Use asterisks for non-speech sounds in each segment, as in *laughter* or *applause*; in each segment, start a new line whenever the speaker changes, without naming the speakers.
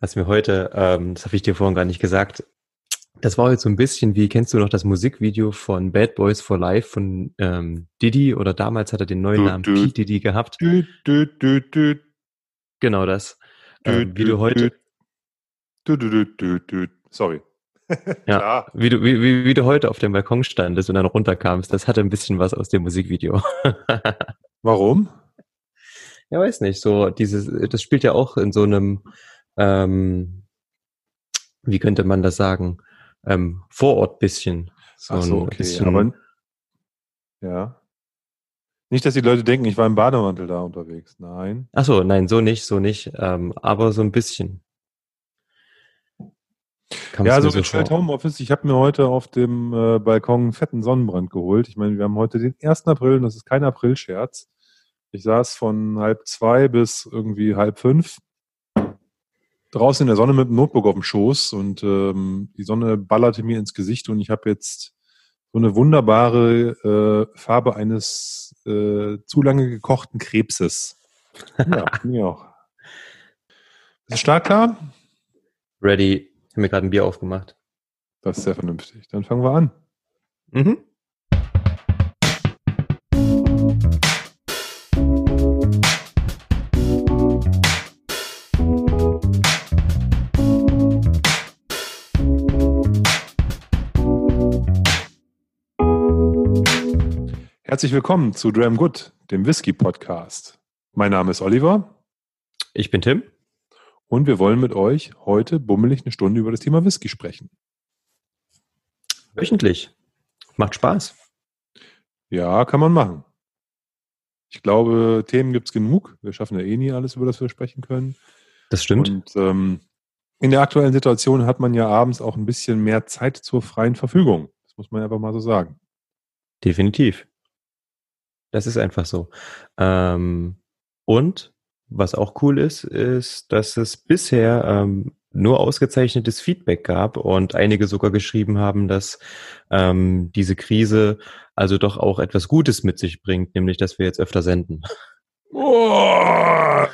was mir heute, ähm, das habe ich dir vorhin gar nicht gesagt, das war heute so ein bisschen wie, kennst du noch das Musikvideo von Bad Boys for Life von ähm, Diddy oder damals hat er den neuen du, Namen du, P. Diddy gehabt. Du, du, du, du. Genau das. Ähm, wie du heute.
Du, du, du, du, du. Sorry. *laughs*
ja, wie du, wie, wie, wie du heute auf dem Balkon standest und dann runterkamst, das hatte ein bisschen was aus dem Musikvideo. *laughs*
Warum?
Ja, weiß nicht. So dieses, das spielt ja auch in so einem, ähm, wie könnte man das sagen? ähm, Vorort bisschen.
So, Ach so okay. Bisschen, aber, ja. Nicht, dass die Leute denken, ich war im Bademantel da unterwegs. Nein.
Ach so, nein, so nicht, so nicht. Ähm, aber so ein bisschen.
Kam ja, so mit so Homeoffice. Ich habe mir heute auf dem äh, Balkon einen fetten Sonnenbrand geholt. Ich meine, wir haben heute den 1. April und das ist kein April-Scherz. Ich saß von halb zwei bis irgendwie halb fünf draußen in der Sonne mit dem Notebook auf dem Schoß und ähm, die Sonne ballerte mir ins Gesicht und ich habe jetzt so eine wunderbare äh, Farbe eines äh, zu lange gekochten Krebses. Ja, *laughs* mir auch. Ist es stark klar?
Ready. Ich habe mir gerade ein Bier aufgemacht.
Das ist sehr vernünftig. Dann fangen wir an. Mhm. Herzlich willkommen zu Dram Good, dem Whisky Podcast. Mein Name ist Oliver.
Ich bin Tim.
Und wir wollen mit euch heute bummelig eine Stunde über das Thema Whisky sprechen.
Wöchentlich. Macht Spaß.
Ja, kann man machen. Ich glaube, Themen gibt es genug. Wir schaffen ja eh nie alles, über das wir sprechen können.
Das stimmt.
Und ähm, in der aktuellen Situation hat man ja abends auch ein bisschen mehr Zeit zur freien Verfügung. Das muss man einfach mal so sagen.
Definitiv. Das ist einfach so. Ähm, und was auch cool ist, ist, dass es bisher ähm, nur ausgezeichnetes Feedback gab und einige sogar geschrieben haben, dass ähm, diese Krise also doch auch etwas Gutes mit sich bringt, nämlich dass wir jetzt öfter senden.
Oh!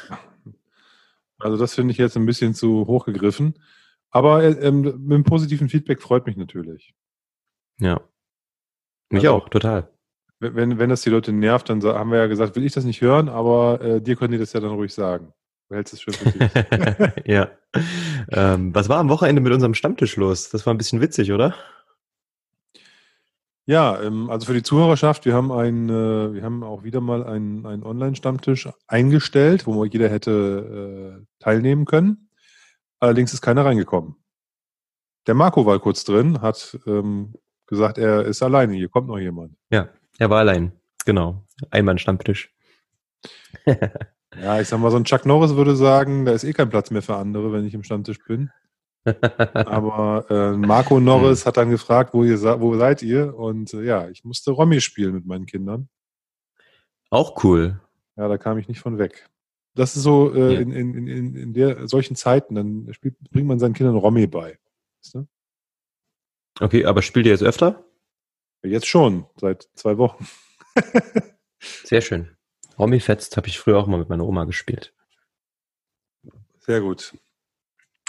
Also das finde ich jetzt ein bisschen zu hoch gegriffen. Aber äh, ähm, mit dem positiven Feedback freut mich natürlich.
Ja. Mich also, auch, total
wenn, wenn das die Leute nervt, dann haben wir ja gesagt, will ich das nicht hören, aber äh, dir können die das ja dann ruhig sagen. Du hältst es schön für
dich. *laughs* ja. Ähm, was war am Wochenende mit unserem Stammtisch los? Das war ein bisschen witzig, oder?
Ja, ähm, also für die Zuhörerschaft, wir haben ein, äh, wir haben auch wieder mal einen, einen Online-Stammtisch eingestellt, wo jeder hätte äh, teilnehmen können. Allerdings ist keiner reingekommen. Der Marco war kurz drin, hat ähm, gesagt, er ist alleine, hier kommt noch jemand.
Ja, er war allein, genau. Einmal Stammtisch.
ja, ich sag mal, so ein Chuck Norris würde sagen, da ist eh kein Platz mehr für andere, wenn ich im Stammtisch bin. *laughs* Aber äh, Marco Norris hat dann gefragt, wo, ihr, wo seid ihr? Und äh, ja, ich musste Romy spielen mit meinen Kindern.
Auch cool.
Ja, da kam ich nicht von weg. Das ist so äh, ja. in, in, in, in der, solchen Zeiten, dann spielt, bringt man seinen Kindern Romy bei. Weißt du?
Okay, aber spielt ihr jetzt öfter?
Jetzt schon, seit zwei Wochen. *laughs*
Sehr schön. Romy Fetzt habe ich früher auch mal mit meiner Oma gespielt.
Sehr gut.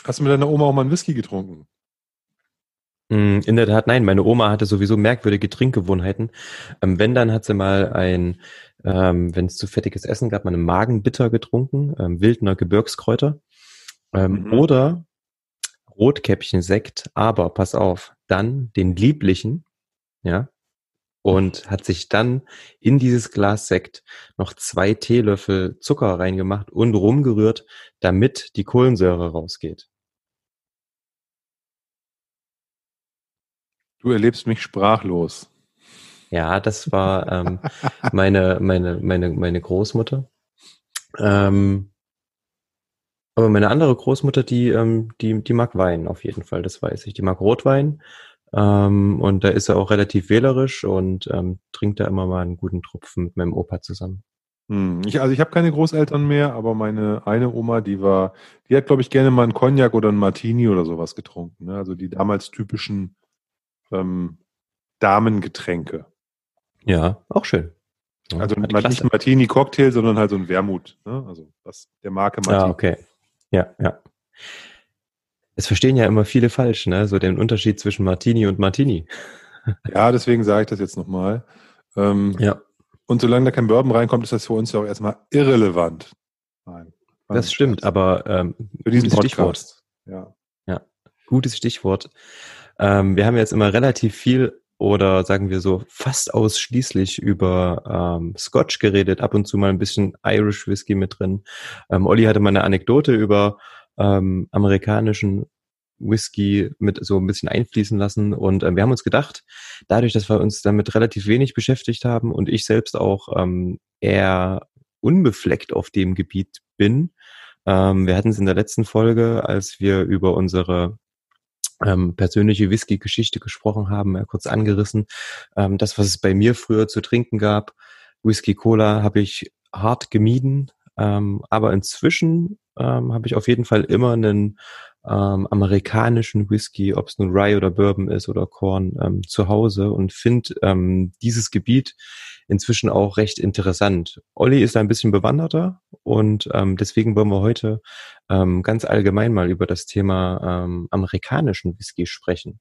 Hast du mit deiner Oma auch mal einen Whisky getrunken?
Mm, in der Tat, nein. Meine Oma hatte sowieso merkwürdige Trinkgewohnheiten. Ähm, wenn, dann hat sie mal ein, ähm, wenn es zu fettiges Essen gab, mal einen Magenbitter getrunken, ähm, Wildner Gebirgskräuter. Mhm. Oder Rotkäppchen-Sekt, aber pass auf, dann den lieblichen, ja, und hat sich dann in dieses Glas Sekt noch zwei Teelöffel Zucker reingemacht und rumgerührt, damit die Kohlensäure rausgeht.
Du erlebst mich sprachlos.
Ja, das war ähm, meine, meine, meine, meine Großmutter. Ähm, aber meine andere Großmutter, die, ähm, die, die mag Wein auf jeden Fall, das weiß ich. Die mag Rotwein ähm, und da ist er auch relativ wählerisch und ähm, trinkt da immer mal einen guten Tropfen mit meinem Opa zusammen.
Hm. Ich, also ich habe keine Großeltern mehr, aber meine eine Oma, die war, die hat, glaube ich, gerne mal einen Cognac oder einen Martini oder sowas getrunken. Ne? Also die damals typischen ähm, Damengetränke.
Ja, auch schön.
Ja, also nicht ein Martini-Cocktail, sondern halt so ein Wermut. Ne? Also das, der Marke
Martini. Ja, okay. Ja, ja. Es verstehen ja immer viele falsch, ne? So den Unterschied zwischen Martini und Martini.
Ja, deswegen sage ich das jetzt nochmal. Ähm, ja. Und solange da kein Bourbon reinkommt, ist das für uns ja auch erstmal irrelevant.
Nein. Das stimmt, aber ähm,
für diesen Stichwort.
Ja. ja, gutes Stichwort. Ähm, wir haben jetzt immer relativ viel oder sagen wir so fast ausschließlich über ähm, Scotch geredet, ab und zu mal ein bisschen Irish Whisky mit drin. Ähm, Olli hatte mal eine Anekdote über ähm, amerikanischen Whisky mit so ein bisschen einfließen lassen und ähm, wir haben uns gedacht, dadurch, dass wir uns damit relativ wenig beschäftigt haben und ich selbst auch ähm, eher unbefleckt auf dem Gebiet bin, ähm, wir hatten es in der letzten Folge, als wir über unsere ähm, persönliche Whisky-Geschichte gesprochen haben, ja, kurz angerissen. Ähm, das, was es bei mir früher zu trinken gab, Whisky Cola, habe ich hart gemieden. Ähm, aber inzwischen ähm, habe ich auf jeden Fall immer einen ähm, amerikanischen Whisky, ob es nun Rye oder Bourbon ist oder Korn, ähm, zu Hause und finde ähm, dieses Gebiet inzwischen auch recht interessant. Olli ist ein bisschen bewanderter und ähm, deswegen wollen wir heute ähm, ganz allgemein mal über das Thema ähm, amerikanischen Whisky sprechen.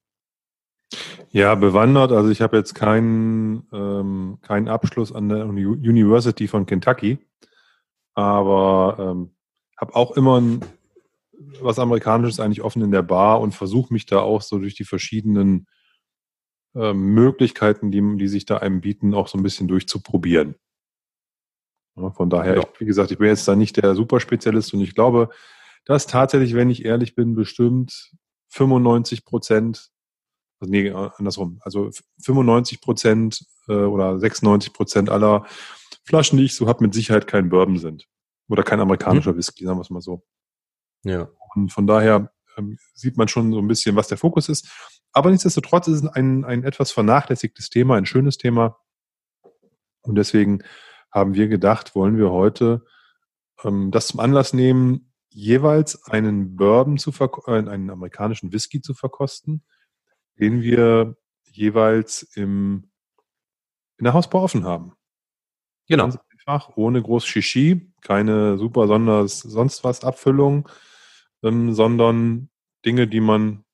Ja, bewandert. Also ich habe jetzt keinen ähm, keinen Abschluss an der University von Kentucky, aber ähm, habe auch immer ein, was Amerikanisches eigentlich offen in der Bar und versuche mich da auch so durch die verschiedenen äh, Möglichkeiten, die, die sich da einem bieten, auch so ein bisschen durchzuprobieren. Ja, von daher, ja. ich, wie gesagt, ich bin jetzt da nicht der Superspezialist und ich glaube, dass tatsächlich, wenn ich ehrlich bin, bestimmt 95 Prozent, also nee, andersrum, also 95 Prozent äh, oder 96 Prozent aller Flaschen, die ich so habe, mit Sicherheit kein Bourbon sind. Oder kein amerikanischer mhm. Whisky, sagen wir es mal so. Ja. Und von daher ähm, sieht man schon so ein bisschen, was der Fokus ist. Aber nichtsdestotrotz ist es ein, ein etwas vernachlässigtes Thema, ein schönes Thema. Und deswegen haben wir gedacht, wollen wir heute ähm, das zum Anlass nehmen, jeweils einen Bourbon zu äh, einen amerikanischen Whisky zu verkosten, den wir jeweils im, in der Hausbau offen haben. Genau. Ganz einfach, ohne groß Shishi, keine super sonders sonst was Abfüllung, ähm, sondern Dinge, die man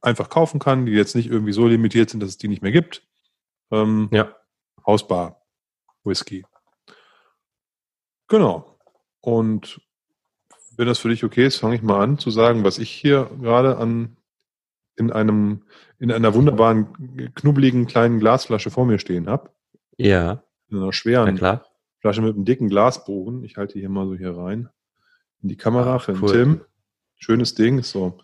einfach kaufen kann, die jetzt nicht irgendwie so limitiert sind, dass es die nicht mehr gibt. Ähm, ja. Hausbar Whisky. Genau. Und wenn das für dich okay ist, fange ich mal an zu sagen, was ich hier gerade an in einem in einer wunderbaren knubbeligen kleinen Glasflasche vor mir stehen habe.
Ja.
In einer schweren Flasche mit einem dicken Glasbogen. Ich halte hier mal so hier rein in die Kamera Ach, für den cool. Tim. Schönes Ding, so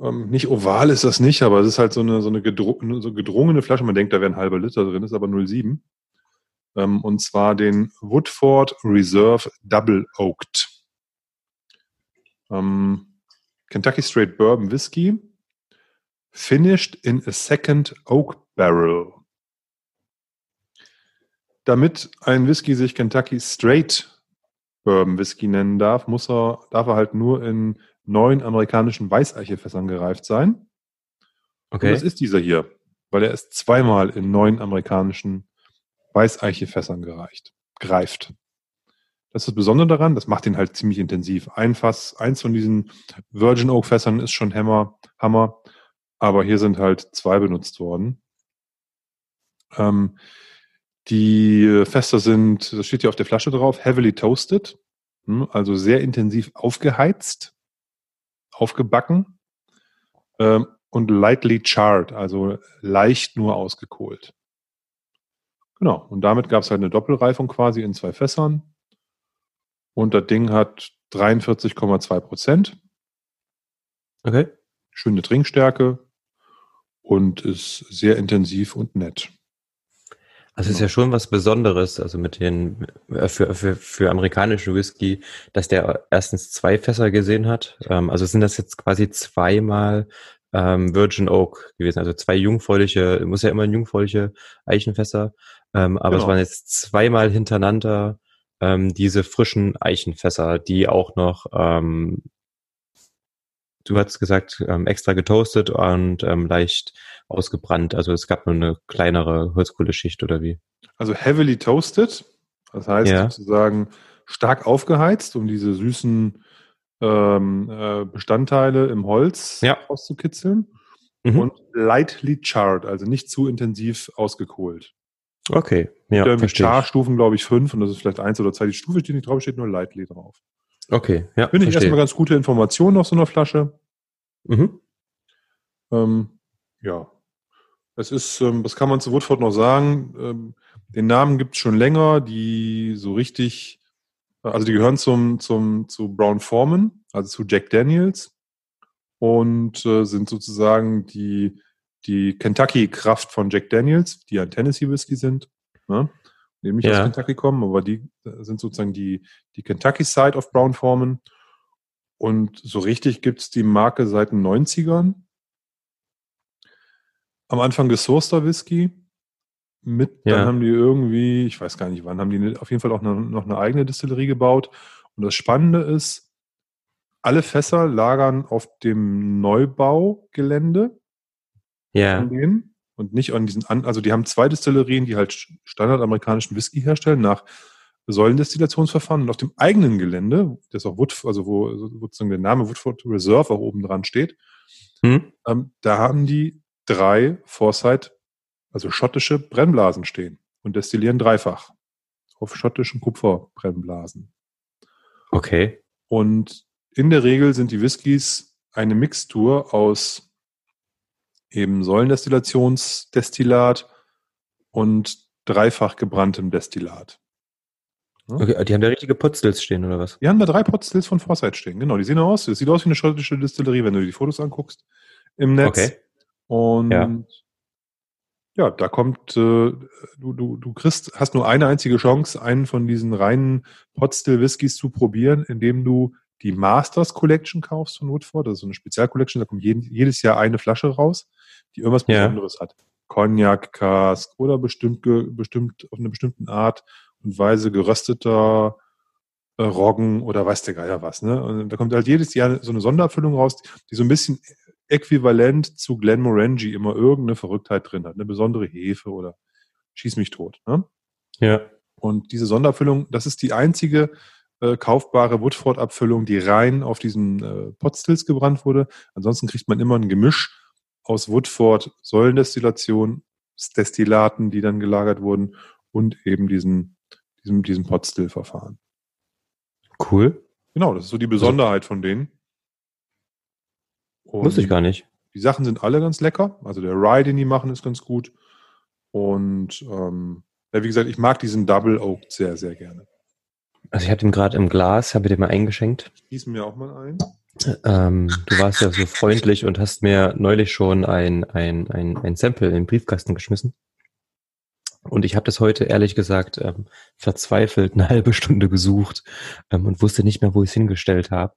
ähm, nicht oval ist das nicht, aber es ist halt so eine, so eine gedrungene, so gedrungene Flasche. Man denkt, da wäre ein halber Liter drin, ist aber 0,7. Ähm, und zwar den Woodford Reserve Double Oaked. Ähm, Kentucky Straight Bourbon Whiskey. Finished in a second oak barrel. Damit ein Whisky sich Kentucky Straight Bourbon Whisky nennen darf, muss er, darf er halt nur in neun amerikanischen Weißeichefässern gereift sein. Okay. Und das ist dieser hier, weil er ist zweimal in neun amerikanischen Weißeichefässern gereicht, gereift. Das ist das Besondere daran, das macht ihn halt ziemlich intensiv. Ein Fass, eins von diesen Virgin Oak Fässern ist schon Hammer, Hammer, aber hier sind halt zwei benutzt worden. Ähm, die Fässer sind, das steht hier auf der Flasche drauf, heavily toasted, hm, also sehr intensiv aufgeheizt aufgebacken ähm, und lightly charred, also leicht nur ausgekohlt. Genau, und damit gab es halt eine Doppelreifung quasi in zwei Fässern. Und das Ding hat 43,2 Prozent. Okay. Schöne Trinkstärke und ist sehr intensiv und nett.
Also es ist ja schon was Besonderes, also mit den äh, für, für, für amerikanischen Whisky, dass der erstens zwei Fässer gesehen hat. Ähm, also sind das jetzt quasi zweimal ähm, Virgin Oak gewesen, also zwei jungfräuliche, muss ja immer ein jungfräuliche Eichenfässer, ähm, aber genau. es waren jetzt zweimal hintereinander ähm, diese frischen Eichenfässer, die auch noch ähm, du hast gesagt, ähm, extra getoastet und ähm, leicht ausgebrannt. Also es gab nur eine kleinere Holzkohleschicht oder wie?
Also heavily toasted, das heißt ja. sozusagen stark aufgeheizt, um diese süßen ähm, äh, Bestandteile im Holz
Ja.
auszukitzeln
Mhm.
und lightly charred, also nicht zu intensiv ausgekohlt.
Okay, ja, verstehe.
Char-Stufen, glaube ich, fünf und das ist vielleicht eins oder zwei. Die Stufe steht nicht drauf, steht nur lightly drauf.
Okay, ja,
Finde ich
verstehe.
erstmal ganz gute Informationen auf so einer Flasche.
Mhm.
Ähm, ja. Es ist, ähm, was kann man zu Woodford noch sagen? Ähm, den Namen gibt es schon länger, die so richtig, also die gehören zum, zum, zu Brown Foreman, also zu Jack Daniels und äh, sind sozusagen die, die Kentucky-Kraft von Jack Daniels, die ein Tennessee-Whisky sind. Ne? Nicht
Ja.
aus Kentucky kommen, aber die äh, sind sozusagen die, die Kentucky-Side of Brown Foreman. Und so richtig gibt's die Marke seit den 90ern. Am Anfang gesourceter Whisky. Mit, dann
Ja.
haben die irgendwie, ich weiß gar nicht wann, haben die ne- auf jeden Fall auch noch, noch eine eigene Distillerie gebaut. Und das Spannende ist, alle Fässer lagern auf dem Neubaugelände
Ja,
von denen und nicht an diesen, an, also die haben zwei Distillerien, die halt standardamerikanischen Whisky herstellen nach Säulendestillationsverfahren und auf dem eigenen Gelände, das auch Wood, also wo sozusagen der Name Woodford Reserve auch oben dran steht,
hm?
ähm, da haben die drei Foresight, also schottische Brennblasen stehen und destillieren dreifach auf schottischen Kupferbrennblasen.
okay.
Und in der Regel sind die Whiskys eine Mixtur aus eben Säulendestillationsdestillat und dreifach gebranntem Destillat.
okay. Die haben da richtige Potstils stehen, oder was?
Die haben da drei Potstills von Forsyth stehen. Genau, die sehen aus. Das sieht aus wie eine schottische Distillerie, wenn du dir die Fotos anguckst im Netz.
Okay.
Und
Ja.
ja, da kommt, äh, du, du, du kriegst, hast nur eine einzige Chance, einen von diesen reinen Potstill Whiskys zu probieren, indem du die Masters Collection kaufst von Woodford. Das ist so eine Spezialcollection, da kommt jeden, jedes Jahr eine Flasche raus, die irgendwas
Ja.
Besonderes hat. Cognac, Cask oder bestimmt, bestimmt auf eine bestimmte Art und Weise gerösteter äh, Roggen oder weiß der Geier was. Ne? Und da kommt halt jedes Jahr so eine Sonderabfüllung raus, die so ein bisschen äquivalent zu Glenmorangie immer irgendeine Verrücktheit drin hat. Eine besondere Hefe oder schieß mich tot. Ne?
Ja.
Und diese Sonderabfüllung, das ist die einzige äh, kaufbare Woodford-Abfüllung, die rein auf diesen äh, Potstills gebrannt wurde. Ansonsten kriegt man immer ein Gemisch aus Woodford Säulendestillation, Destillaten, die dann gelagert wurden und eben diesen, diesem, diesem Potstill-Verfahren.
Cool.
Genau, das ist so die Besonderheit von denen. Und
Wusste ich gar nicht.
Die Sachen sind alle ganz lecker. Also der Rye, den die machen, ist ganz gut. Und ähm, ja, wie gesagt, ich mag diesen Double Oak sehr, sehr gerne.
Also ich habe den gerade im Glas, habe den mal eingeschenkt.
Gießen wir auch mal ein.
Ähm, du warst ja so freundlich und hast mir neulich schon ein, ein, ein, ein Sample in den Briefkasten geschmissen. Und ich habe das heute ehrlich gesagt ähm, verzweifelt eine *laughs* halbe Stunde gesucht ähm, und wusste nicht mehr, wo ich es hingestellt habe.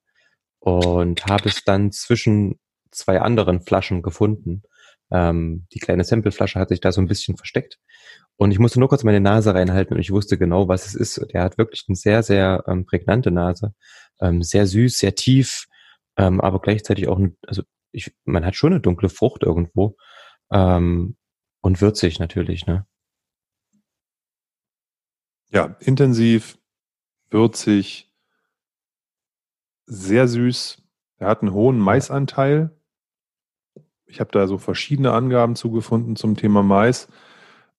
Und habe es dann zwischen zwei anderen Flaschen gefunden. Ähm, die kleine Sampleflasche hat sich da so ein bisschen versteckt. Und ich musste nur kurz meine Nase reinhalten und ich wusste genau, was es ist. Der hat wirklich eine sehr, sehr ähm, prägnante Nase. Ähm, sehr süß, sehr tief, ähm, aber gleichzeitig auch, eine, also ich, man hat schon eine dunkle Frucht irgendwo. Ähm, und würzig natürlich, ne?
Ja, intensiv, würzig, sehr süß. Er hat einen hohen Maisanteil. Ich habe da so verschiedene Angaben zugefunden zum Thema Mais.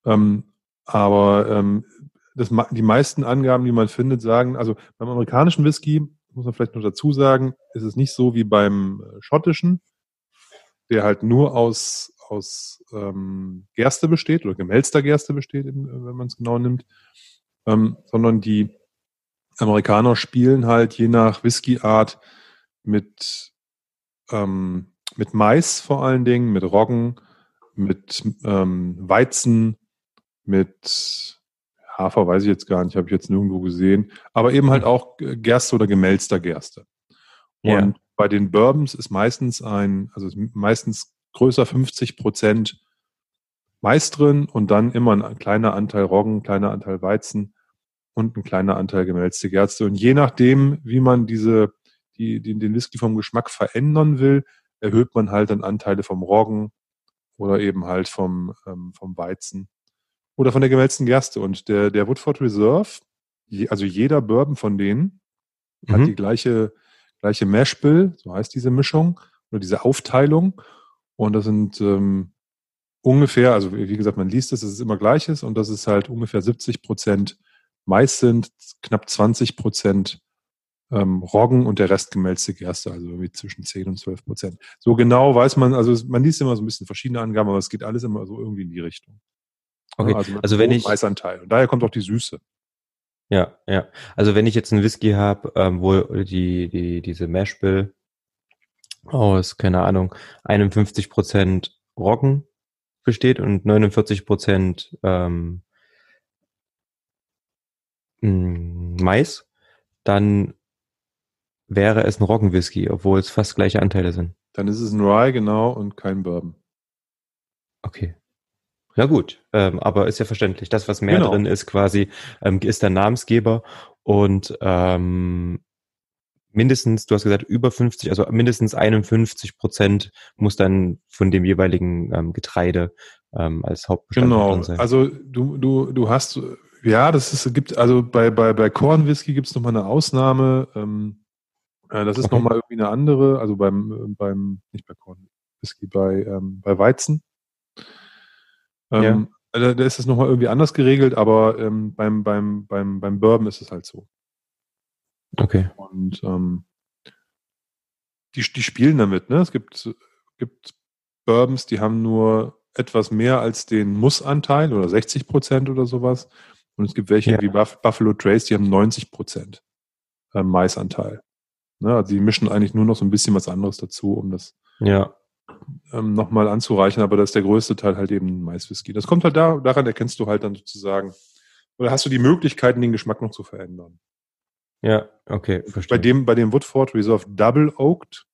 Ähm, aber ähm, das, die meisten Angaben, die man findet, sagen, also beim amerikanischen Whisky, muss man vielleicht noch dazu sagen, ist es nicht so wie beim äh, schottischen, der halt nur aus, aus ähm, Gerste besteht oder gemälzter Gerste besteht, äh, wenn man es genau nimmt, ähm, sondern die Amerikaner spielen halt je nach Whiskyart mit, ähm, mit Mais vor allen Dingen, mit Roggen, mit ähm, Weizen, mit Hafer weiß ich jetzt gar nicht, habe ich jetzt nirgendwo gesehen, aber eben halt auch äh, Gerste oder gemälzter Gerste. Und bei den Bourbons ist meistens ein, also ist meistens größer 50 Prozent Mais drin und dann immer ein kleiner Anteil Roggen, kleiner Anteil Weizen und ein kleiner Anteil gemälzte Gerste. Und je nachdem, wie man diese, die, die, den Whisky vom Geschmack verändern will, erhöht man halt dann Anteile vom Roggen oder eben halt vom, ähm, vom Weizen oder von der gemälzten Gerste. Und der, der Woodford Reserve, je, also jeder Bourbon von denen, hat
Mhm.
die gleiche, gleiche Mashbill, so heißt diese Mischung oder diese Aufteilung. Und das sind ähm, ungefähr, also wie gesagt, man liest es, es immer gleich ist und dass es halt ungefähr 70 Prozent Mais sind, knapp 20 Prozent ähm, Roggen und der Rest gemälzte Gerste, also irgendwie zwischen 10 und 12 Prozent. So genau weiß man, also man liest immer so ein bisschen verschiedene Angaben, aber es geht alles immer so irgendwie in die Richtung.
Okay, also, also wenn ich
Maisanteil. Und daher kommt auch die Süße.
Ja, ja. Also wenn ich jetzt einen Whisky habe, ähm, wo die, die, diese Mashbill aus, keine Ahnung, 51 Prozent Roggen besteht und 49 Prozent ähm, mm, Mais, dann wäre es ein Roggenwhisky, obwohl es fast gleiche Anteile sind.
Dann ist es ein Rye, genau, und kein Bourbon.
Okay. Na gut, ähm, aber ist ja verständlich. Das, was mehr genau. drin ist, quasi, ähm, ist der Namensgeber und ähm, mindestens, du hast gesagt, über 50, also mindestens 51 Prozent muss dann von dem jeweiligen ähm, Getreide ähm, als Hauptbestandteil
genau. sein. Genau, also du, du, du hast, ja, das ist, gibt, also bei, bei, bei Korn Whisky gibt es nochmal eine Ausnahme, ähm, äh, das ist okay. nochmal irgendwie eine andere, also beim, beim, nicht bei Korn Whisky, bei, ähm, bei Weizen. Ähm, ja. Da, da ist es nochmal irgendwie anders geregelt, aber ähm, beim, beim, beim, beim Bourbon ist es halt so.
Okay.
Und ähm, die, die spielen damit, ne? Es gibt, gibt Bourbons, die haben nur etwas mehr als den Mussanteil oder 60 Prozent oder sowas. Und es gibt welche ja. wie Buff Buffalo Trace, die haben 90 Prozent äh, Maisanteil. Ne? Also die mischen eigentlich nur noch so ein bisschen was anderes dazu, um das
ja.
Ähm, nochmal anzureichen, aber das ist der größte Teil halt eben Maiswhisky. Das kommt halt da, daran erkennst du halt dann sozusagen, oder hast du die Möglichkeiten, den Geschmack noch zu verändern.
Ja, okay,
verstehe. Bei dem, bei dem Woodford Reserve Double Oaked,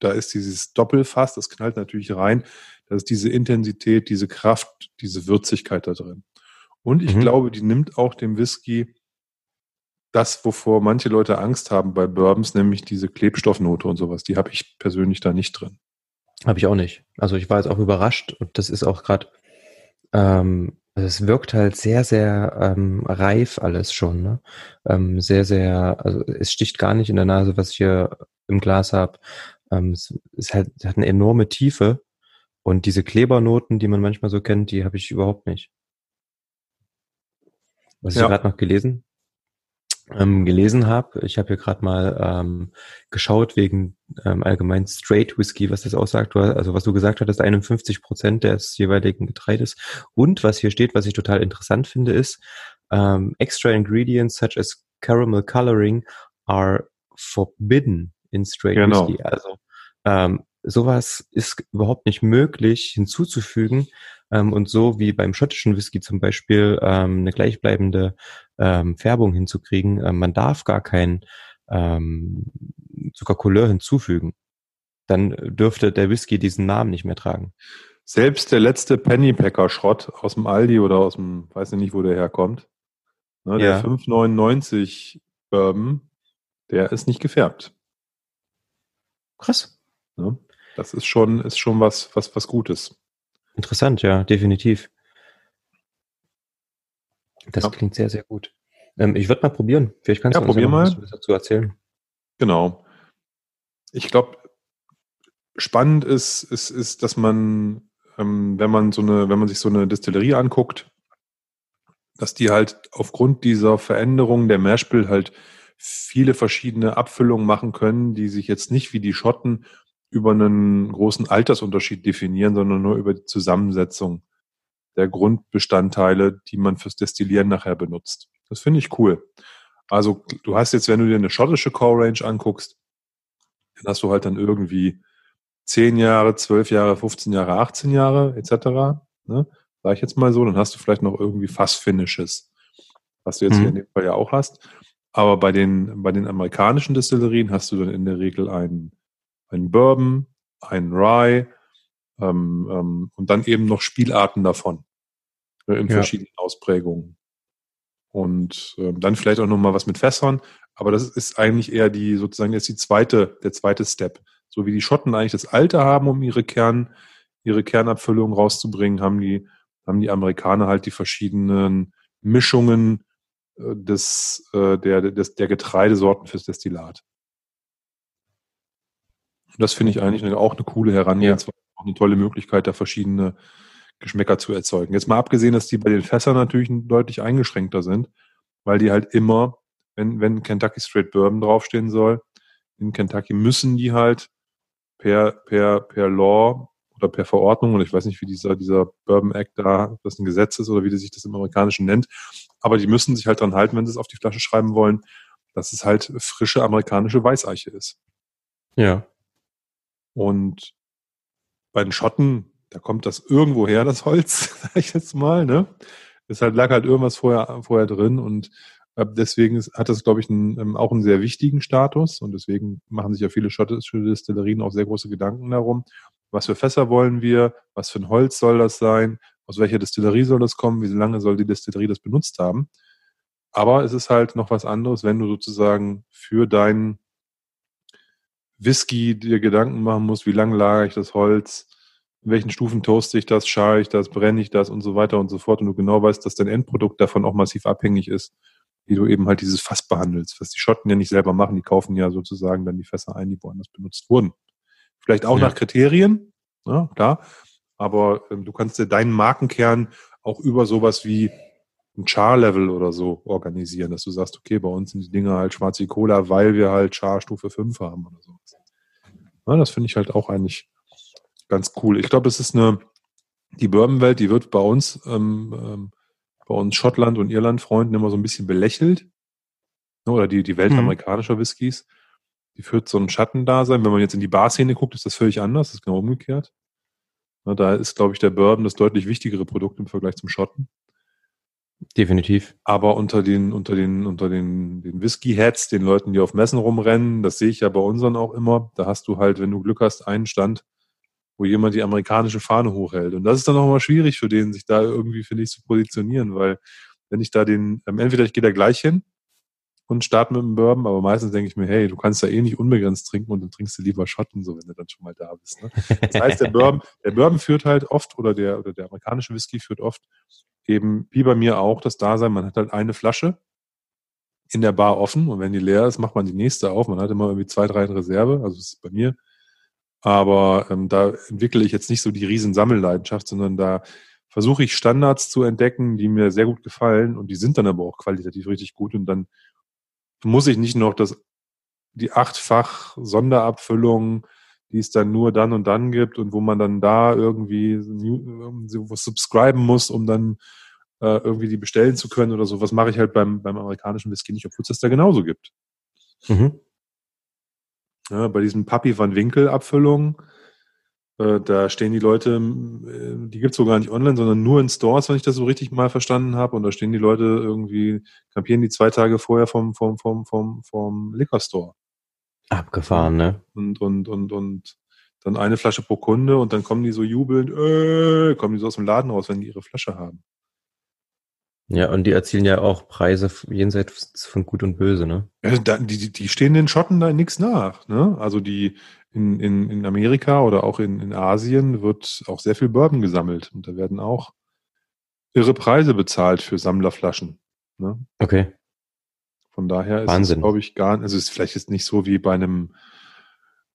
da ist dieses Doppelfass, das knallt natürlich rein. Da ist diese Intensität, diese Kraft, diese Würzigkeit da drin. Und ich mhm. glaube, die nimmt auch dem Whisky das, wovor manche Leute Angst haben bei Bourbons, nämlich diese Klebstoffnote und sowas. Die habe ich persönlich da nicht drin.
Habe ich auch nicht. Also ich war jetzt auch überrascht und das ist auch gerade ähm, es wirkt halt sehr, sehr ähm, reif alles schon. Ne? Ähm, sehr, sehr, also es sticht gar nicht in der Nase, was ich hier im Glas habe. Ähm, es, es hat, hat eine enorme Tiefe und diese Klebernoten, die man manchmal so kennt, die habe ich überhaupt nicht. Was ja. ich gerade noch gelesen? Ähm, gelesen habe. Ich habe hier gerade mal ähm, geschaut wegen ähm, allgemein Straight Whisky, was das aussagt. Also was du gesagt hattest, 51 Prozent des jeweiligen Getreides. Und was hier steht, was ich total interessant finde, ist ähm, extra ingredients such as caramel coloring are forbidden in Straight genau. Whisky. Also ähm, sowas ist überhaupt nicht möglich hinzuzufügen. Ähm, und so wie beim schottischen Whisky zum Beispiel ähm, eine gleichbleibende ähm, Färbung hinzukriegen, ähm, man darf gar kein ähm, Zuckercouleur hinzufügen. Dann dürfte der Whisky diesen Namen nicht mehr tragen.
Selbst der letzte Pennypacker-Schrott aus dem Aldi oder aus dem, weiß ich nicht, wo der herkommt, ne, der ja. 5,99 Bourbon, der ist nicht gefärbt.
Krass.
Ne? Das ist schon, ist schon was, was, was Gutes.
Interessant, ja, definitiv. Das ja. klingt sehr, sehr gut. Ähm, ich würde mal probieren. Vielleicht kannst
ja,
du
uns
mal. was dazu erzählen.
Genau. Ich glaube, spannend ist, ist, ist, dass man, ähm, wenn man so eine, wenn man sich so eine Distillerie anguckt, dass die halt aufgrund dieser Veränderung der Mashbill halt viele verschiedene Abfüllungen machen können, die sich jetzt nicht wie die Schotten über einen großen Altersunterschied definieren, sondern nur über die Zusammensetzung der Grundbestandteile, die man fürs Destillieren nachher benutzt. Das finde ich cool. Also du hast jetzt, wenn du dir eine schottische Core Range anguckst, dann hast du halt dann irgendwie 10 Jahre, 12 Jahre, 15 Jahre, 18 Jahre etc. Ne? Sag ich jetzt mal so, dann hast du vielleicht noch irgendwie Fassfinishes, was du jetzt mhm. hier in dem Fall ja auch hast. Aber bei den, bei den amerikanischen Destillerien hast du dann in der Regel einen ein Bourbon, ein Rye ähm, ähm, und dann eben noch Spielarten davon äh, in ja. verschiedenen Ausprägungen. Und äh, dann vielleicht auch nochmal was mit Fässern, aber das ist eigentlich eher die, sozusagen jetzt die zweite, der zweite Step. So wie die Schotten eigentlich das Alte haben, um ihre Kern, ihre Kernabfüllung rauszubringen, haben die, haben die Amerikaner halt die verschiedenen Mischungen äh, des, äh, der, des, der Getreidesorten fürs Destillat. das finde ich eigentlich auch eine coole Herangehensweise, ja. Auch eine tolle Möglichkeit, da verschiedene Geschmäcker zu erzeugen. Jetzt mal abgesehen, dass die bei den Fässern natürlich deutlich eingeschränkter sind, weil die halt immer, wenn, wenn Kentucky Straight Bourbon draufstehen soll, in Kentucky müssen die halt per, per, per Law oder per Verordnung, und ich weiß nicht, wie dieser, dieser Bourbon Act da, ob das ein Gesetz ist oder wie sich das im Amerikanischen nennt, aber die müssen sich halt dran halten, wenn sie es auf die Flasche schreiben wollen, dass es halt frische amerikanische Weißeiche ist.
Ja.
Und bei den Schotten, da kommt das irgendwo her, das Holz, *laughs* sag ich jetzt mal, ne? Es halt, lag halt irgendwas vorher, vorher drin und äh, deswegen hat das, glaube ich, einen, ähm, auch einen sehr wichtigen Status und deswegen machen sich ja viele schottische Destillerien auch sehr große Gedanken darum, was für Fässer wollen wir, was für ein Holz soll das sein, aus welcher Destillerie soll das kommen, wie lange soll die Destillerie das benutzt haben. Aber es ist halt noch was anderes, wenn du sozusagen für deinen Whisky dir Gedanken machen musst, wie lange lagere ich das Holz, in welchen Stufen toaste ich das, schare ich das, brenne ich das und so weiter und so fort. Und du genau weißt, dass dein Endprodukt davon auch massiv abhängig ist, wie du eben halt dieses Fass behandelst, was die Schotten ja nicht selber machen, die kaufen ja sozusagen dann die Fässer ein, die woanders benutzt wurden. Vielleicht auch ja. nach Kriterien, ja, klar, aber ähm, du kannst dir deinen Markenkern auch über sowas wie ein Char-Level oder so organisieren, dass du sagst, okay, bei uns sind die Dinge halt schwarze Cola, weil wir halt Char Stufe 5 haben oder so. Ja, das finde ich halt auch eigentlich ganz cool. Ich glaube, es ist eine, die Bourbon-Welt, die wird bei uns, ähm, ähm, bei uns Schottland und Irland-Freunden immer so ein bisschen belächelt. Oder die, die Welt mhm. amerikanischer Whiskys. Die führt so ein Schattendasein. Wenn man jetzt in die Barszene guckt, ist das völlig anders. Das ist genau umgekehrt. Na, da ist, glaube ich, der Bourbon das deutlich wichtigere Produkt im Vergleich zum Schotten.
Definitiv.
Aber unter den, unter den, unter den, den Whisky-Heads, den Leuten, die auf Messen rumrennen, das sehe ich ja bei unseren auch immer, da hast du halt, wenn du Glück hast, einen Stand, wo jemand die amerikanische Fahne hochhält. Und das ist dann auch mal schwierig für den, sich da irgendwie, finde ich, zu positionieren, weil wenn ich da den, ähm, entweder ich gehe da gleich hin und starte mit dem Bourbon, aber meistens denke ich mir, hey, du kannst da eh nicht unbegrenzt trinken und dann trinkst du lieber Schotten, so wenn du dann schon mal da bist. Ne? Das heißt, der *laughs* Bourbon, der Bourbon führt halt oft, oder der, oder der amerikanische Whisky führt oft eben, wie bei mir auch, das Dasein, man hat halt eine Flasche in der Bar offen und wenn die leer ist, macht man die nächste auf. Man hat immer irgendwie zwei, drei in Reserve, also das ist bei mir. Aber ähm, da entwickle ich jetzt nicht so die riesen Sammelleidenschaft, sondern da versuche ich Standards zu entdecken, die mir sehr gut gefallen und die sind dann aber auch qualitativ richtig gut und dann muss ich nicht noch das die achtfach Sonderabfüllung die es dann nur dann und dann gibt und wo man dann da irgendwie was subscriben muss, um dann äh, irgendwie die bestellen zu können oder so. Was mache ich halt beim, beim amerikanischen Whisky nicht, obwohl es das da genauso gibt. Mhm. Ja, bei diesem Papi van Winkel Abfüllung, äh, da stehen die Leute, äh, die gibt's sogar nicht online, sondern nur in Stores, wenn ich das so richtig mal verstanden habe. Und da stehen die Leute irgendwie, kampieren die zwei Tage vorher vom, vom, vom, vom, vom Liquor Store.
Abgefahren, ne?
Und, und, und, und dann eine Flasche pro Kunde und dann kommen die so jubelnd, äh, kommen die so aus dem Laden raus, wenn die ihre Flasche haben.
Ja, und die erzielen ja auch Preise jenseits von Gut und Böse, ne?
Ja, die, die stehen den Schotten da nichts nach, ne? Also die in, in, in Amerika oder auch in, in Asien wird auch sehr viel Bourbon gesammelt und da werden auch irre Preise bezahlt für Sammlerflaschen. Ne?
Okay.
Von daher ist Wahnsinn. es, glaube ich, gar also es ist vielleicht jetzt nicht so wie bei einem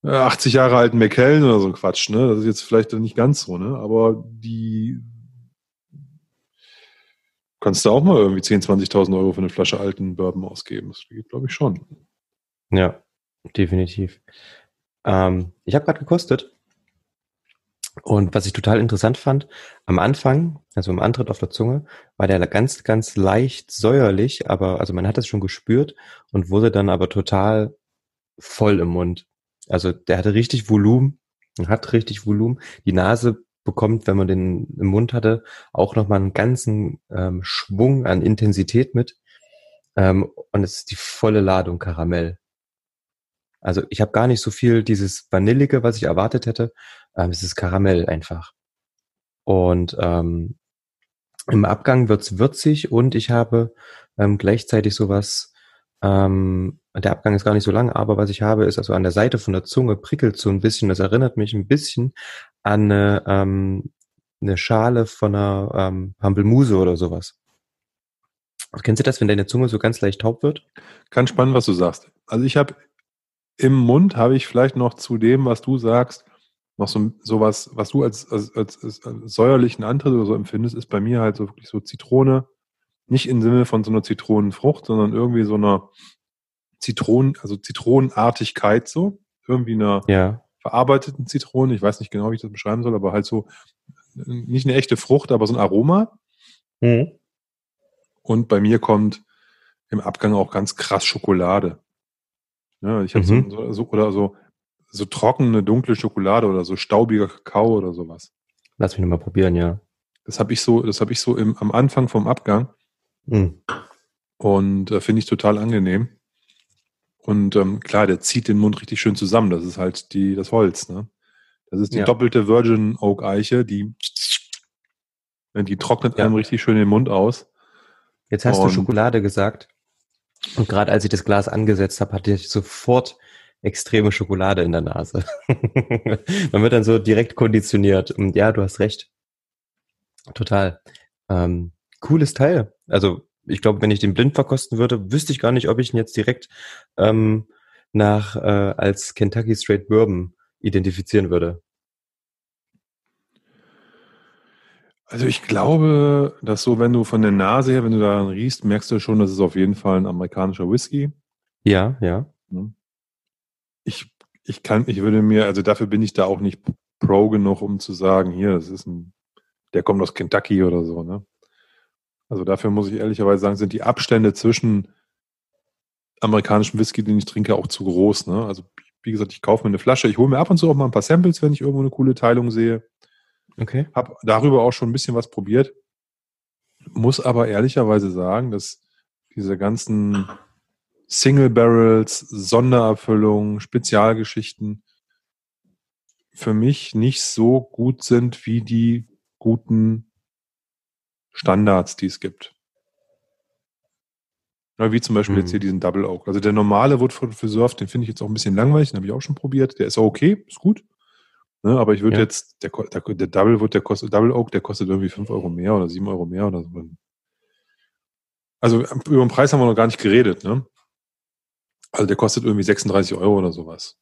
80 äh, Jahre alten McKellen oder so ein Quatsch, ne? Das ist jetzt vielleicht nicht ganz so, ne? Aber die kannst du auch mal irgendwie 10, 20.000 Euro für eine Flasche alten Bourbon ausgeben. Das geht, glaube ich, schon.
Ja, definitiv. Ähm, ich habe gerade gekostet. Und was ich total interessant fand, am Anfang, also im Antritt auf der Zunge, war der ganz, ganz leicht säuerlich, aber also man hat es schon gespürt und wurde dann aber total voll im Mund. Also der hatte richtig Volumen, hat richtig Volumen. Die Nase bekommt, wenn man den im Mund hatte, auch nochmal einen ganzen ähm, Schwung an Intensität mit. Ähm, und es ist die volle Ladung Karamell. Also ich habe gar nicht so viel dieses Vanillige, was ich erwartet hätte. Ähm, es ist Karamell einfach. Und ähm, im Abgang wird's würzig und ich habe ähm, gleichzeitig sowas, ähm, der Abgang ist gar nicht so lang, aber was ich habe, ist also an der Seite von der Zunge prickelt so ein bisschen, das erinnert mich ein bisschen an eine, ähm, eine Schale von einer ähm, Hampelmuse oder sowas. Kennst du das, wenn deine Zunge so ganz leicht taub wird?
Ganz spannend, was du sagst. Also ich habe im Mund habe ich vielleicht noch zu dem, was du sagst, noch so sowas, was du als, als, als, als säuerlichen Antritt oder so empfindest, ist bei mir halt so wirklich so Zitrone, nicht im Sinne von so einer Zitronenfrucht, sondern irgendwie so einer Zitronen, also Zitronenartigkeit so, irgendwie einer
ja.
verarbeiteten Zitrone, ich weiß nicht genau, wie ich das beschreiben soll, aber halt so nicht eine echte Frucht, aber so ein Aroma. Mhm. Und bei mir kommt im Abgang auch ganz krass Schokolade. Ja, ich habe mhm. so, so, oder so, so trockene, dunkle Schokolade oder so staubiger Kakao oder sowas.
Lass mich nochmal probieren, ja.
Das habe ich so, das habe ich so im, am Anfang vom Abgang. Mhm. Und äh, finde ich total angenehm. Und ähm, klar, der zieht den Mund richtig schön zusammen. Das ist halt die, das Holz, ne? Das ist die ja. doppelte Virgin Oak Eiche, die, die trocknet ja. einem richtig schön den Mund aus.
Jetzt hast Und, du Schokolade gesagt. Und gerade als ich das Glas angesetzt habe, hatte ich sofort extreme Schokolade in der Nase. *laughs* Man wird dann so direkt konditioniert. Und ja, du hast recht. Total. Ähm, cooles Teil. Also ich glaube, wenn ich den blind verkosten würde, wüsste ich gar nicht, ob ich ihn jetzt direkt ähm, nach äh, als Kentucky Straight Bourbon identifizieren würde.
Also ich glaube, dass so, wenn du von der Nase her, wenn du daran riechst, merkst du schon, das ist auf jeden Fall ein amerikanischer Whisky.
Ja, ja.
Ich, ich kann, ich würde mir, also dafür bin ich da auch nicht pro genug, um zu sagen, hier, das ist ein, der kommt aus Kentucky oder so, ne? Also dafür muss ich ehrlicherweise sagen, sind die Abstände zwischen amerikanischem Whisky, den ich trinke, auch zu groß, ne? Also wie gesagt, ich kaufe mir eine Flasche, ich hole mir ab und zu auch mal ein paar Samples, wenn ich irgendwo eine coole Teilung sehe.
Okay.
Hab darüber auch schon ein bisschen was probiert. Muss aber ehrlicherweise sagen, dass diese ganzen Single Barrels, Sondererfüllungen, Spezialgeschichten für mich nicht so gut sind wie die guten Standards, die es gibt. wie zum Beispiel mhm. jetzt hier diesen Double Oak. Also der normale Woodford Reserve, den finde ich jetzt auch ein bisschen langweilig, den habe ich auch schon probiert. Der ist okay, ist gut. Ne, aber ich würde ja. jetzt, der, der, der Double wird, der kostet, Double Oak, der kostet irgendwie 5 Euro mehr oder 7 Euro mehr oder so. Also über den Preis haben wir noch gar nicht geredet, ne? Also der kostet irgendwie 36 Euro oder sowas.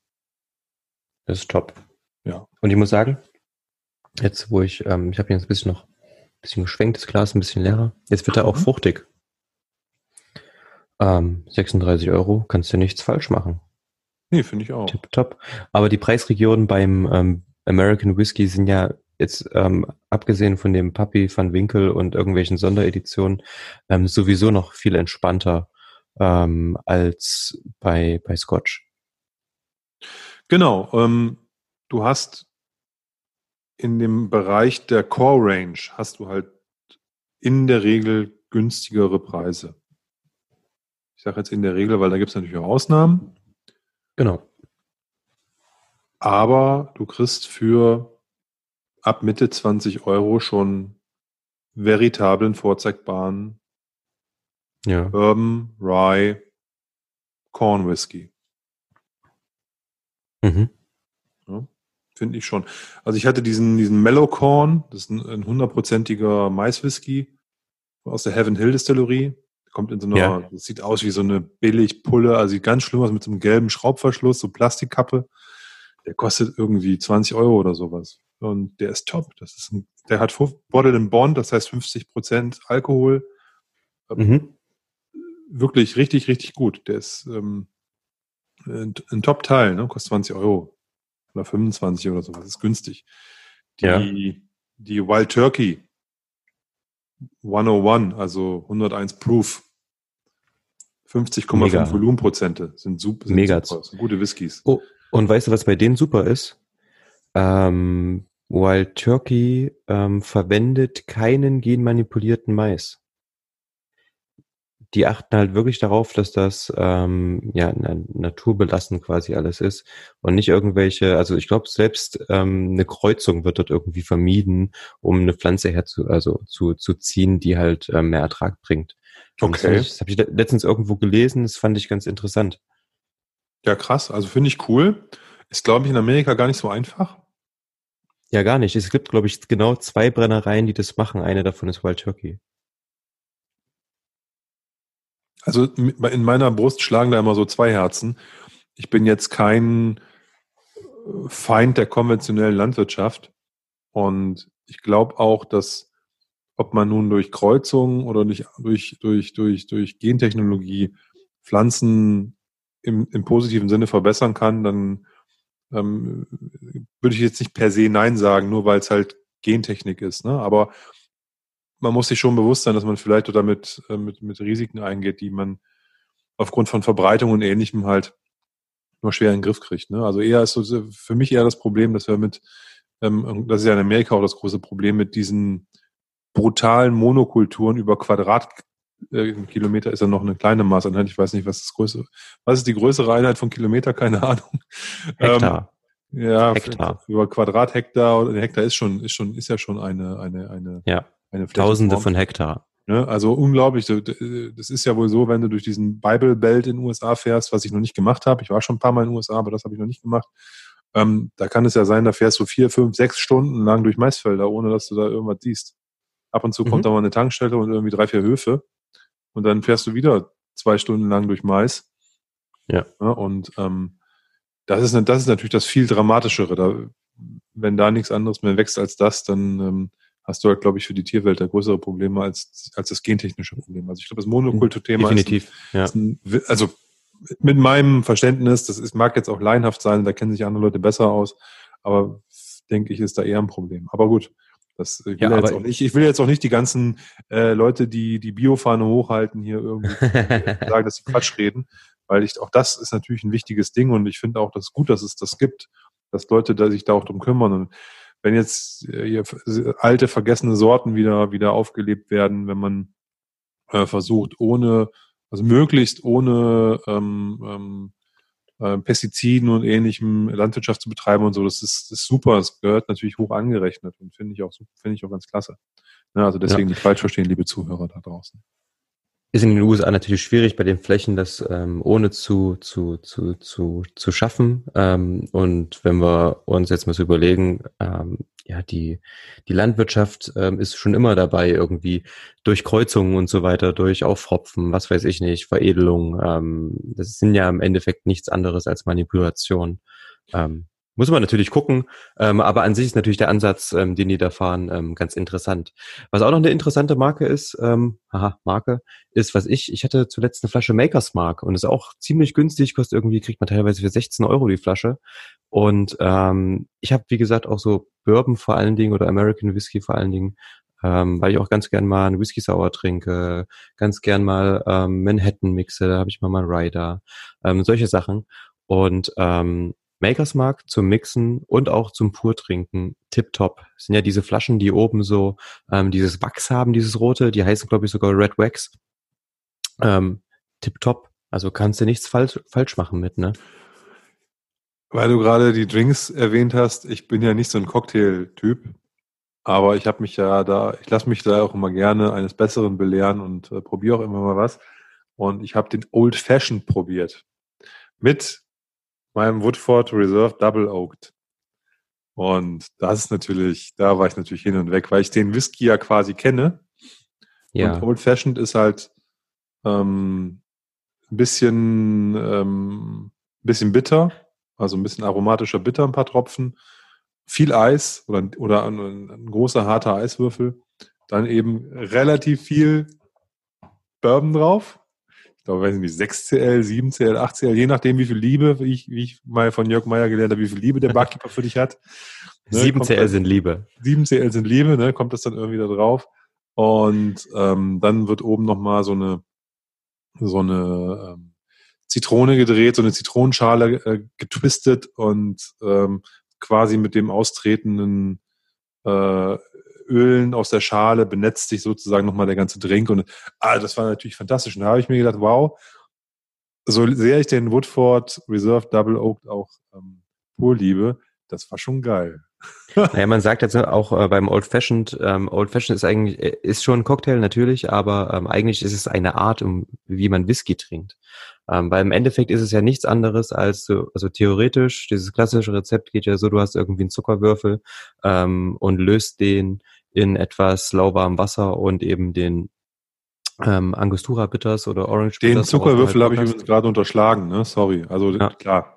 Das ist top.
Ja.
Und ich muss sagen, jetzt wo ich, ähm, ich habe jetzt ein bisschen noch, ein bisschen geschwenkt, das Glas ein bisschen leerer. Jetzt wird er auch mhm. fruchtig. Ähm, 36 Euro, kannst du nichts falsch machen.
Nee, finde ich auch.
Tipptopp. Aber die Preisregionen beim ähm, American Whiskey sind ja jetzt ähm, abgesehen von dem Puppy van Winkel und irgendwelchen Sondereditionen ähm, sowieso noch viel entspannter ähm, als bei, bei Scotch.
Genau. Ähm, du hast in dem Bereich der Core Range hast du halt in der Regel günstigere Preise. Ich sage jetzt in der Regel, weil da gibt es natürlich auch Ausnahmen.
Genau.
Aber du kriegst für ab Mitte 20 Euro schon veritablen, vorzeigbaren
ja.
Bourbon, Rye, Corn Whisky.
Mhm.
Ja, Finde ich schon. Also ich hatte diesen, diesen Mellow Corn, das ist ein hundertprozentiger Maiswhisky aus der Heaven Hill Distillerie. Kommt in so einer, ja. das sieht aus wie so eine Billigpulle, also sieht ganz schlimm aus mit so einem gelben Schraubverschluss, so Plastikkappe. Der kostet irgendwie 20 Euro oder sowas. Und der ist top. Das ist ein, der hat Bottle in Bond, das heißt 50 Prozent Alkohol. Mhm. Wirklich richtig, richtig gut. Der ist ähm, ein, ein Top-Teil, ne? kostet 20 Euro oder 25 oder sowas. Das ist günstig. Die, ja. die Wild Turkey 101, also 101 Proof, 50,5 Volumenprozente sind, super, sind
Mega. super,
sind gute Whiskys.
Oh, und weißt du, was bei denen super ist? Ähm, Wild Turkey ähm, verwendet keinen genmanipulierten Mais. Die achten halt wirklich darauf, dass das ähm, ja naturbelassen quasi alles ist und nicht irgendwelche, also ich glaube selbst ähm, eine Kreuzung wird dort irgendwie vermieden, um eine Pflanze herzu, also zu, zu ziehen, die halt ähm, mehr Ertrag bringt.
Okay.
Das habe ich, hab ich letztens irgendwo gelesen, das fand ich ganz interessant.
Ja, krass. Also finde ich cool. Ist, glaube ich, in Amerika gar nicht so einfach.
Ja, gar nicht. Es gibt, glaube ich, genau zwei Brennereien, die das machen. Eine davon ist Wild Turkey.
Also in meiner Brust schlagen da immer so zwei Herzen. ich bin jetzt kein Feind der konventionellen Landwirtschaft. Und ich glaube auch, dass ob man nun durch Kreuzung oder nicht durch, durch, durch, durch Gentechnologie Pflanzen im, im positiven Sinne verbessern kann, dann ähm, würde ich jetzt nicht per se Nein sagen, nur weil es halt Gentechnik ist. Ne? Aber man muss sich schon bewusst sein, dass man vielleicht damit äh, mit, mit Risiken eingeht, die man aufgrund von Verbreitung und ähnlichem halt nur schwer in den Griff kriegt. Ne? Also eher ist so für mich eher das Problem, dass wir mit, ähm, das ist ja in Amerika auch das große Problem mit diesen brutalen Monokulturen über Quadratkilometer äh, ist ja noch eine kleine Maßeinheit. Ich weiß nicht, was das größere, was ist die größere Einheit von Kilometer? Keine Ahnung. *laughs*
Hektar.
Ähm, ja, Hektar. über Quadrathektar oder Hektar ist schon, ist schon, ist ja schon eine, eine, eine,
ja. eine Tausende von Hektar.
Ne? Also unglaublich. Das ist ja wohl so, wenn du durch diesen Bible Belt in den USA fährst, was ich noch nicht gemacht habe. Ich war schon ein paar Mal in den USA, aber das habe ich noch nicht gemacht. Ähm, da kann es ja sein, da fährst du vier, fünf, sechs Stunden lang durch Maisfelder, ohne dass du da irgendwas siehst. Ab und zu mhm. kommt da mal eine Tankstelle und irgendwie drei, vier Höfe. Und dann fährst du wieder zwei Stunden lang durch Mais.
Ja.
ja und ähm, das, ist, das ist natürlich das viel Dramatischere. Da, wenn da nichts anderes mehr wächst als das, dann ähm, hast du halt, glaube ich, für die Tierwelt da größere Probleme als, als das gentechnische Problem. Also ich glaube, das Monokulturthema
Definitiv,
ist, ein, ja. ist ein, also mit meinem Verständnis, das ist, mag jetzt auch laienhaft sein, da kennen sich andere Leute besser aus, aber denke ich, ist da eher ein Problem. Aber gut, das ich will ja, jetzt auch nicht, ich will jetzt auch nicht die ganzen äh, Leute, die die Biofahne hochhalten, hier irgendwie *laughs* sagen, dass sie Quatsch reden, weil ich auch das ist natürlich ein wichtiges Ding und ich finde auch das gut, dass es das gibt, dass Leute da sich da auch drum kümmern. Und wenn jetzt äh, hier alte, vergessene Sorten wieder, wieder aufgelebt werden, wenn man äh, versucht, ohne, also möglichst ohne ähm, ähm, äh, Pestiziden und ähnlichem Landwirtschaft zu betreiben und so, das ist, das ist super. Das gehört natürlich hoch angerechnet und finde ich auch finde ich auch ganz klasse. Ja, also deswegen ja. nicht falsch verstehen, liebe Zuhörer da draußen
ist in den USA natürlich schwierig bei den Flächen, das ähm, ohne zu, zu, zu, zu, zu schaffen. Ähm, und wenn wir uns jetzt mal so überlegen, ähm, ja, die, die Landwirtschaft ähm, ist schon immer dabei, irgendwie durch Kreuzungen und so weiter, durch Aufhopfen, was weiß ich nicht, Veredelung. Ähm, das sind ja im Endeffekt nichts anderes als Manipulation. Ähm, muss man natürlich gucken, ähm, aber an sich ist natürlich der Ansatz, ähm, den die da fahren, ähm, ganz interessant. Was auch noch eine interessante Marke ist, ähm, haha, Marke, ist, was ich, ich hatte zuletzt eine Flasche Makers Mark und ist auch ziemlich günstig, kostet irgendwie, kriegt man teilweise für 16 Euro die Flasche. Und ähm, ich habe, wie gesagt, auch so Bourbon vor allen Dingen oder American Whiskey vor allen Dingen, ähm, weil ich auch ganz gern mal einen Whisky Sour trinke, ganz gern mal ähm, Manhattan mixe, da habe ich mal mal Rider, ähm, solche Sachen. Und ähm, Makers Mark zum Mixen und auch zum Purtrinken tipptopp. Sind ja diese Flaschen, die oben so ähm, dieses Wachs haben, dieses rote, die heißen glaube ich sogar Red Wax. Ähm, tipptopp. Also kannst du nichts falsch, falsch machen mit, ne?
Weil du gerade die Drinks erwähnt hast, ich bin ja nicht so ein Cocktail-Typ, aber ich habe mich ja da, ich lasse mich da auch immer gerne eines Besseren belehren und äh, probiere auch immer mal was. Und ich habe den Old Fashioned probiert. Mit meinem Woodford Reserve Double Oaked. Und das ist natürlich, da war ich natürlich hin und weg, weil ich den Whisky ja quasi kenne. Ja. Und Old Fashioned ist halt ähm, ein bisschen, ähm, bisschen bitter, also ein bisschen aromatischer bitter, ein paar Tropfen, viel Eis oder, oder ein, ein großer harter Eiswürfel, dann eben relativ viel Bourbon drauf glaube, weiß nicht, 6CL, 7CL, 8CL, je nachdem, wie viel Liebe, wie ich, wie ich mal von Jörg Meyer gelernt habe, wie viel Liebe der Barkeeper für dich hat.
Ne, 7CL sind Liebe.
7CL sind Liebe, ne, kommt das dann irgendwie da drauf. Und ähm, dann wird oben nochmal so eine, so eine ähm, Zitrone gedreht, so eine Zitronenschale äh, getwistet und ähm, quasi mit dem austretenden äh, Ölen aus der Schale benetzt sich sozusagen nochmal der ganze Drink. Und ah, das war natürlich fantastisch. Und da habe ich mir gedacht, wow, so sehr ich den Woodford Reserve Double Oak auch ähm, pur liebe, das war schon geil. *laughs*
naja, man sagt jetzt auch äh, beim Old Fashioned, ähm, Old Fashioned ist eigentlich, äh, ist schon ein Cocktail natürlich, aber ähm, eigentlich ist es eine Art, um, wie man Whisky trinkt. Ähm, weil im Endeffekt ist es ja nichts anderes als so, also theoretisch, dieses klassische Rezept geht ja so, du hast irgendwie einen Zuckerwürfel ähm, und löst den in etwas lauwarmem Wasser und eben den ähm, Angostura Bitters oder Orange
Den Zuckerwürfel habe ich übrigens gerade unterschlagen, ne? Sorry. Also ja. klar,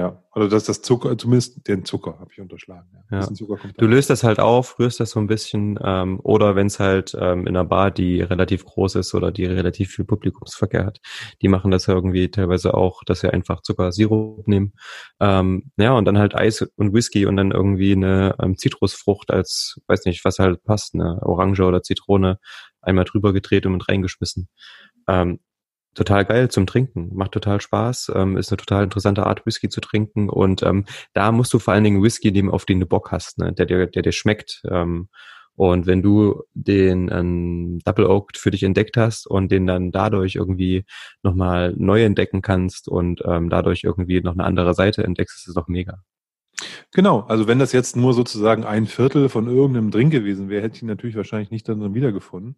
ja, also das, das Zucker, zumindest den Zucker habe ich unterschlagen.
Ja. ja. du löst das halt auf, rührst das so ein bisschen, ähm, oder wenn es halt ähm, in einer Bar, die relativ groß ist oder die relativ viel Publikumsverkehr hat, die machen das ja irgendwie teilweise auch, dass sie einfach Zuckersirup nehmen. Ähm, ja, und dann halt Eis und Whisky und dann irgendwie eine ähm, Zitrusfrucht als, weiß nicht, was halt passt, eine Orange oder Zitrone, einmal drüber gedreht und mit reingeschmissen. Ähm, total geil zum Trinken, macht total Spaß, ähm, ist eine total interessante Art Whisky zu trinken und ähm, da musst du vor allen Dingen Whisky nehmen, auf den du Bock hast, ne? der dir der dir schmeckt. Ähm, und wenn du den ähm, Double Oak für dich entdeckt hast und den dann dadurch irgendwie nochmal neu entdecken kannst und ähm, dadurch irgendwie noch eine andere Seite entdeckst, ist es doch mega.
Genau, also wenn das jetzt nur sozusagen ein Viertel von irgendeinem Drink gewesen wäre, hätte ich ihn natürlich wahrscheinlich nicht dann wiedergefunden.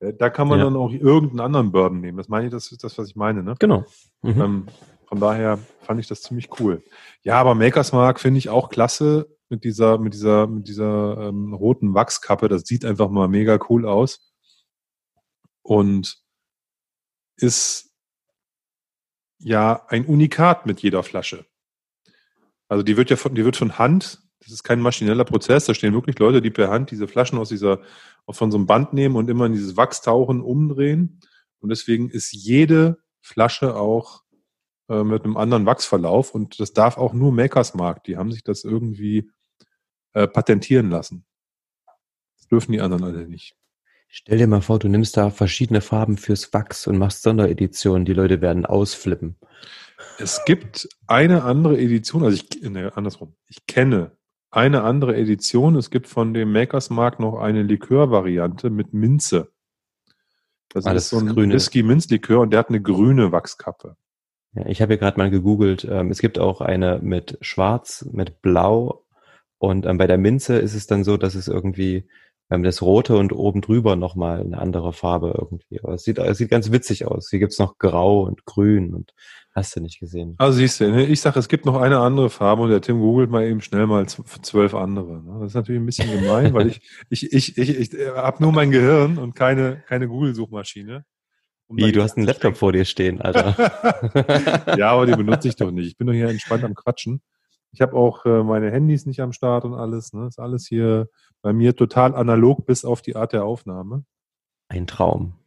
Äh, da kann man ja. dann auch irgendeinen anderen Bourbon nehmen. Das meine ich, das ist das, was ich meine, ne?
Genau.
Mhm. Ähm, von daher fand ich das ziemlich cool. Ja, aber Makers Mark finde ich auch klasse mit dieser, mit dieser, mit dieser ähm, roten Wachskappe. Das sieht einfach mal mega cool aus. Und ist ja ein Unikat mit jeder Flasche. Also die wird ja von, die wird von Hand das ist kein maschineller Prozess. Da stehen wirklich Leute, die per Hand diese Flaschen aus dieser, von so einem Band nehmen und immer in dieses Wachs tauchen, umdrehen. Und deswegen ist jede Flasche auch äh, mit einem anderen Wachsverlauf und das darf auch nur Makers Mark. Die haben sich das irgendwie äh, patentieren lassen. Das dürfen die anderen alle nicht.
Stell dir mal vor, du nimmst da verschiedene Farben fürs Wachs und machst Sondereditionen. Die Leute werden ausflippen.
Es gibt eine andere Edition, also ich, ne, andersrum. Ich kenne eine andere Edition. Es gibt von dem Makers Mark noch eine Likör-Variante mit Minze. Das Alles ist so ein grüne. Whisky-Minzlikör und der hat eine grüne Wachskappe.
Ja, ich habe hier gerade mal gegoogelt. Ähm, es gibt auch eine mit Schwarz, mit Blau und ähm, bei der Minze ist es dann so, dass es irgendwie ähm, das Rote und oben drüber nochmal eine andere Farbe irgendwie. Aber es sieht, es sieht ganz witzig aus. Hier gibt's noch Grau und Grün und hast du nicht gesehen.
Also siehst du, ne, ich sage, es gibt noch eine andere Farbe und der Tim googelt mal eben schnell mal zwölf andere. Ne? Das ist natürlich ein bisschen gemein, weil ich, *laughs* ich, ich, ich, ich habe nur mein Gehirn und keine, keine Google-Suchmaschine.
Um Wie, du hast einen Laptop vor dir stehen, Alter. *laughs*
ja, aber die benutze ich doch nicht. Ich bin doch hier entspannt am Quatschen. Ich habe auch äh, meine Handys nicht am Start und alles. Ne? Ist alles hier bei mir total analog bis auf die Art der Aufnahme.
Ein Traum.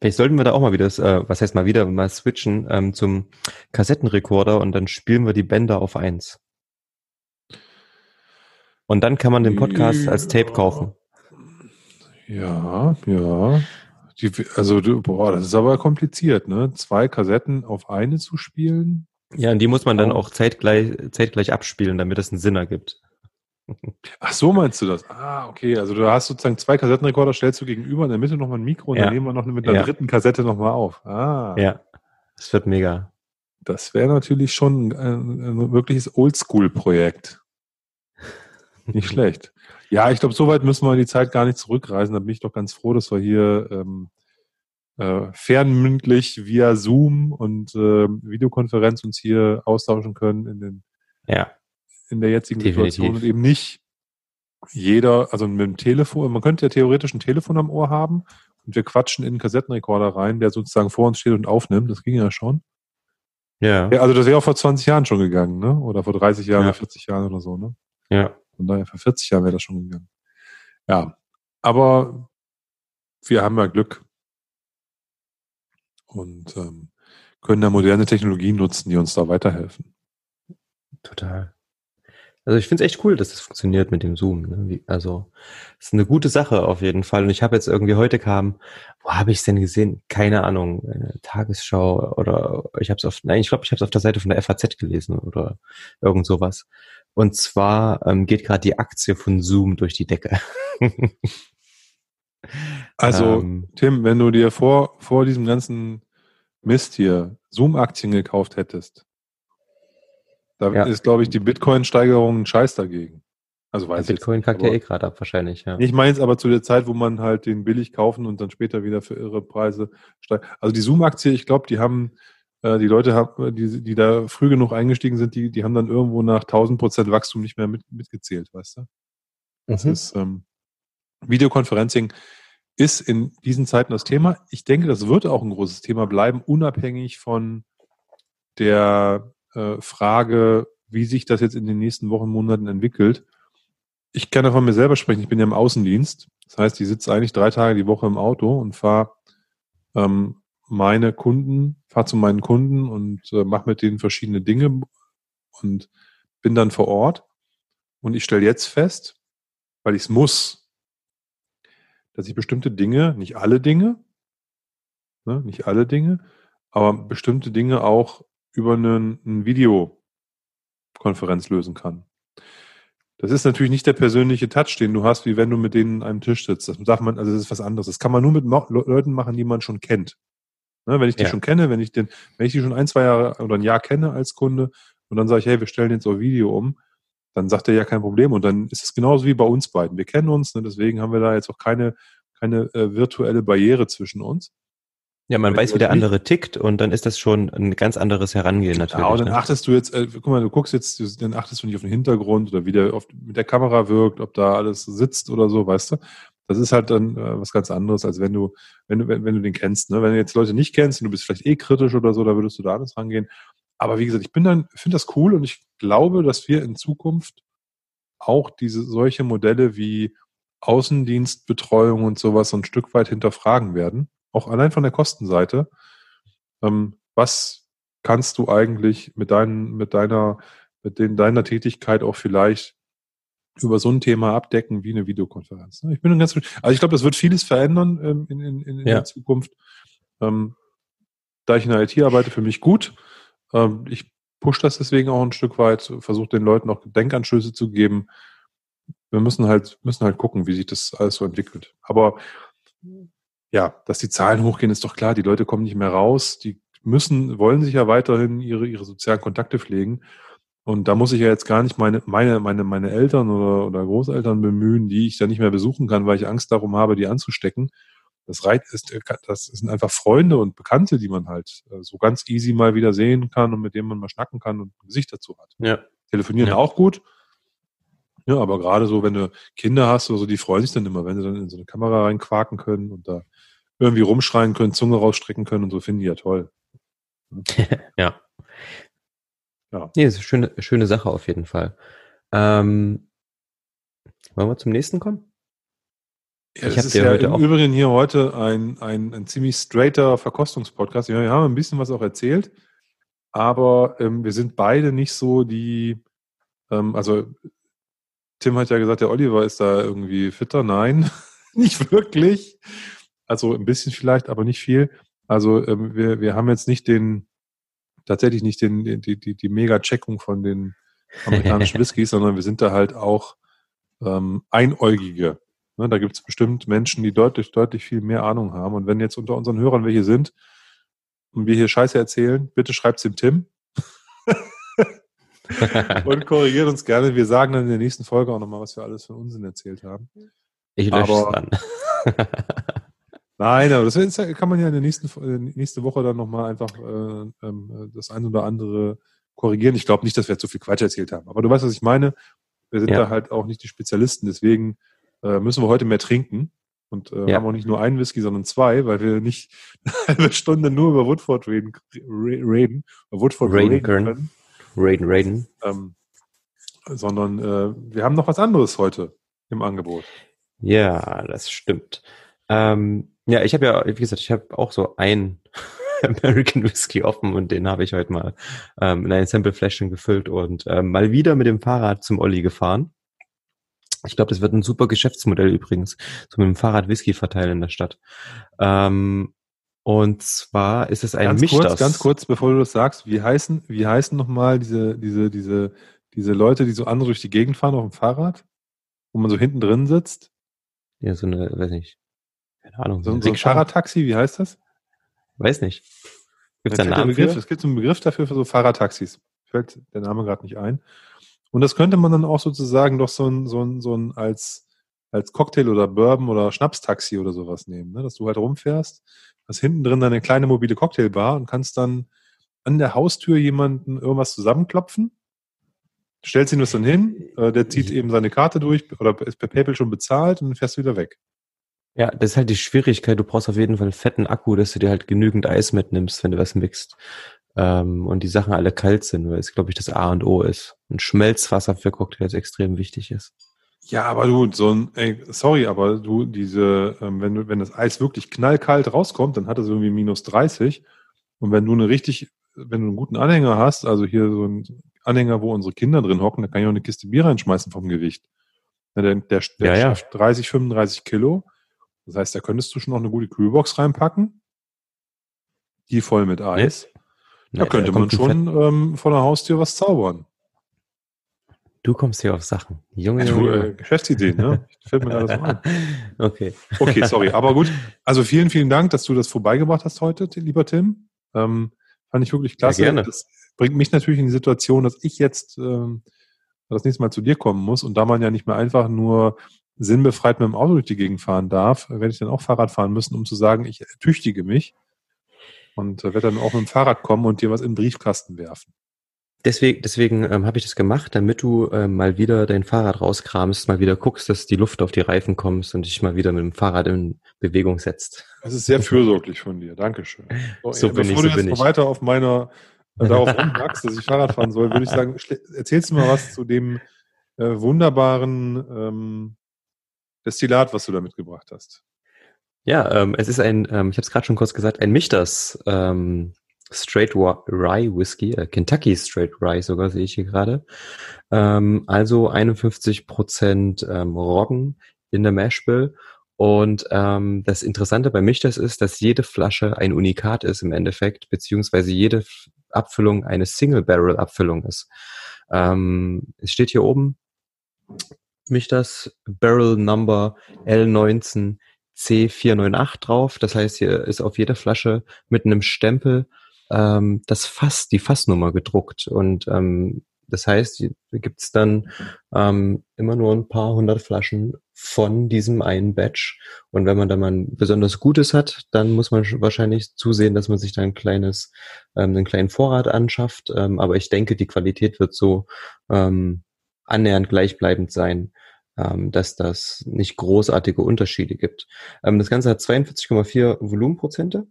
Vielleicht sollten wir da auch mal wieder, äh, was heißt mal wieder, mal switchen ähm, zum Kassettenrekorder und dann spielen wir die Bänder auf eins. Und dann kann man den Podcast ja. als Tape kaufen.
Ja, ja. Die, also, boah, das ist aber kompliziert, ne? Zwei Kassetten auf eine zu spielen.
Ja, und die muss man dann auch zeitgleich, zeitgleich abspielen, damit es einen Sinn ergibt.
Ach so meinst du das? Ah, okay. Also du hast sozusagen zwei Kassettenrekorder, stellst du gegenüber, in der Mitte nochmal ein Mikro und ja. dann nehmen wir noch mit einer ja. dritten Kassette nochmal auf. Ah.
Ja, das wird mega.
Das wäre natürlich schon ein, ein wirkliches Oldschool-Projekt. *laughs* Nicht schlecht. Ja, ich glaube, so weit müssen wir in die Zeit gar nicht zurückreisen. Da bin ich doch ganz froh, dass wir hier ähm, äh, fernmündlich via Zoom und äh, Videokonferenz uns hier austauschen können in den
ja.
In der jetzigen Definitiv. Situation und eben nicht jeder, also mit dem Telefon, man könnte ja theoretisch ein Telefon am Ohr haben und wir quatschen in einen Kassettenrekorder rein, der sozusagen vor uns steht und aufnimmt. Das ging ja schon. Ja. ja also das wäre auch vor 20 Jahren schon gegangen, ne? Oder vor 30 Jahren ja. oder 40 Jahren oder so, ne?
Ja.
Von daher, vor 40 Jahren wäre das schon gegangen. Ja. Aber wir haben ja Glück und ähm, können da moderne Technologien nutzen, die uns da weiterhelfen.
Total. Also ich finde es echt cool, dass das funktioniert mit dem Zoom. Ne? Also es ist eine gute Sache auf jeden Fall. Und ich habe jetzt irgendwie heute kam, wo habe ich es denn gesehen? Keine Ahnung, Tagesschau oder ich habe es auf, nein, ich glaube, ich habe es auf der Seite von der FAZ gelesen oder irgend sowas. Und zwar ähm, geht gerade die Aktie von Zoom durch die Decke. *laughs*
also ähm, Tim, wenn du dir vor vor diesem ganzen Mist hier Zoom-Aktien gekauft hättest, da ja. ist, glaube ich, die Bitcoin-Steigerung ein Scheiß dagegen.
Also weiß ja, Bitcoin kackt ja eh gerade ab wahrscheinlich, ja.
Ich meine es aber zu der Zeit, wo man halt den billig kaufen und dann später wieder für irre Preise steigt. Also die Zoom-Aktie, ich glaube, die haben, äh, die Leute, haben, die, die da früh genug eingestiegen sind, die, die haben dann irgendwo nach 1000 Prozent Wachstum nicht mehr mit, mitgezählt, weißt du? Das mhm. ist ähm, Videoconferencing ist in diesen Zeiten das Thema. Ich denke, das wird auch ein großes Thema bleiben, unabhängig von der äh, Frage, wie sich das jetzt in den nächsten Wochen, Monaten entwickelt. Ich kann ja von mir selber sprechen. Ich bin ja im Außendienst. Das heißt, ich sitze eigentlich drei Tage die Woche im Auto und fahre ähm, meine Kunden, fahre zu meinen Kunden und äh, mache mit denen verschiedene Dinge und bin dann vor Ort. Und ich stelle jetzt fest, weil ich es muss, dass ich bestimmte Dinge, nicht alle Dinge, ne, nicht alle Dinge, aber bestimmte Dinge auch über eine, eine Videokonferenz lösen kann. Das ist natürlich nicht der persönliche Touch, den du hast, wie wenn du mit denen an einem Tisch sitzt. Das darf man, also das ist was anderes. Das kann man nur mit Leuten machen, die man schon kennt. Ne, wenn ich die ja. schon kenne, wenn ich den, wenn ich die schon ein, zwei Jahre oder ein Jahr kenne als Kunde und dann sage ich, hey, wir stellen jetzt auf Video um, dann sagt er ja kein Problem. Und dann ist es genauso wie bei uns beiden. Wir kennen uns, ne, deswegen haben wir da jetzt auch keine, keine äh, virtuelle Barriere zwischen uns.
Ja, man weiß, wie der andere tickt und dann ist das schon ein ganz anderes Herangehen
genau,
natürlich.
Genau, dann ne? achtest du jetzt, äh, guck mal, du guckst jetzt, dann achtest du nicht auf den Hintergrund oder wie der auf, mit der Kamera wirkt, ob da alles sitzt oder so, weißt du? Das ist halt dann äh, was ganz anderes, als wenn du, wenn du, wenn, wenn du den kennst. Ne? Wenn du jetzt Leute nicht kennst und du bist vielleicht eh kritisch oder so, da würdest du da anders rangehen. Aber wie gesagt, ich bin dann, finde das cool und ich glaube, dass wir in Zukunft auch diese solche Modelle wie Außendienstbetreuung und sowas so ein Stück weit hinterfragen werden. Auch allein von der Kostenseite. Ähm, was kannst du eigentlich mit deinen, mit deiner, mit den, deiner Tätigkeit auch vielleicht über so ein Thema abdecken wie eine Videokonferenz? Ne? Ich bin ganz, also ich glaube, das wird vieles verändern ähm, in, in, in, ja. der Zukunft. Ähm, da ich in der IT arbeite, für mich gut. Ähm, ich pushe das deswegen auch ein Stück weit, versuche den Leuten auch Denkanstöße zu geben. Wir müssen halt, müssen halt gucken, wie sich das alles so entwickelt. Aber ja, dass die Zahlen hochgehen, ist doch klar. Die Leute kommen nicht mehr raus. Die müssen, wollen sich ja weiterhin ihre, ihre sozialen Kontakte pflegen. Und da muss ich ja jetzt gar nicht meine, meine, meine, meine Eltern oder, oder Großeltern bemühen, die ich dann nicht mehr besuchen kann, weil ich Angst darum habe, die anzustecken. Das, reit ist, äh, das sind einfach Freunde und Bekannte, die man halt äh, so ganz easy mal wieder sehen kann und mit denen man mal schnacken kann und ein Gesicht dazu hat.
Ja.
Telefonieren ja. auch gut. Ja, aber gerade so, wenn du Kinder hast oder so, die freuen sich dann immer, wenn sie dann in so eine Kamera reinquaken können und da irgendwie rumschreien können, Zunge rausstrecken können und so, finden die ja toll. *laughs*
ja. Ja. Nee, ist eine schöne, schöne Sache auf jeden Fall. Ähm, wollen wir zum nächsten kommen?
Ja, ich habe ja heute im auch Übrigen hier heute ein, ein, ein ziemlich straighter Verkostungspodcast. Ja, wir haben ein bisschen was auch erzählt, aber ähm, wir sind beide nicht so die, ähm, also Tim hat ja gesagt, der Oliver ist da irgendwie fitter. Nein, *laughs* nicht wirklich. Also ein bisschen vielleicht, aber nicht viel. Also ähm, wir, wir haben jetzt nicht den, tatsächlich nicht den, die, die, die Mega-Checkung von den amerikanischen *laughs* Whiskys, sondern wir sind da halt auch ähm, Einäugige. Ne, da gibt es bestimmt Menschen, die deutlich, deutlich viel mehr Ahnung haben. Und wenn jetzt unter unseren Hörern welche sind und wir hier Scheiße erzählen, bitte schreibt es dem Tim. *laughs* und korrigiert uns gerne. Wir sagen dann in der nächsten Folge auch nochmal, was wir alles für Unsinn erzählt haben.
Ich lösche es dann. *laughs*
Nein, aber das kann man ja in der nächsten nächste Woche dann nochmal einfach äh, äh, das ein oder andere korrigieren. Ich glaube nicht, dass wir zu viel Quatsch erzählt haben. Aber du weißt, was ich meine. Wir sind ja. da halt auch nicht die Spezialisten. Deswegen äh, müssen wir heute mehr trinken und äh, ja. haben auch nicht nur einen Whisky, sondern zwei, weil wir nicht *laughs* eine halbe Stunde nur über Woodford reden, reden,
Woodford reden, reden können. Raiden, Raiden.
Ähm, sondern äh, wir haben noch was anderes heute im Angebot.
Ja, das stimmt. Ähm, ja, ich habe ja, wie gesagt, ich habe auch so ein *laughs* American Whisky offen und den habe ich heute mal ähm, in ein Sample-Fläschchen gefüllt und ähm, mal wieder mit dem Fahrrad zum Olli gefahren. Ich glaube, das wird ein super Geschäftsmodell übrigens, so mit dem Fahrrad Whisky verteilen in der Stadt. Ähm, und zwar ist es ein
ganz
Mischtas.
Kurz, ganz kurz, bevor du das sagst, wie heißen, wie heißen nochmal diese, diese, diese, diese Leute, die so andere durch die Gegend fahren auf dem Fahrrad, wo man so hinten drin sitzt?
Ja, so eine, weiß nicht, keine Ahnung.
So, so ein Fahrradtaxi, wie heißt das?
Weiß nicht.
Gibt es einen Namen Begriff, für? Es gibt so einen Begriff dafür für so Fahrradtaxis. Fällt der Name gerade nicht ein. Und das könnte man dann auch sozusagen doch so ein, so ein, so ein als, als Cocktail oder Bourbon oder Schnapstaxi oder sowas nehmen, ne? dass du halt rumfährst, hast hinten drin deine kleine mobile Cocktailbar und kannst dann an der Haustür jemanden irgendwas zusammenklopfen, stellst ihn das dann hin, äh, der zieht eben seine Karte durch oder ist per PayPal schon bezahlt und dann fährst du wieder weg.
Ja, das ist halt die Schwierigkeit. Du brauchst auf jeden Fall einen fetten Akku, dass du dir halt genügend Eis mitnimmst, wenn du was mixt. Ähm, und die Sachen alle kalt sind, weil es, glaube ich, das A und O ist. Ein Schmelzwasser für Cocktails extrem wichtig ist.
Ja, aber du, so ein, ey, sorry, aber du, diese, ähm, wenn du, wenn das Eis wirklich knallkalt rauskommt, dann hat es irgendwie minus 30. Und wenn du eine richtig, wenn du einen guten Anhänger hast, also hier so ein Anhänger, wo unsere Kinder drin hocken, da kann ich auch eine Kiste Bier reinschmeißen vom Gewicht. Der, der, der ja, ja. schafft 30, 35 Kilo. Das heißt, da könntest du schon noch eine gute Kühlbox reinpacken. Die voll mit Eis. Nee. Da nee, könnte man schon ähm, vor der Haustür was zaubern.
Du kommst hier auf Sachen.
Junge, du, äh, Geschäftsideen, ne? Fällt mir gerade so an. *laughs* Okay. Okay, sorry. *laughs* Aber gut. Also vielen, vielen Dank, dass du das vorbeigebracht hast heute, lieber Tim. Ähm, fand ich wirklich klasse. Ja, gerne. Das bringt mich natürlich in die Situation, dass ich jetzt ähm, das nächste Mal zu dir kommen muss und da man ja nicht mehr einfach nur sinnbefreit mit dem Auto durch die Gegend fahren darf, werde ich dann auch Fahrrad fahren müssen, um zu sagen, ich tüchtige mich und äh, werde dann auch mit dem Fahrrad kommen und dir was in den Briefkasten werfen.
Deswegen, deswegen ähm, habe ich das gemacht, damit du ähm, mal wieder dein Fahrrad rauskramst, mal wieder guckst, dass die Luft auf die Reifen kommst und dich mal wieder mit dem Fahrrad in Bewegung setzt.
Das ist sehr fürsorglich von dir. Dankeschön. So, so bin bevor ich, so du jetzt weiter auf meiner äh, darauf *laughs* rumwachst, dass ich Fahrrad fahren soll, würde ich sagen, erzählst du mal was zu dem äh, wunderbaren ähm, Destillat, was du da mitgebracht hast.
Ja, ähm, es ist ein, ähm, ich habe es gerade schon kurz gesagt, ein Michters ähm, Straight Rye Whisky, äh, Kentucky Straight Rye sogar sehe ich hier gerade. Ähm, also 51 Prozent ähm, Roggen in der Mashbill. Und ähm, das Interessante bei Michters ist, dass jede Flasche ein Unikat ist im Endeffekt, beziehungsweise jede Abfüllung eine Single Barrel Abfüllung ist. Ähm, es steht hier oben Michters Barrel Number L19 C498 drauf. Das heißt, hier ist auf jeder Flasche mit einem Stempel ähm, das Fass, die Fassnummer gedruckt. Und ähm, das heißt, gibt es dann ähm, immer nur ein paar hundert Flaschen von diesem einen Batch. Und wenn man da mal ein besonders gutes hat, dann muss man wahrscheinlich zusehen, dass man sich da ein kleines, ähm, einen kleinen Vorrat anschafft. Ähm, aber ich denke, die Qualität wird so ähm, annähernd gleichbleibend sein, ähm, dass das nicht großartige Unterschiede gibt. Ähm, das Ganze hat 42,4 Volumenprozente.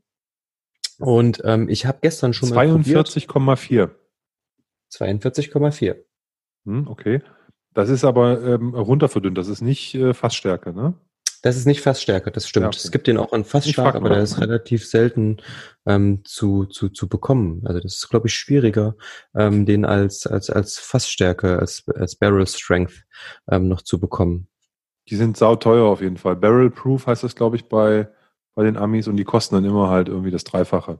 Und ähm, ich habe gestern schon
42,4.
42,4.
Hm, okay. Das ist aber ähm, runterverdünnt, das ist nicht äh, Fassstärke, ne?
Das ist nicht Fassstärke, das stimmt. Ja, okay. Es gibt den auch in Fassstark, aber der ist relativ selten ähm, zu, zu, zu bekommen. Also das ist, glaube ich, schwieriger, ähm, den als, als, als Fassstärke, als, als Barrel Strength ähm, noch zu bekommen.
Die sind sauteuer auf jeden Fall. Barrel Proof heißt das, glaube ich, bei bei den Amis und die kosten dann immer halt irgendwie das Dreifache.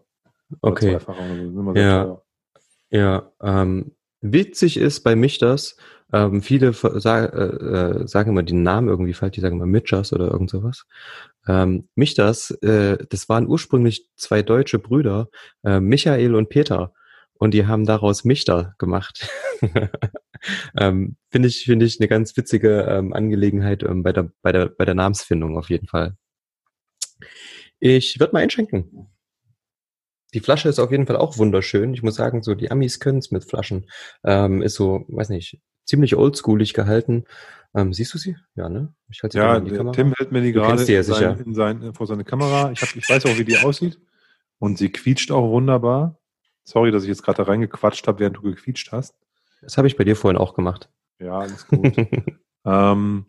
Okay. Zweifache so. ja. Ja, ähm, witzig ist bei mich das, ähm, viele sag, äh, äh, sagen immer den Namen irgendwie falsch, die sagen immer Mitchers oder irgend sowas. Ähm, mich das, äh, das waren ursprünglich zwei deutsche Brüder, äh, Michael und Peter. Und die haben daraus Michter gemacht. *laughs* ähm, finde ich, finde ich eine ganz witzige ähm, Angelegenheit ähm, bei der, bei der, bei der Namensfindung auf jeden Fall. Ich würde mal einschenken. Die Flasche ist auf jeden Fall auch wunderschön. Ich muss sagen, so die Amis können es mit Flaschen. Ähm, ist so, weiß nicht, ziemlich oldschoolig gehalten. Ähm, siehst du sie? Ja, ne?
Ich halte sie ja, in die Kamera. Tim hält mir die gerade die ja in sein, in sein, vor seine Kamera. Ich, hab, ich weiß auch, wie die aussieht. Und sie quietscht auch wunderbar. Sorry, dass ich jetzt gerade da reingequatscht habe, während du gequietscht hast.
Das habe ich bei dir vorhin auch gemacht.
Ja, alles gut. *laughs* ähm,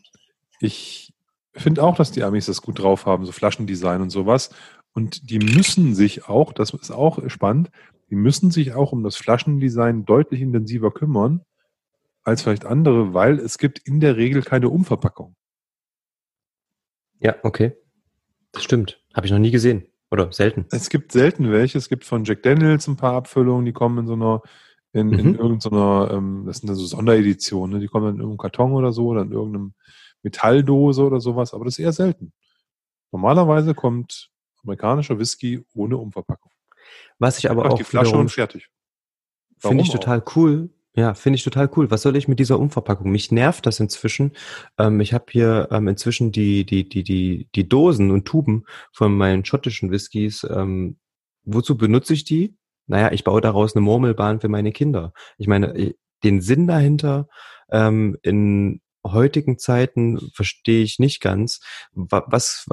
ich finde auch, dass die Amis das gut drauf haben, so Flaschendesign und sowas. Und die müssen sich auch, das ist auch spannend, die müssen sich auch um das Flaschendesign deutlich intensiver kümmern als vielleicht andere, weil es gibt in der Regel keine Umverpackung.
Ja, okay. Das stimmt. Habe ich noch nie gesehen. Oder selten.
Es gibt selten welche. Es gibt von Jack Daniels ein paar Abfüllungen, die kommen in so einer, in, mhm. in irgendeiner, ähm, das sind dann so Sondereditionen, ne? die kommen in irgendeinem Karton oder so oder in irgendeinem Metalldose oder sowas, aber das ist eher selten. Normalerweise kommt amerikanischer Whisky ohne Umverpackung.
Was ich aber auch
die Flasche und fertig.
Finde ich total auch? cool. Ja, finde ich total cool. Was soll ich mit dieser Umverpackung? Mich nervt das inzwischen. Ähm, ich habe hier ähm, inzwischen die, die, die, die, die Dosen und Tuben von meinen schottischen Whiskys. Ähm, wozu benutze ich die? Naja, ich baue daraus eine Murmelbahn für meine Kinder. Ich meine, den Sinn dahinter, ähm, in heutigen Zeiten verstehe ich nicht ganz, was,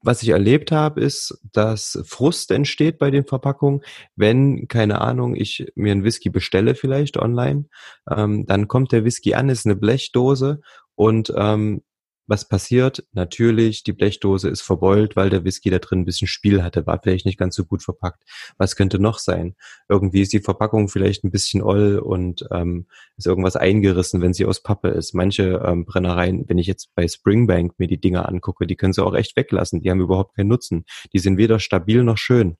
was ich erlebt habe, ist, dass Frust entsteht bei den Verpackungen, wenn, keine Ahnung, ich mir einen Whisky bestelle vielleicht online, ähm, dann kommt der Whisky an, ist eine Blechdose und ähm, was passiert? Natürlich, die Blechdose ist verbeult, weil der Whisky da drin ein bisschen Spiel hatte, war vielleicht nicht ganz so gut verpackt. Was könnte noch sein? Irgendwie ist die Verpackung vielleicht ein bisschen oll und ähm, ist irgendwas eingerissen, wenn sie aus Pappe ist. Manche ähm, Brennereien, wenn ich jetzt bei Springbank mir die Dinger angucke, die können sie auch echt weglassen. Die haben überhaupt keinen Nutzen. Die sind weder stabil noch schön.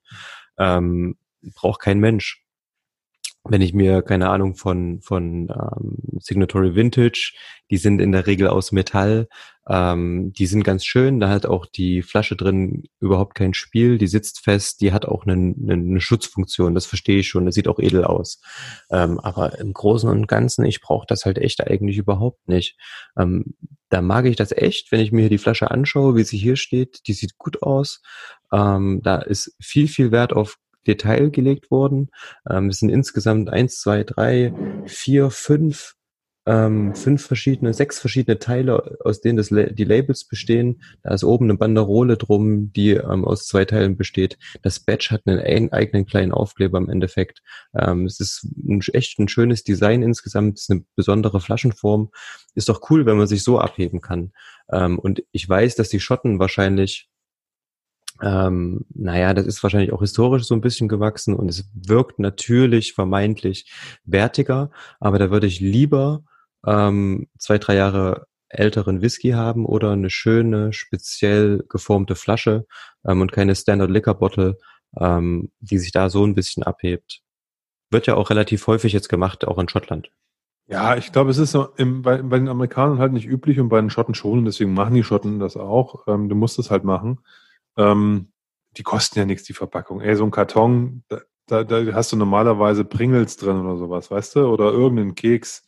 Ähm, braucht kein Mensch wenn ich mir, keine Ahnung, von, von ähm, Signatory Vintage, die sind in der Regel aus Metall, ähm, die sind ganz schön, da hat auch die Flasche drin überhaupt kein Spiel, die sitzt fest, die hat auch eine, eine, Schutzfunktion, das verstehe ich schon, das sieht auch edel aus. Ähm, aber im Großen und Ganzen, ich brauche das halt echt eigentlich überhaupt nicht. Ähm, da mag ich das echt, wenn ich mir die Flasche anschaue, wie sie hier steht, die sieht gut aus. Ähm, da ist viel, viel Wert auf Detail gelegt worden. Ähm, es sind insgesamt eins, zwei, drei, vier, fünf, ähm, fünf verschiedene, sechs verschiedene Teile, aus denen das, die Labels bestehen. Da ist oben eine Banderole drum, die ähm, aus zwei Teilen besteht. Das Badge hat einen eigenen kleinen Aufkleber im Endeffekt. Ähm, es ist ein, echt ein schönes Design insgesamt. Es ist eine besondere Flaschenform. Ist doch cool, wenn man sich so abheben kann. Ähm, und ich weiß, dass die Schotten wahrscheinlich ähm, naja, das ist wahrscheinlich auch historisch so ein bisschen gewachsen und es wirkt natürlich vermeintlich wertiger, aber da würde ich lieber ähm, zwei, drei Jahre älteren Whisky haben oder eine schöne, speziell geformte Flasche ähm, und keine Standard Liquor Bottle, ähm, die sich da so ein bisschen abhebt. Wird ja auch relativ häufig jetzt gemacht, auch in Schottland.
Ja, ich glaube, es ist so im, bei, bei, den Amerikanern halt nicht üblich und bei den Schotten schon, deswegen machen die Schotten das auch. Ähm, du musst es halt machen. Ähm, die kosten ja nichts, die Verpackung. Ey, so ein Karton, da, da, hast du normalerweise Pringles drin oder sowas, weißt du? Oder irgendeinen Keks,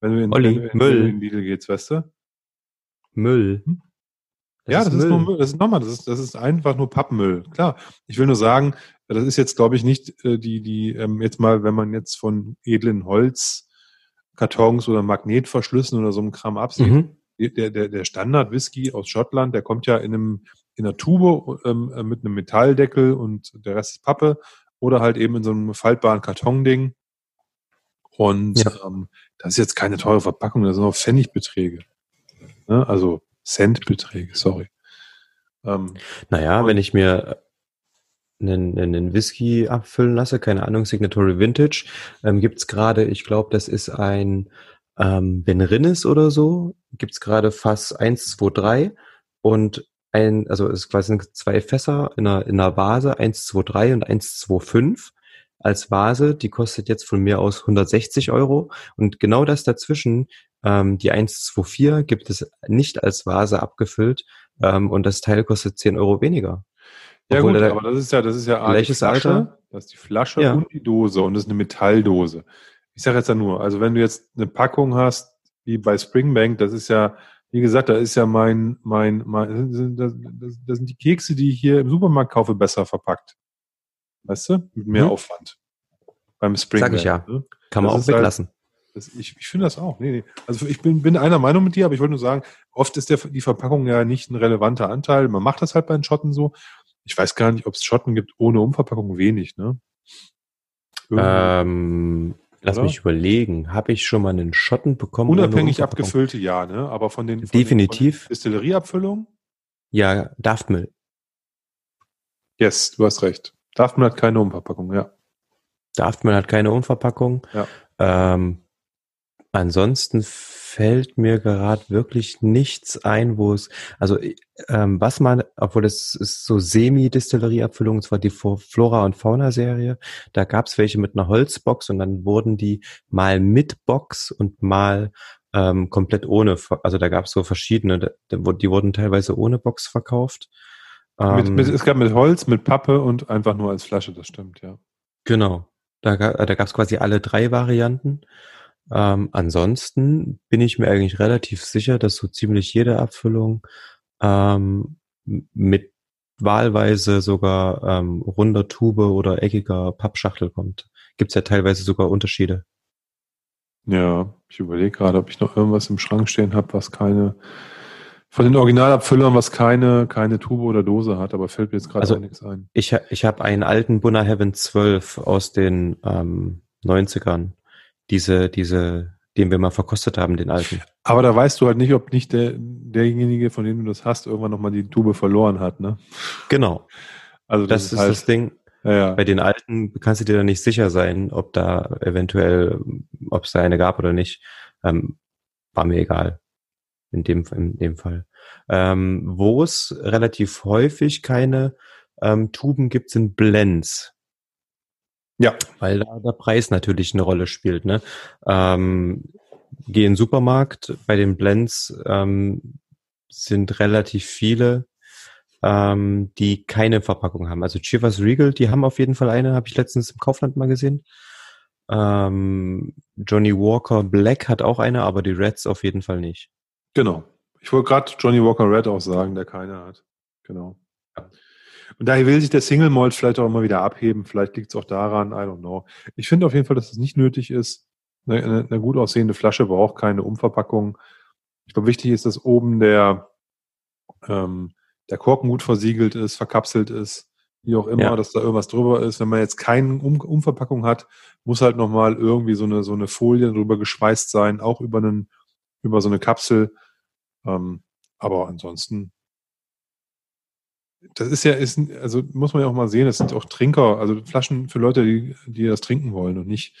wenn du in,
Olli,
wenn,
Müll.
in den Lidl gehst, weißt du?
Müll.
Hm? Das ja, ist das Müll. ist nur Müll. Das ist nochmal, das ist, das ist einfach nur Pappmüll. Klar. Ich will nur sagen, das ist jetzt, glaube ich, nicht äh, die, die, ähm, jetzt mal, wenn man jetzt von edlen Holzkartons oder Magnetverschlüssen oder so einem Kram absieht. Mhm. Der, der, der Standard-Whisky aus Schottland, der kommt ja in einem in der Tube ähm, äh, mit einem Metalldeckel und der Rest ist Pappe oder halt eben in so einem faltbaren Kartonding. Und ja. ähm, das ist jetzt keine teure Verpackung, das sind auch Pfennigbeträge. Ne? Also Centbeträge, sorry.
Ähm, naja, wenn ich mir einen, einen Whisky abfüllen lasse, keine Ahnung, Signatory Vintage, ähm, gibt's gerade, ich glaube, das ist ein ähm, Benrinnes oder so, gibt's gerade Fass 1, 2, 3 und ein, also es quasi zwei Fässer in einer, in einer Vase, 123 und 125 als Vase, die kostet jetzt von mir aus 160 Euro. Und genau das dazwischen, ähm, die 124 gibt es nicht als Vase abgefüllt ähm, und das Teil kostet 10 Euro weniger.
Ja Obwohl gut, aber das ist ja, das ist ja
die Flasche, Alter?
das ist die Flasche ja. und die Dose und das ist eine Metalldose. Ich sage jetzt ja nur, also wenn du jetzt eine Packung hast, wie bei Springbank, das ist ja wie gesagt, da ist ja mein, mein, mein das, das, sind die Kekse, die ich hier im Supermarkt kaufe, besser verpackt. Weißt du? Mit mehr hm. Aufwand.
Beim Spring. Sag ich ja. Ne? Kann man das auch halt weglassen. Halt,
das, ich ich finde das auch. Nee, nee. Also ich bin, bin einer Meinung mit dir, aber ich wollte nur sagen, oft ist der, die Verpackung ja nicht ein relevanter Anteil. Man macht das halt bei den Schotten so. Ich weiß gar nicht, ob es Schotten gibt ohne Umverpackung wenig, ne?
Ähm, Lass oder? mich überlegen. Habe ich schon mal einen Schotten bekommen?
Unabhängig abgefüllte, ja, ne? Aber von den von
definitiv
den, Distillerieabfüllungen?
Ja, Daftmüll.
Yes, du hast recht. Daftmüll hat keine Umverpackung, ja.
Daftmüll hat keine Umverpackung.
Ja.
Ähm, ansonsten fällt mir gerade wirklich nichts ein, wo es, also ähm, was man, obwohl es ist so Semi-Distillerieabfüllung, zwar die Flora- und Fauna-Serie, da gab es welche mit einer Holzbox und dann wurden die mal mit Box und mal ähm, komplett ohne, also da gab es so verschiedene, die wurden teilweise ohne Box verkauft.
mit, mit, ähm, es gab mit Holz, mit Pappe und einfach nur als Flasche, das stimmt, ja.
Genau. Da, da gab es quasi alle drei Varianten. Ähm, ansonsten bin ich mir eigentlich relativ sicher, dass so ziemlich jede Abfüllung ähm, mit wahlweise sogar ähm, runder Tube oder eckiger Pappschachtel kommt. Gibt es ja teilweise sogar Unterschiede.
Ja, ich überlege gerade, ob ich noch irgendwas im Schrank stehen habe, was keine, von den Originalabfüllern, was keine, keine Tube oder Dose hat, aber fällt mir jetzt gerade
Also,
nichts ein.
Ich, ich habe einen alten Bunner Heaven 12 aus den ähm, 90ern. Diese, diese, den wir mal verkostet haben, den alten.
Aber da weißt du halt nicht, ob nicht der, derjenige, von dem du das hast, irgendwann nochmal die Tube verloren hat, ne?
Genau.
Also
Das ist
halt,
das Ding.
Ja, ja.
Bei den alten kannst du dir da nicht sicher sein, ob da eventuell, ob es da eine gab oder nicht. Ähm, war mir egal. In dem, in dem Fall. Ähm, wo es relativ häufig keine ähm, Tuben gibt, sind Blends.
Ja.
Weil da der Preis natürlich eine Rolle spielt. Ne? Ähm, geh in den Supermarkt, bei den Blends ähm, sind relativ viele, ähm, die keine Verpackung haben. Also Chivas Regal, die haben auf jeden Fall eine, habe ich letztens im Kaufland mal gesehen. Ähm, Johnny Walker Black hat auch eine, aber die Reds auf jeden Fall nicht.
Genau. Ich wollte gerade Johnny Walker Red auch sagen, der keine hat. Genau. Und daher will sich der Single Malt vielleicht auch immer wieder abheben. Vielleicht liegt es auch daran, I don't know. Ich finde auf jeden Fall, dass es nicht nötig ist. Eine, eine, eine gut aussehende Flasche braucht keine Umverpackung. Ich glaube, wichtig ist, dass oben der, ähm, der Korken gut versiegelt ist, verkapselt ist, wie auch immer,
Ja.
dass da irgendwas drüber ist. Wenn man jetzt keine um Umverpackung hat, muss halt nochmal irgendwie so eine, so eine Folie drüber geschweißt sein, auch über einen, über so eine Kapsel. Ähm, aber ansonsten, das ist ja, ist, also muss man ja auch mal sehen, das sind auch Trinker, also Flaschen für Leute, die, die das trinken wollen und nicht,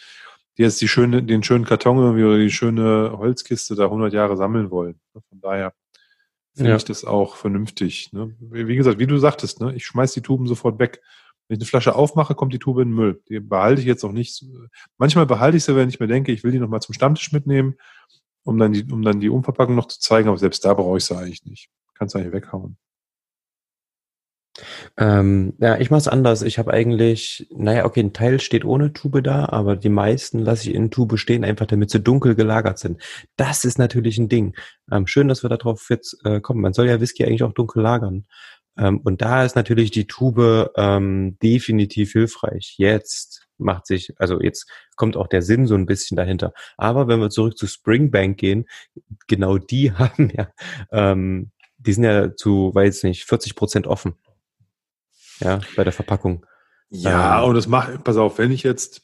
die jetzt die schöne, den schönen Karton irgendwie oder die schöne Holzkiste da 100 Jahre sammeln wollen. Von daher finde
Ja.
ich das auch vernünftig. Ne? Wie gesagt, wie du sagtest, ne? ich schmeiß die Tuben sofort weg. Wenn ich eine Flasche aufmache, kommt die Tube in den Müll. Die behalte ich jetzt auch nicht. Manchmal behalte ich sie, wenn ich mir denke, ich will die nochmal zum Stammtisch mitnehmen, um dann, die, um dann die Umverpackung noch zu zeigen, aber selbst da brauche ich sie eigentlich nicht. Kannst du eigentlich weghauen.
Ähm, ja, ich mache es anders. Ich habe eigentlich, naja, okay, ein Teil steht ohne Tube da, aber die meisten lasse ich in Tube stehen, einfach damit sie dunkel gelagert sind. Das ist natürlich ein Ding. Ähm, schön, dass wir darauf jetzt äh, kommen. Man soll ja Whisky eigentlich auch dunkel lagern. Ähm, und da ist natürlich die Tube ähm, definitiv hilfreich. Jetzt macht sich, also jetzt kommt auch der Sinn so ein bisschen dahinter. Aber wenn wir zurück zu Springbank gehen, genau die *laughs* haben ja, ähm, die sind ja zu, weiß nicht, 40 Prozent offen. Ja, bei der Verpackung.
Ja,
Ähm,
und das macht, pass auf, wenn ich jetzt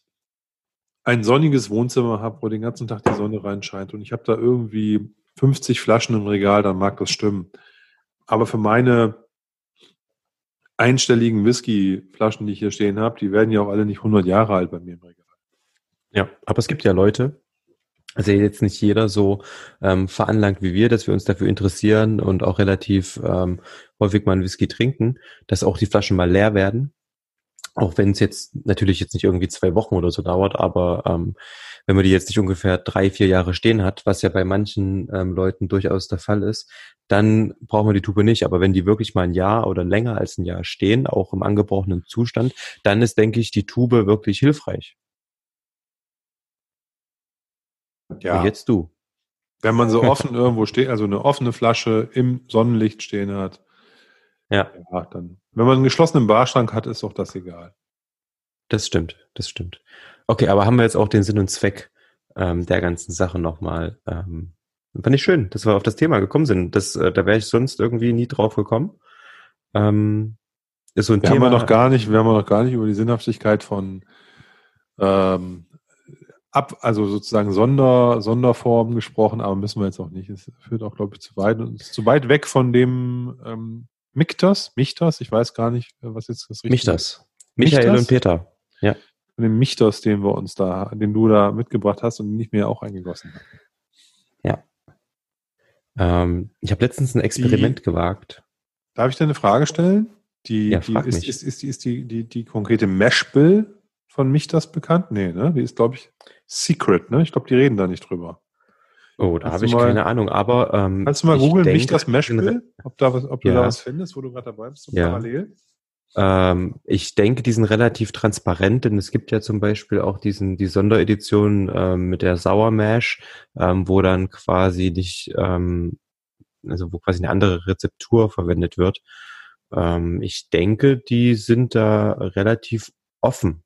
ein sonniges Wohnzimmer habe, wo den ganzen Tag die Sonne reinscheint und ich habe da irgendwie 50 Flaschen im Regal, dann mag das stimmen. Aber für meine einstelligen Whisky-Flaschen, die ich hier stehen habe, die werden ja auch alle nicht 100 Jahre alt bei mir im Regal.
Ja, aber es gibt ja Leute, also jetzt nicht jeder so ähm, veranlangt wie wir, dass wir uns dafür interessieren und auch relativ ähm, häufig mal einen Whisky trinken, dass auch die Flaschen mal leer werden. Auch wenn es jetzt natürlich jetzt nicht irgendwie zwei Wochen oder so dauert, aber ähm, wenn man die jetzt nicht ungefähr drei, vier Jahre stehen hat, was ja bei manchen ähm, Leuten durchaus der Fall ist, dann braucht man die Tube nicht. Aber wenn die wirklich mal ein Jahr oder länger als ein Jahr stehen, auch im angebrochenen Zustand, dann ist, denke ich, die Tube wirklich hilfreich. Und jetzt du.
Wenn man so offen irgendwo steht, also eine offene Flasche im Sonnenlicht stehen hat,
Ja.
ja, dann, wenn man einen geschlossenen Barschrank hat, ist auch das egal.
Das stimmt, das stimmt. Okay, aber haben wir jetzt auch den Sinn und Zweck ähm, der ganzen Sache nochmal. Ähm, fand ich schön, dass wir auf das Thema gekommen sind. Das, äh, da wäre ich sonst irgendwie nie drauf gekommen. Ähm, ist so ein
Wir haben
Thema.
ja noch gar nicht, wir haben ja noch gar nicht über die Sinnhaftigkeit von ähm, ab, also sozusagen Sonder, Sonderformen gesprochen, aber müssen wir jetzt auch nicht. Es führt auch, glaube ich, zu weit und ist zu weit weg von dem ähm, Michtas, Michtas, ich weiß gar nicht, was jetzt das richtige
Michtas. Michael
Michtas?
und Peter.
Von dem Michtas, den wir uns da, den du da mitgebracht hast und nicht mehr auch eingegossen hast.
Ähm, ich habe letztens ein Experiment gewagt.
Darf ich dir eine Frage stellen? Die,
Ja,
die ist, ist, ist, die, ist die, die, die konkrete Mesh-Bill von Michtas bekannt? Nee, ne? Die ist, glaube ich, Secret, ne? Ich glaube, die reden da nicht drüber.
Oh, da habe
du
ich
mal-
keine Ahnung, aber ähm,
Kannst du mal
ich
googeln,
denke,
Michtas Mesh-Bill? Ob, da was, ob du
Ja.
da was findest, wo du gerade dabei bist, zum
Ja.
Parallel?
Ähm, ich denke, die sind relativ transparent, denn es gibt ja zum Beispiel auch diesen, die Sonderedition ähm, mit der Sour Mash, ähm, wo dann quasi nicht, ähm, also wo quasi eine andere Rezeptur verwendet wird. Ähm, ich denke, die sind da relativ offen.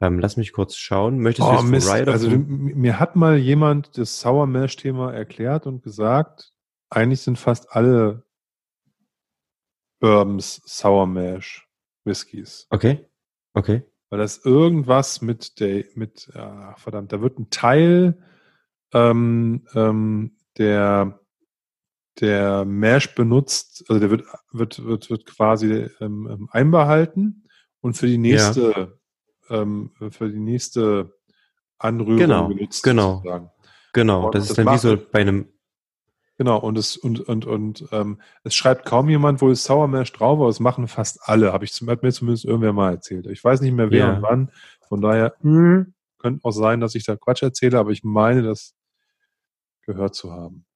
Ähm, lass mich kurz schauen. Möchtest
oh, du Mist. Also mir hat mal jemand das Sour Mash Thema erklärt und gesagt, eigentlich sind fast alle Bourbons Sour Mash Whiskys.
Okay. Okay.
Weil das irgendwas mit der, mit, ach, verdammt, da wird ein Teil ähm, ähm, der, der Mash benutzt, also der wird, wird, wird, wird quasi ähm, ähm einbehalten und für die nächste, ja. Ähm, für die nächste Anrührung
genau, benutzt. Genau. Sozusagen. Genau, das, das ist dann wie so bei einem
Genau, und es, und, und, und ähm, es schreibt kaum jemand, wo es Sour Mash drauf, aber es machen fast alle, habe ich zum, hat mir zumindest irgendwer mal erzählt. Ich weiß nicht mehr wer ja. und wann. Von daher mh, könnte auch sein, dass ich da Quatsch erzähle, aber ich meine, das gehört zu haben.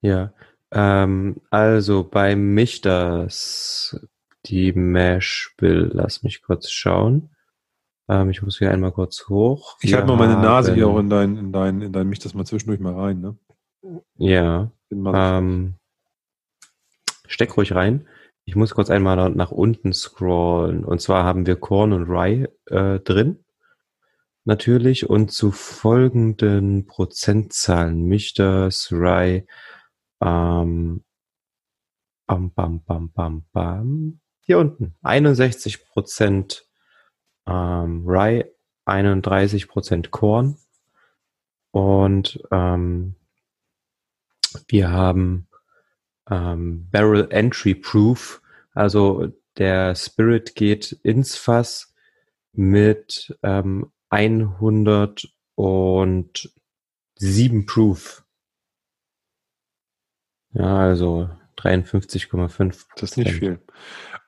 Ja, ähm, also bei Michters, die Mash will, lass mich kurz schauen. Ähm, ich muss hier einmal kurz hoch.
Ich halte mal meine Nase hier auch in dein, in dein, in dein Michters mal zwischendurch mal rein, ne?
Ja. Ähm, steck ruhig rein. Ich muss kurz einmal nach unten scrollen. Und zwar haben wir Korn und Rye äh, drin. Natürlich. Und zu folgenden Prozentzahlen. Michters, Rye, ähm, bam, bam, bam, bam, bam. Hier unten. 61 Prozent ähm, Rye, 31 Prozent Korn. Und ähm, wir haben ähm, Barrel Entry Proof, also der Spirit geht ins Fass mit ähm, 107 Proof. Ja, also 53,5.
Das ist nicht viel.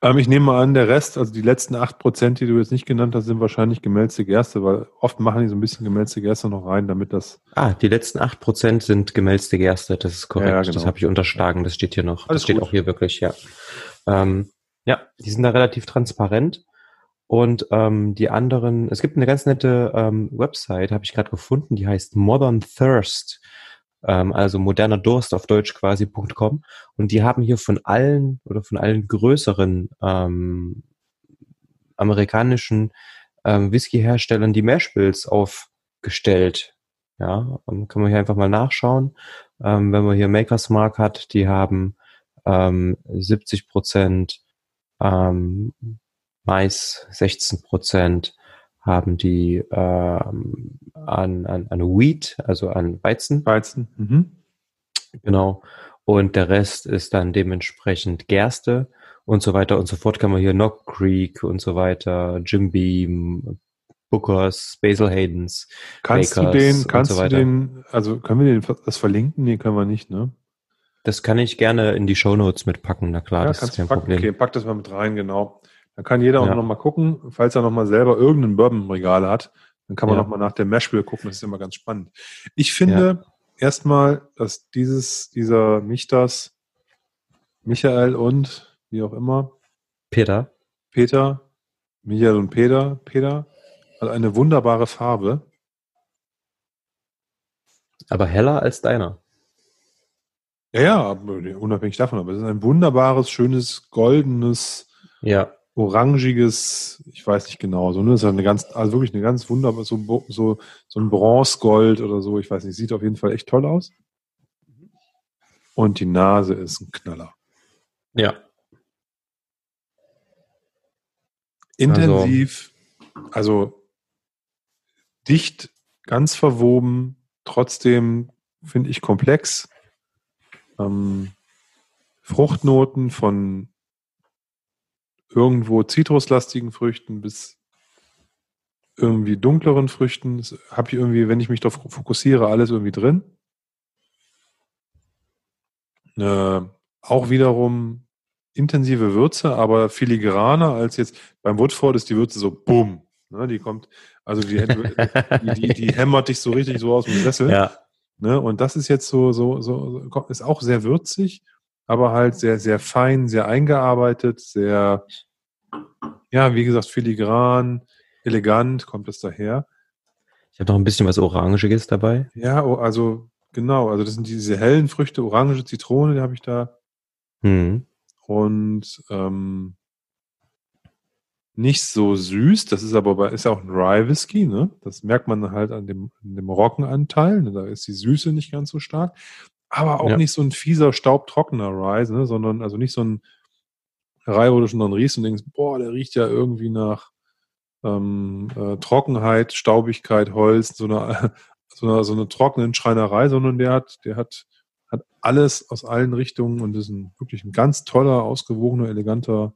Ähm, ich nehme mal an, der Rest, also die letzten 8%, die du jetzt nicht genannt hast, sind wahrscheinlich gemälzte Gerste, weil oft machen die so ein bisschen gemälzte Gerste noch rein, damit das.
Ah, die letzten 8% sind gemälzte Gerste, das ist korrekt. Ja, genau. Das habe ich unterschlagen, das steht hier noch. Alles das steht gut. auch hier wirklich, ja. Ähm, ja, die sind da relativ transparent. Und ähm, die anderen, es gibt eine ganz nette ähm, Website, habe ich gerade gefunden, die heißt Modern Thirst ähm, also moderner Durst auf Deutsch quasi.com. Und die haben hier von allen oder von allen größeren ähm, amerikanischen ähm, Whisky-Herstellern die Mashbills aufgestellt. Ja, und kann man hier einfach mal nachschauen. Ähm, wenn man hier Makers Mark hat, die haben ähm, 70 Prozent ähm, Mais, 16 Prozent haben die ähm, an, an, an Wheat, also an Weizen.
Weizen. Mhm.
Genau. Und der Rest ist dann dementsprechend Gerste und so weiter und so fort. Kann man hier Knock Creek und so weiter, Jim Beam, Bookers, Basil Haydens.
Kannst Bakers du den, kannst so du den, also können wir den, das verlinken? Nee, können wir nicht, ne?
Das kann ich gerne in die Show Notes mitpacken, na klar,
ja,
das
ist kein packen. Problem. Okay, pack das mal mit rein, genau. Dann kann jeder auch ja. noch mal gucken, falls er noch mal selber irgendeinen Bourbon im Regal hat, dann kann man ja. noch mal nach der Mashbill gucken, das ist immer ganz spannend. Ich finde ja. erstmal, dass dieses, dieser Michtas, Michael und wie auch immer,
Peter,
Peter, Michael und Peter, Peter, hat eine wunderbare Farbe.
Aber heller als deiner.
Ja, ja, unabhängig davon, aber es ist ein wunderbares, schönes, goldenes,
ja
orangiges, ich weiß nicht genau, so, ne, ist eine ganz, also wirklich eine ganz wunderbare, so, so, so ein Bronzegold oder so, ich weiß nicht, sieht auf jeden Fall echt toll aus. Und die Nase ist ein Knaller.
Ja.
Intensiv, also, also dicht, ganz verwoben, trotzdem finde ich komplex. Ähm, Fruchtnoten von irgendwo zitruslastigen Früchten bis irgendwie dunkleren Früchten. Habe ich irgendwie, wenn ich mich darauf fokussiere, alles irgendwie drin. Äh, auch wiederum intensive Würze, aber filigraner als jetzt beim Woodford ist die Würze so bumm. Ne, die kommt, also die, die, die, die, hämmert dich so richtig so aus dem Sessel.
Ja.
Ne, und das ist jetzt so, so, so, ist auch sehr würzig, aber halt sehr, sehr fein, sehr eingearbeitet, sehr, ja, wie gesagt, filigran, elegant kommt es daher.
Ich habe noch ein bisschen was Orangiges dabei.
Ja, also genau, also das sind diese hellen Früchte, Orange, Zitrone, die habe ich da.
Mhm.
Und ähm, nicht so süß. Das ist aber ist ja auch ein Rye Whisky, ne? Das merkt man halt an dem, an dem Roggenanteil. Ne? Da ist die Süße nicht ganz so stark. Aber auch ja. nicht so ein fieser, staubtrockener Rye, ne? sondern also nicht so ein Rye, wo du schon dann riechst und denkst, boah, der riecht ja irgendwie nach ähm, äh, Trockenheit, Staubigkeit, Holz, so eine, *laughs* so eine, so eine trockenen Schreinerei, sondern der hat, der hat, hat alles aus allen Richtungen und ist ein, wirklich ein ganz toller, ausgewogener, eleganter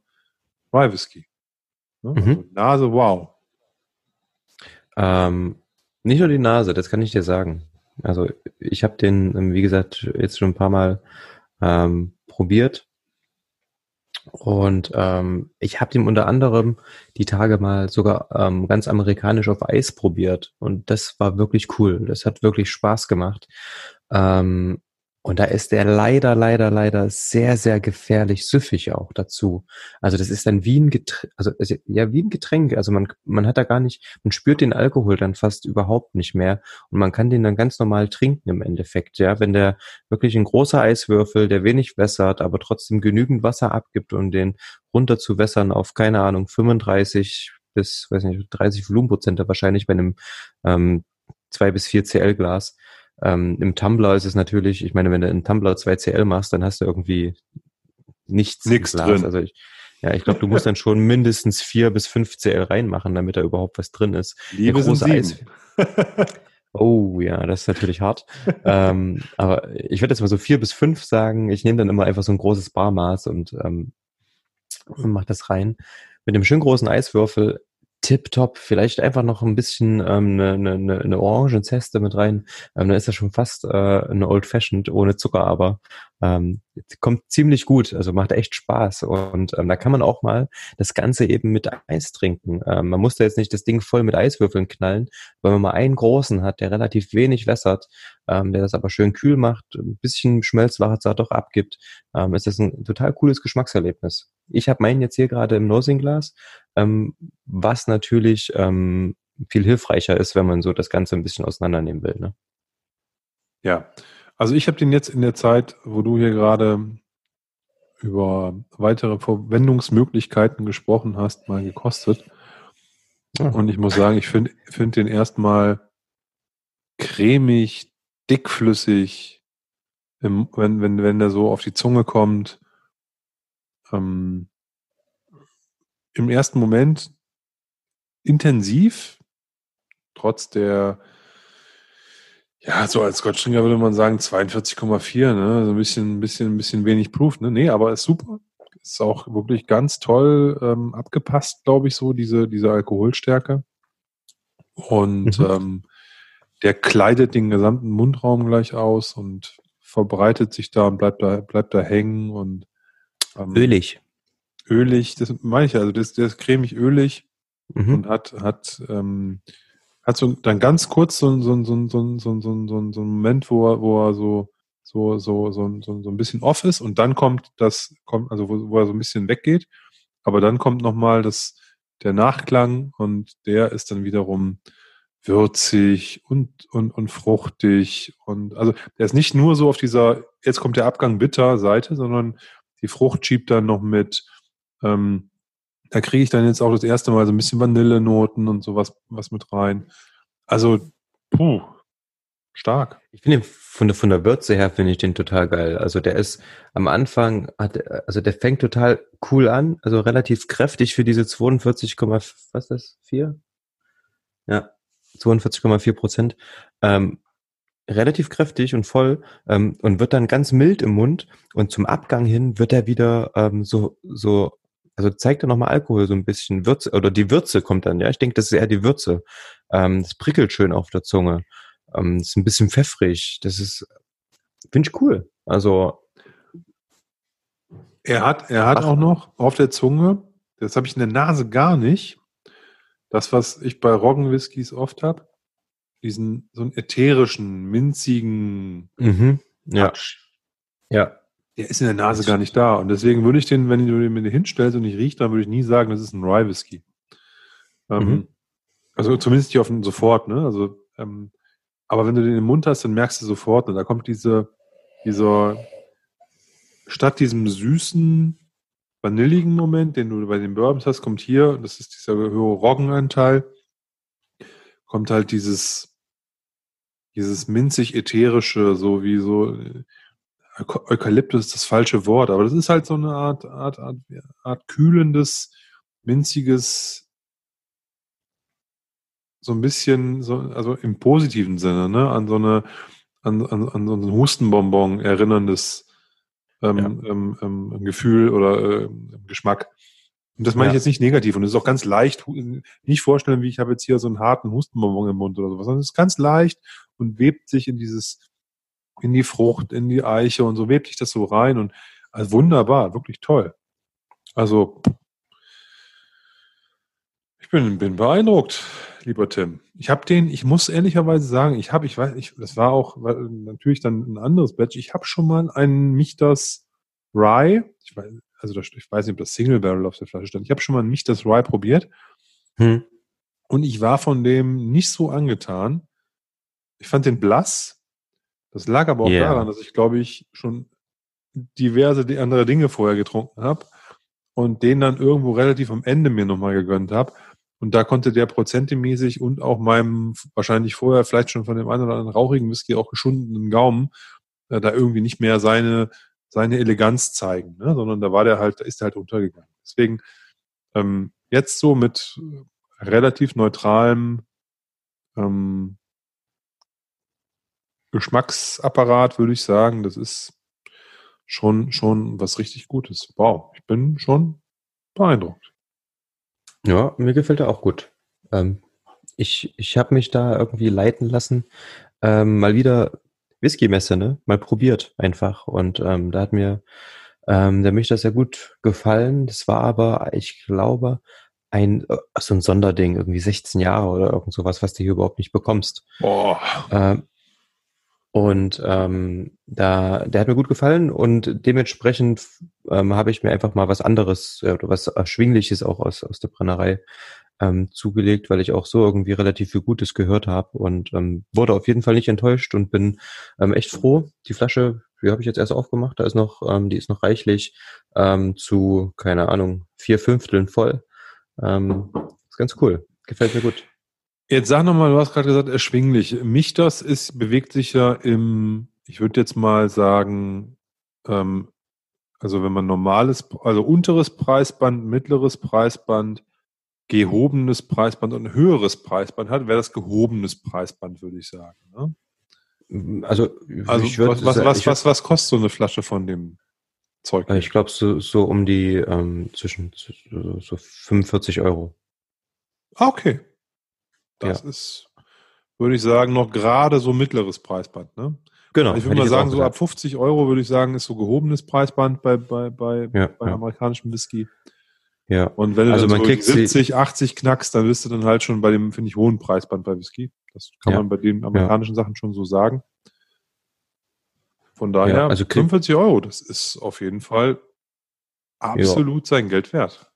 Rye Whisky. Ne? Mhm. Also Nase, wow.
Ähm, nicht nur die Nase, das kann ich dir sagen. Also ich habe den, ähm, wie gesagt, jetzt schon ein paar Mal ähm, probiert. Und ähm, ich habe den unter anderem die Tage mal sogar ähm, ganz amerikanisch auf Eis probiert. Und das war wirklich cool. Das hat wirklich Spaß gemacht. Ähm, und da ist der leider, leider, leider sehr, sehr gefährlich süffig auch dazu. Also das ist dann wie ein Getränk, also ja, wie ein Getränk. Also man, man hat da gar nicht, man spürt den Alkohol dann fast überhaupt nicht mehr. Und man kann den dann ganz normal trinken im Endeffekt. Ja, wenn der wirklich ein großer Eiswürfel, der wenig wässert, aber trotzdem genügend Wasser abgibt, um den runter zu wässern auf, keine Ahnung, 35 bis, weiß nicht, 30 Volumenprozente wahrscheinlich bei einem ähm, 2 bis 4 CL Glas ähm, Im Tumblr ist es natürlich, ich meine, wenn du in Tumblr 2CL machst, dann hast du irgendwie nichts.
Nichts drin.
Also ich, ja, ich glaube, du musst dann schon mindestens vier bis fünf CL reinmachen, damit da überhaupt was drin ist.
Liebe sind Eis.
Oh ja, das ist natürlich hart. ähm, aber ich würde jetzt mal so vier bis fünf sagen. Ich nehme dann immer einfach so ein großes Barmaß und, ähm, und mach das rein. Mit dem schön großen Eiswürfel tipptopp. Vielleicht einfach noch ein bisschen ähm, eine, eine, eine Orangenzeste mit rein. Ähm, dann ist das schon fast äh, eine Old Fashioned ohne Zucker, aber ähm, kommt ziemlich gut. Also macht echt Spaß. Und ähm, da kann man auch mal das Ganze eben mit Eis trinken. Ähm, man muss da jetzt nicht das Ding voll mit Eiswürfeln knallen, weil man mal einen großen hat, der relativ wenig wässert, ähm, der das aber schön kühl macht, ein bisschen Schmelzwasser doch abgibt, ähm, ist das ein total cooles Geschmackserlebnis. Ich habe meinen jetzt hier gerade im Nosing-Glas, ähm, was natürlich ähm, viel hilfreicher ist, wenn man so das Ganze ein bisschen auseinandernehmen will. Ne?
Ja, also ich habe den jetzt in der Zeit, wo du hier gerade über weitere Verwendungsmöglichkeiten gesprochen hast, mal gekostet. Und ich muss sagen, ich finde find den erstmal cremig, dickflüssig, im, wenn, wenn, wenn der so auf die Zunge kommt ähm, im ersten Moment intensiv, trotz der, ja, so als Gottstringer würde man sagen 42,4, ne? So ein bisschen, ein bisschen, ein bisschen wenig Proof, ne? Nee, aber ist super. Ist auch wirklich ganz toll ähm, abgepasst, glaube ich, so, diese, diese Alkoholstärke. Und mhm. ähm, der kleidet den gesamten Mundraum gleich aus und verbreitet sich da und bleibt da, bleibt da hängen und
ähm, ölig.
Ölig, das meine ich, also das, der ist cremig ölig mhm. und hat, hat, ähm, hat so dann ganz kurz so, so, so, so, so, so, so, so einen Moment, wo er, wo er so, so, so, so, so, so ein bisschen off ist und dann kommt das, kommt, also wo, wo er so ein bisschen weggeht, aber dann kommt nochmal das, der Nachklang und der ist dann wiederum würzig und, und, und fruchtig und also der ist nicht nur so auf dieser, jetzt kommt der Abgang bitter Seite, sondern die Frucht schiebt dann noch mit. Ähm, da kriege ich dann jetzt auch das erste Mal so ein bisschen Vanillenoten und sowas was mit rein. Also, puh, stark.
Ich finde von der, von der Würze her finde ich den total geil. Also der ist am Anfang, hat, also der fängt total cool an, also relativ kräftig für diese 42, was ist das? 4? Ja, 42,4 Prozent. Ähm, relativ kräftig und voll ähm, und wird dann ganz mild im Mund. Und zum Abgang hin wird er wieder ähm, so so also zeigt er nochmal Alkohol so ein bisschen. Würze oder die Würze kommt dann ja. Ich denke das ist eher die Würze. Ähm, das prickelt schön auf der Zunge. Ähm, ist ein bisschen pfeffrig. Das ist finde ich cool. Also
er hat er hat Ach. auch noch auf der Zunge das habe ich in der Nase gar nicht das was ich bei Roggenwhiskys oft habe diesen so einen ätherischen, minzigen
mhm. ja. ja.
Der ist in der Nase gar nicht da. Und deswegen würde ich den, wenn du den mir hinstellst und ich rieche, dann würde ich nie sagen, das ist ein Rye Whisky. Ähm, mhm. Also zumindest nicht auf den sofort, ne? Also, ähm, aber wenn du den im Mund hast, dann merkst du sofort, ne? da kommt diese, dieser, statt diesem süßen, vanilligen Moment, den du bei den Bourbons hast, kommt hier, das ist dieser höhere Roggenanteil, kommt halt dieses, dieses minzig-ätherische, so wie so, Eukalyptus ist das falsche Wort, aber das ist halt so eine Art, Art, Art, Art kühlendes, minziges, so ein bisschen, so, also im positiven Sinne, ne, an so eine, an, an, an so einen Hustenbonbon erinnerndes ähm, ja. ähm, ähm, Gefühl oder äh, Geschmack. Und das meine ja. ich jetzt nicht negativ. Und es ist auch ganz leicht, nicht vorstellen, wie ich habe jetzt hier so einen harten Hustenbonbon im Mund oder sowas, sondern es ist ganz leicht und webt sich in dieses, in die Frucht, in die Eiche und so webt sich das so rein und also wunderbar, wirklich toll. Also ich bin, bin beeindruckt lieber Tim. Ich habe den, ich muss ehrlicherweise sagen, ich habe, ich weiß, ich, das war auch natürlich dann ein anderes Batch. Ich habe schon mal einen Michtas Rye, ich weiß, also das, ich weiß nicht, ob das Single Barrel auf der Flasche stand. Ich habe schon mal einen Michtas Rye probiert hm. und ich war von dem nicht so angetan. Ich fand den blass. Das lag aber auch yeah. daran, dass ich glaube ich schon diverse andere Dinge vorher getrunken habe und den dann irgendwo relativ am Ende mir nochmal gegönnt habe. Und da konnte der prozentemäßig und auch meinem wahrscheinlich vorher vielleicht schon von dem einen oder anderen rauchigen Whisky auch geschundenen Gaumen äh, da irgendwie nicht mehr seine, seine Eleganz zeigen, ne? sondern da war der halt, da ist er halt untergegangen. Deswegen ähm, jetzt so mit relativ neutralem ähm, Geschmacksapparat würde ich sagen, das ist schon, schon was richtig Gutes. Wow, ich bin schon beeindruckt.
Ja, mir gefällt er auch gut. Ähm, ich ich habe mich da irgendwie leiten lassen. Ähm, mal wieder Whisky-Messe, ne? Mal probiert einfach. Und ähm, da hat mir ähm, der mich das sehr gut gefallen. Das war aber, ich glaube, ein äh, so ein Sonderding, irgendwie 16 Jahre oder irgend sowas, was du hier überhaupt nicht bekommst. Boah. Ähm, und ähm, da, der hat mir gut gefallen und dementsprechend ähm, habe ich mir einfach mal was anderes äh, oder was Erschwingliches auch aus, aus der Brennerei ähm, zugelegt, weil ich auch so irgendwie relativ viel Gutes gehört habe und ähm, wurde auf jeden Fall nicht enttäuscht und bin ähm, echt froh. Die Flasche, die habe ich jetzt erst aufgemacht, da ist noch, ähm, die ist noch reichlich ähm, zu, keine Ahnung, vier Fünfteln voll. Ähm, ist ganz cool. Gefällt mir gut.
Jetzt sag nochmal, du hast gerade gesagt, erschwinglich. Mich das ist, bewegt sich ja im, ich würde jetzt mal sagen, ähm, also wenn man normales, also unteres Preisband, mittleres Preisband, gehobenes Preisband und höheres Preisband hat, wäre das gehobenes Preisband, würde ich sagen. Ne?
Also,
also ich würd, was, was, was, was kostet so eine Flasche von dem Zeug?
Ich glaube so, so um die ähm, zwischen so, so 45 Euro.
Ah, okay. Das ja. ist, würde ich sagen, noch gerade so mittleres Preisband. Ne? Genau. Ich würde mal sagen, so ab 50 Euro würde ich sagen, ist so gehobenes Preisband bei, bei, bei, ja, bei ja. amerikanischem Whisky. Ja. Und wenn du also dann man so 70, 80 knackst, dann bist du dann halt schon bei dem, finde ich, hohen Preisband bei Whisky. Das kann ja. man bei den amerikanischen Sachen schon so sagen. Von daher, also 45 Euro, das ist auf jeden Fall absolut sein Geld wert.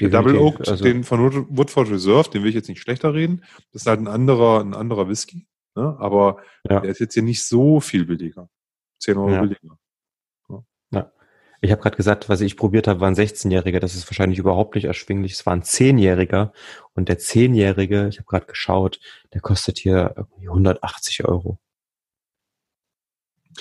Der Double Oak, also, den von Woodford Reserve, den will ich jetzt nicht schlechter reden. Das ist halt ein anderer, ein anderer Whisky. Ne? Aber ja. der ist jetzt hier nicht so viel billiger. 10 Euro ja. billiger.
Ich habe gerade gesagt, was ich probiert habe, war ein 16-Jähriger. Das ist wahrscheinlich überhaupt nicht erschwinglich. Es war ein 10-Jähriger. Und der 10-Jährige, ich habe gerade geschaut, der kostet hier irgendwie 180 Euro.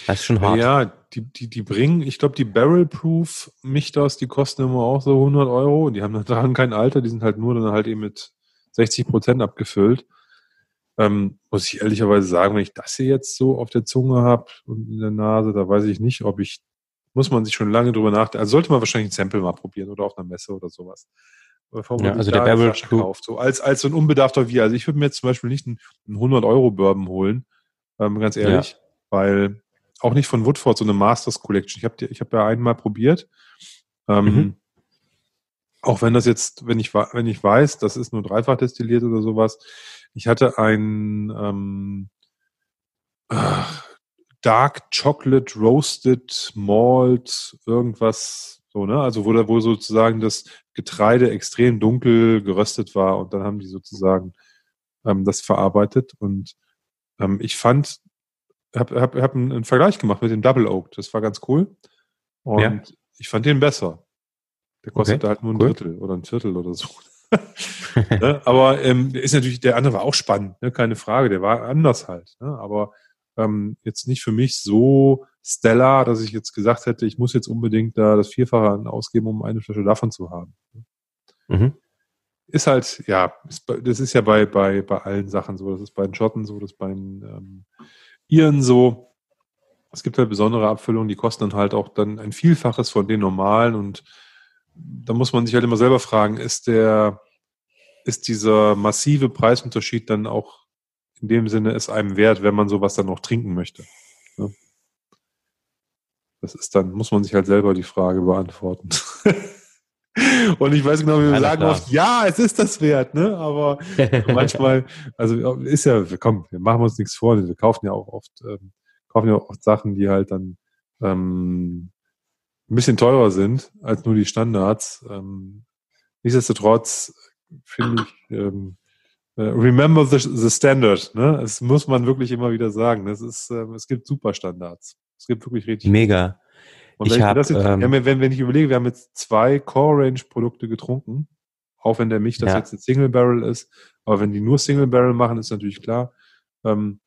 Das ist schon hart. Ja, die, die, die bringen, ich glaube, die Barrel Proof Michtas, die kosten immer auch so 100 Euro. Die haben daran kein Alter, die sind halt nur dann halt eben mit 60 Prozent abgefüllt. Ähm, muss ich ehrlicherweise sagen, wenn ich das hier jetzt so auf der Zunge habe und in der Nase, da weiß ich nicht, ob ich, muss man sich schon lange drüber nachdenken. Also sollte man wahrscheinlich ein Sample mal probieren oder auf einer Messe oder sowas.
Bevor man ja, also der Barrel kauft.
So als, als so ein unbedarfter Bier. Also ich würde mir jetzt zum Beispiel nicht einen, einen 100 Euro Bourbon holen, ähm, ganz ehrlich, ja. weil auch nicht von Woodford, so eine Masters Collection. Ich habe ich hab ja einmal probiert. Ähm, mhm. Auch wenn das jetzt, wenn ich, wenn ich weiß, das ist nur dreifach destilliert oder sowas. Ich hatte ein ähm, äh, Dark Chocolate Roasted Malt, irgendwas so, ne? Also wo, da, wo sozusagen das Getreide extrem dunkel geröstet war und dann haben die sozusagen ähm, das verarbeitet. Und ähm, ich fand habe hab, hab einen Vergleich gemacht mit dem Double Oak. Das war ganz cool. Und ja. ich fand den besser. Der kostet okay, halt nur ein cool. Drittel oder ein Viertel oder so. *laughs* ne? Aber ähm, ist natürlich, der andere war auch spannend, ne? keine Frage, der war anders halt. Ne? Aber ähm, jetzt nicht für mich so stellar, dass ich jetzt gesagt hätte, ich muss jetzt unbedingt da das Vierfache ausgeben, um eine Flasche davon zu haben. Mhm. Ist halt, ja, ist, das ist ja bei, bei, bei allen Sachen so. Das ist bei den Schotten so, das ist bei den ähm, Iren so. Es gibt halt besondere Abfüllungen, die kosten dann halt auch dann ein Vielfaches von den normalen und da muss man sich halt immer selber fragen, ist der, ist dieser massive Preisunterschied dann auch in dem Sinne es einem wert, wenn man sowas dann noch trinken möchte? Ja. Das ist dann, muss man sich halt selber die Frage beantworten. *laughs* Und ich weiß genau, wie wir sagen oft, ja, es ist das wert, ne? Aber *laughs* manchmal, also ist ja, komm, wir machen uns nichts vor, wir kaufen ja auch oft, ähm, kaufen ja auch oft Sachen, die halt dann ähm, ein bisschen teurer sind als nur die Standards. Ähm, nichtsdestotrotz finde ich, ähm, äh, remember the, the standard, ne? Es muss man wirklich immer wieder sagen. Das ist, ähm, es gibt super Standards. Es gibt wirklich richtig.
Mega.
Und wenn ich, hab, jetzt, ähm, wenn, wenn ich überlege, wir haben jetzt zwei Core-Range-Produkte getrunken, auch wenn der Milch das ja. jetzt ein Single Barrel ist, aber wenn die nur Single Barrel machen, ist natürlich klar. Ähm,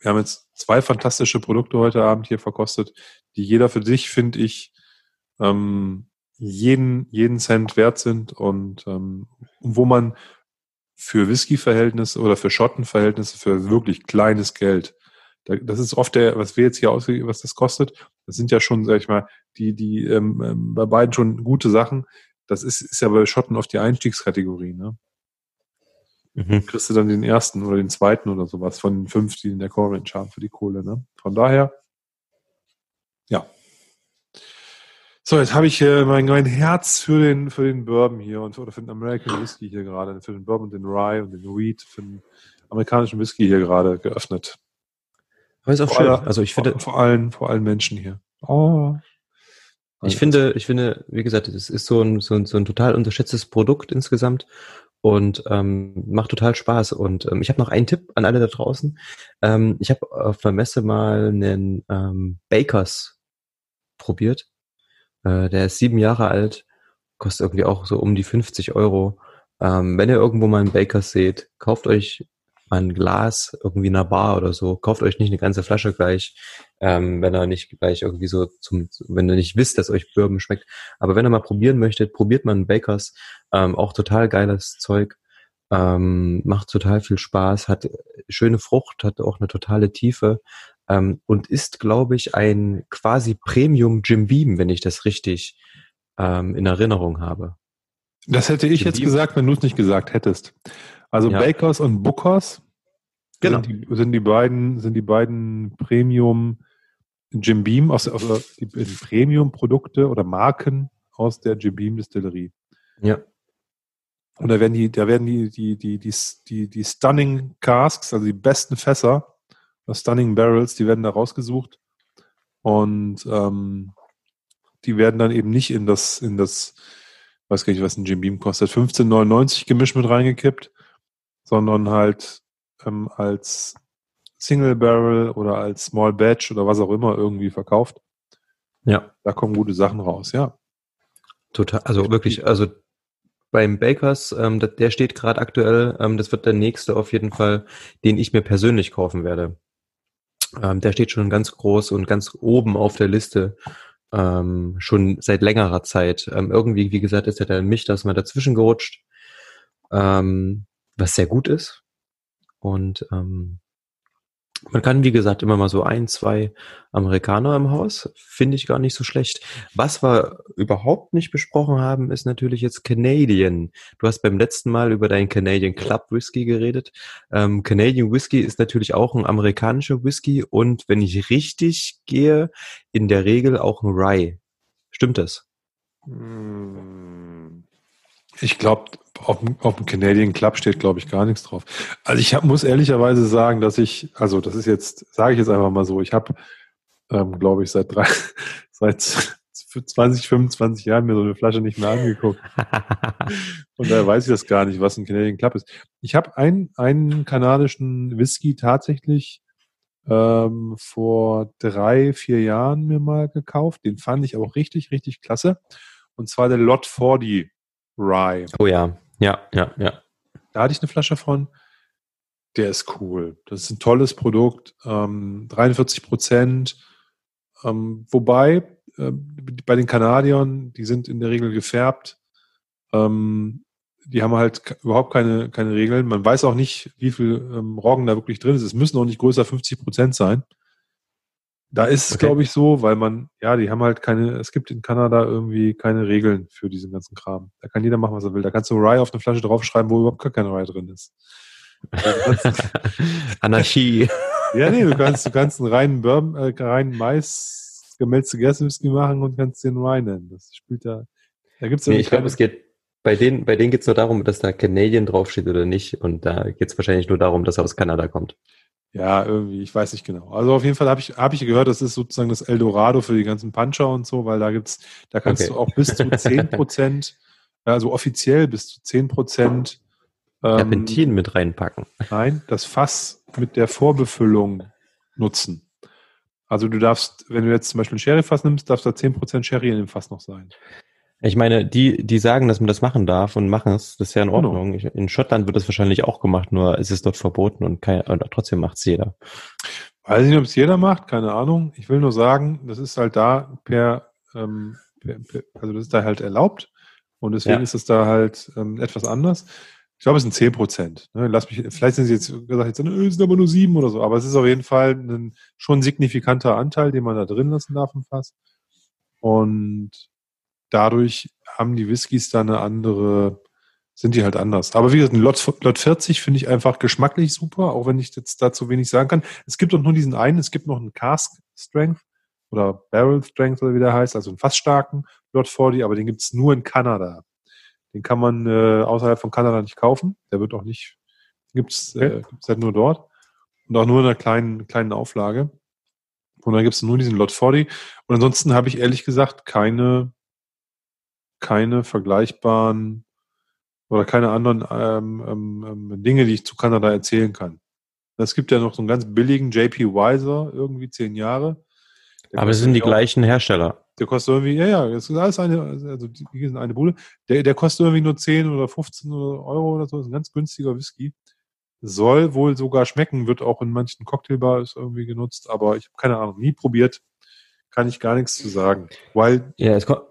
wir haben jetzt zwei fantastische Produkte heute Abend hier verkostet, die jeder für sich, finde ich, ähm, jeden, jeden Cent wert sind und ähm, wo man für Whisky-Verhältnisse oder für Schottenverhältnisse für wirklich kleines Geld das ist oft der, was wir jetzt hier ausgeben, was das kostet. Das sind ja schon, sag ich mal, die, die ähm, ähm, bei beiden schon gute Sachen. Das ist, ist ja bei Schotten oft die Einstiegskategorie, ne? Mhm. Kriegst du dann den ersten oder den zweiten oder sowas von den fünf, die in der Core Range haben für die Kohle, ne? Von daher, ja. So, jetzt habe ich äh, mein, mein Herz für den, für den Bourbon hier und oder für den American Whisky hier gerade, für den Bourbon, den Rye und den Wheat, für den amerikanischen Whisky hier gerade geöffnet.
Aber ist auch vor schön. Aller, also ich
finde vor, vor allen vor allen Menschen hier. Oh.
Ich finde, ich finde, wie gesagt, es ist so ein, so ein, so ein total unterschätztes Produkt insgesamt und ähm, macht total Spaß. Und ähm, ich habe noch einen Tipp an alle da draußen. Ähm, ich habe auf der Messe mal einen ähm, Bakers probiert. Äh, der ist sieben Jahre alt, kostet irgendwie auch so um die 50 Euro. Ähm, wenn ihr irgendwo mal einen Bakers seht, kauft euch ein Glas irgendwie in einer Bar oder so. Kauft euch nicht eine ganze Flasche gleich, ähm, wenn er nicht gleich irgendwie so zum, wenn ihr nicht wisst, dass euch Bourbon schmeckt. Aber wenn ihr mal probieren möchtet, probiert man Bakers. Ähm, auch total geiles Zeug. Ähm, macht total viel Spaß, hat schöne Frucht, hat auch eine totale Tiefe ähm, und ist, glaube ich, ein quasi Premium Jim Beam, wenn ich das richtig ähm, in Erinnerung habe.
Das hätte ich Jim jetzt Beam. gesagt, wenn du es nicht gesagt hättest. Also ja. Bakers und Bookers genau. sind, die, sind die beiden, sind die beiden Premium Jim Beam aus, die, die Premium Produkte oder Marken aus der Jim Beam Distillerie.
Ja.
Und da werden die, da werden die, die, die, die, die, die Stunning Casks, also die besten Fässer, Stunning Barrels, die werden da rausgesucht. Und ähm, die werden dann eben nicht in das, in das, weiß gar nicht, was ein Jim Beam kostet, 15,99 Gemisch mit reingekippt, sondern halt ähm, als Single Barrel oder als Small Batch oder was auch immer irgendwie verkauft.
Ja.
Da kommen gute Sachen raus, ja.
Total, also wirklich, also beim Bakers, ähm, der steht gerade aktuell, ähm, das wird der nächste auf jeden Fall, den ich mir persönlich kaufen werde. Ähm, der steht schon ganz groß und ganz oben auf der Liste, ähm, schon seit längerer Zeit. Ähm, irgendwie, wie gesagt, ist ja der mich das mal dazwischen gerutscht. Ähm, was sehr gut ist. Und ähm, man kann, wie gesagt, immer mal so ein, zwei Amerikaner im Haus. Finde ich gar nicht so schlecht. Was wir überhaupt nicht besprochen haben, ist natürlich jetzt Canadian. Du hast beim letzten Mal über deinen Canadian Club Whisky geredet. Ähm, Canadian Whisky ist natürlich auch ein amerikanischer Whisky und wenn ich richtig gehe, in der Regel auch ein Rye. Stimmt das?
Hm. Ich glaube, auf, auf dem Canadian Club steht, glaube ich, gar nichts drauf. Also ich hab, muss ehrlicherweise sagen, dass ich, also das ist jetzt, sage ich jetzt einfach mal so, ich habe, ähm, glaube ich, seit drei, *laughs* seit 20, 25 Jahren mir so eine Flasche nicht mehr angeguckt. *laughs* Und daher weiß ich das gar nicht, was ein Canadian Club ist. Ich habe einen, einen kanadischen Whisky tatsächlich ähm, vor drei, vier Jahren mir mal gekauft. Den fand ich auch richtig, richtig klasse. und zwar der Lot 40 Rye.
Oh ja, ja, ja, ja.
Da hatte ich eine Flasche von. Der ist cool. Das ist ein tolles Produkt. Ähm, 43 Prozent. Ähm, wobei, äh, bei den Kanadiern, die sind in der Regel gefärbt. Ähm, die haben halt überhaupt keine, keine Regeln. Man weiß auch nicht, wie viel ähm, Roggen da wirklich drin ist. Es müssen auch nicht größer 50 Prozent sein. Da ist es, okay. glaube ich, so, weil man, ja, die haben halt keine, es gibt in Kanada irgendwie keine Regeln für diesen ganzen Kram. Da kann jeder machen, was er will. Da kannst du Rye auf eine Flasche draufschreiben, wo überhaupt gar kein Rye drin ist. *laughs*
Anarchie. *laughs*
ja, nee, du kannst, du kannst einen reinen Bourbon, äh, reinen Mais, gemälzte Gerstenwhisky machen und kannst den Rye nennen. Das spielt da, da gibt's
nee, ich glaube, es geht, bei denen, bei denen geht es nur darum, dass da Canadian draufsteht oder nicht. Und da geht es wahrscheinlich nur darum, dass er aus Kanada kommt.
Ja, irgendwie, ich weiß nicht genau. Also auf jeden Fall habe ich, hab ich gehört, das ist sozusagen das Eldorado für die ganzen Puncher und so, weil da gibt's, da kannst okay. du auch bis zu zehn *laughs* Prozent, also offiziell bis zu zehn Prozent
ähm, Terpentin mit reinpacken.
Nein, das Fass mit der Vorbefüllung nutzen. Also du darfst, wenn du jetzt zum Beispiel ein Sherry-Fass nimmst, darfst da zehn Prozent Sherry in dem Fass noch sein.
Ich meine, die, die sagen, dass man das machen darf und machen es, das ist ja in genau. Ordnung. Genau. In Schottland wird das wahrscheinlich auch gemacht, nur ist es dort verboten und, kein, und trotzdem macht es jeder.
Weiß nicht, ob es jeder macht, keine Ahnung. Ich will nur sagen, das ist halt da per, ähm, per, per also das ist da halt erlaubt und deswegen ja. ist es da halt ähm, etwas anders. Ich glaube, es sind 10 Prozent. Ne? Lass mich, vielleicht sind sie jetzt gesagt, jetzt, es sind aber nur sieben oder so, aber es ist auf jeden Fall ein schon signifikanter Anteil, den man da drin lassen darf im Fass. Und dadurch haben die Whiskys da eine andere, sind die halt anders. Aber wie gesagt, ein Lot, Lot 40 finde ich einfach geschmacklich super, auch wenn ich jetzt dazu wenig sagen kann. Es gibt doch nur diesen einen, es gibt noch einen Cask Strength oder Barrel Strength oder wie der heißt, also einen fast starken Lot 40, aber den gibt es nur in Kanada. Den kann man äh, außerhalb von Kanada nicht kaufen. Der wird auch nicht, gibt's, äh, gibt's halt nur dort. Und auch nur in einer kleinen, kleinen Auflage. Und dann gibt es nur diesen Lot 40. Und ansonsten habe ich ehrlich gesagt keine keine vergleichbaren oder keine anderen ähm, ähm, ähm, Dinge, die ich zu Kanada erzählen kann. Es gibt ja noch so einen ganz billigen JP Weiser, irgendwie zehn Jahre.
Der Aber es sind die auch, gleichen Hersteller.
Der kostet irgendwie, ja, ja, das ist alles eine, also die sind eine Bude. Der, der kostet irgendwie nur 10 oder 15 Euro oder so. Das ist ein ganz günstiger Whisky. Soll wohl sogar schmecken, wird auch in manchen Cocktailbars irgendwie genutzt, aber ich habe keine Ahnung, nie probiert. Kann ich gar nichts zu sagen. Weil.
Ja, es kommt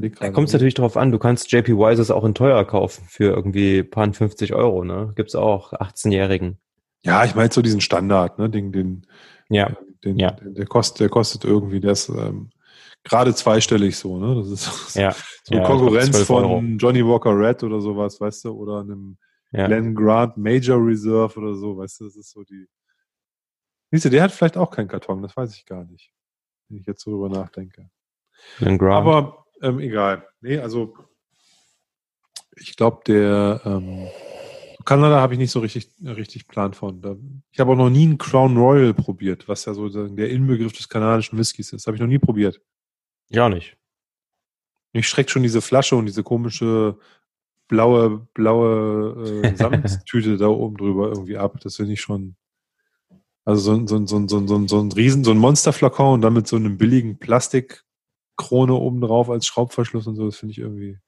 da kommt es natürlich drauf an, du kannst JP Wises auch in teuer kaufen für irgendwie paar 50 Euro, ne? Gibt's auch 18-Jährigen.
Ja, ich meine so diesen Standard, ne? Den, den,
ja.
Den,
ja.
Den, der kostet, der kostet irgendwie, ist ähm, gerade zweistellig so, ne? Das ist *laughs*
ja.
so eine ja, Konkurrenz von Euro. Johnny Walker Red oder sowas, weißt du, oder einem ja. Glenn Grant Major Reserve oder so, weißt du, das ist so die. Siehst du, der hat vielleicht auch keinen Karton, das weiß ich gar nicht, wenn ich jetzt so drüber nachdenke.
Glenn Grant.
Aber ähm, egal. Nee, also ich glaube, der ähm, Kanada habe ich nicht so richtig, richtig Plan von. Ich habe auch noch nie einen Crown Royal probiert, was ja so der Inbegriff des kanadischen Whiskys ist. Habe ich noch nie probiert.
Ja, nicht.
Mich schreckt schon diese Flasche und diese komische blaue, blaue äh, *laughs* Samttüte da oben drüber irgendwie ab. Das finde ich schon. Also so, so, so, so, so, so ein Riesen, so ein Monsterflakon und dann mit so einem billigen Plastik Krone oben drauf als Schraubverschluss und so. Das finde ich irgendwie.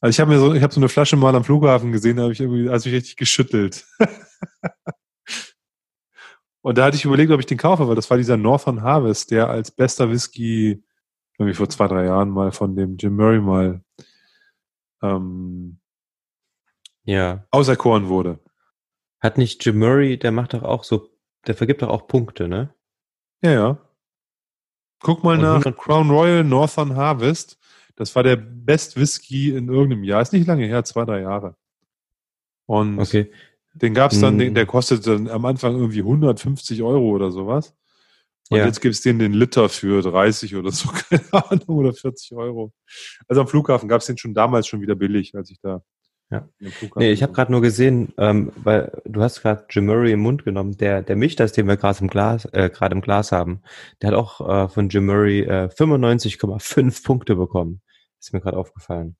Also ich habe mir so, ich habe so eine Flasche mal am Flughafen gesehen, da habe ich irgendwie, also ich richtig geschüttelt. *laughs* und da hatte ich überlegt, ob ich den kaufe, weil das war dieser Northern Harvest, der als bester Whisky irgendwie vor zwei, drei Jahren mal von dem Jim Murray mal ähm,
ja.
auserkoren wurde.
Hat nicht Jim Murray, der macht doch auch so, der vergibt doch auch Punkte, ne?
Ja, ja. Guck mal nach Crown Royal Northern Harvest. Das war der Best Whisky in irgendeinem Jahr. Ist nicht lange her, zwei, drei Jahre. Und
okay.
den gab's dann, den, hm. der kostete dann am Anfang irgendwie 150 Euro oder sowas. Und ja. jetzt gibt's den den Liter für 30 oder so, *laughs* keine Ahnung, oder 40 Euro. Also am Flughafen gab's den schon damals schon wieder billig, als ich da
ja. Nee, ich habe gerade nur gesehen, ähm, weil du hast gerade Jim Murray im Mund genommen, der, der Milchdas, den wir gerade im Glas, äh, gerade im Glas haben, der hat auch äh, von Jim Murray äh, 95,5 Punkte bekommen. Ist mir gerade aufgefallen.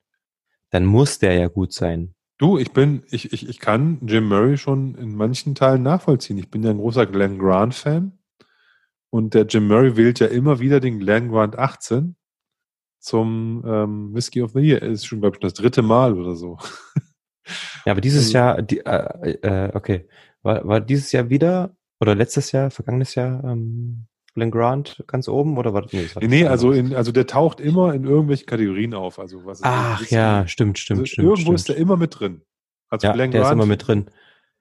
Dann muss der ja gut sein.
Du, ich bin, ich, ich, ich kann Jim Murray schon in manchen Teilen nachvollziehen. Ich bin ja ein großer Glenn Grant-Fan. Und der Jim Murray wählt ja immer wieder den Glenn Grant 18 zum ähm, Whisky of the Year. Ist schon, glaube ich, das dritte Mal oder so.
Ja, aber dieses also, Jahr, die, äh, äh, okay, war, war dieses Jahr wieder oder letztes Jahr, vergangenes Jahr ähm, Glenn Grant ganz oben oder war das?
Nee, nee, nee also, in, also der taucht immer in irgendwelchen Kategorien auf. Also was
Ach ja, stimmt, stimmt,
also
stimmt.
Irgendwo
stimmt.
ist der immer mit drin.
Also ja, Glenn der Grant, ist immer mit drin.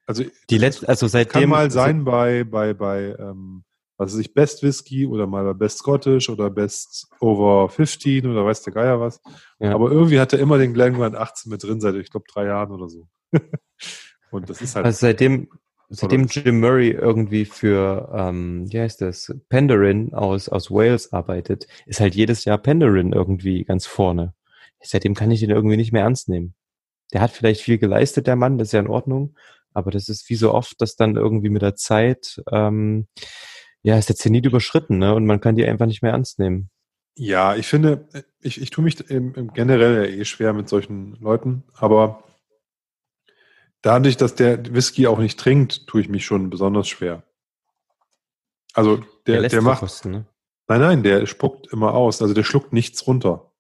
Also
die letzte, also seitdem
kann mal sein bei bei bei ähm, was weiß ich, Best Whisky oder mal Best Scottish oder Best Over 15 oder weiß der Geier was. Ja. Aber irgendwie hat er immer den Glengrand 18 mit drin, seit ich glaube drei Jahren oder so. *laughs* Und das ist halt.
Also seitdem, seitdem Jim Murray irgendwie für, ähm, wie heißt das, Penderin aus, aus Wales arbeitet, ist halt jedes Jahr Penderin irgendwie ganz vorne. Seitdem kann ich den irgendwie nicht mehr ernst nehmen. Der hat vielleicht viel geleistet, der Mann, das ist ja in Ordnung. Aber das ist wie so oft, dass dann irgendwie mit der Zeit ähm, ja, ist der Zenit überschritten, ne? Und man kann die einfach nicht mehr ernst nehmen.
Ja, ich finde, ich, ich tue mich im, im generell eh schwer mit solchen Leuten, aber dadurch, dass der Whisky auch nicht trinkt, tue ich mich schon besonders schwer. Also der, der, der macht. Kosten, ne? Nein, nein, der spuckt immer aus. Also der schluckt nichts runter.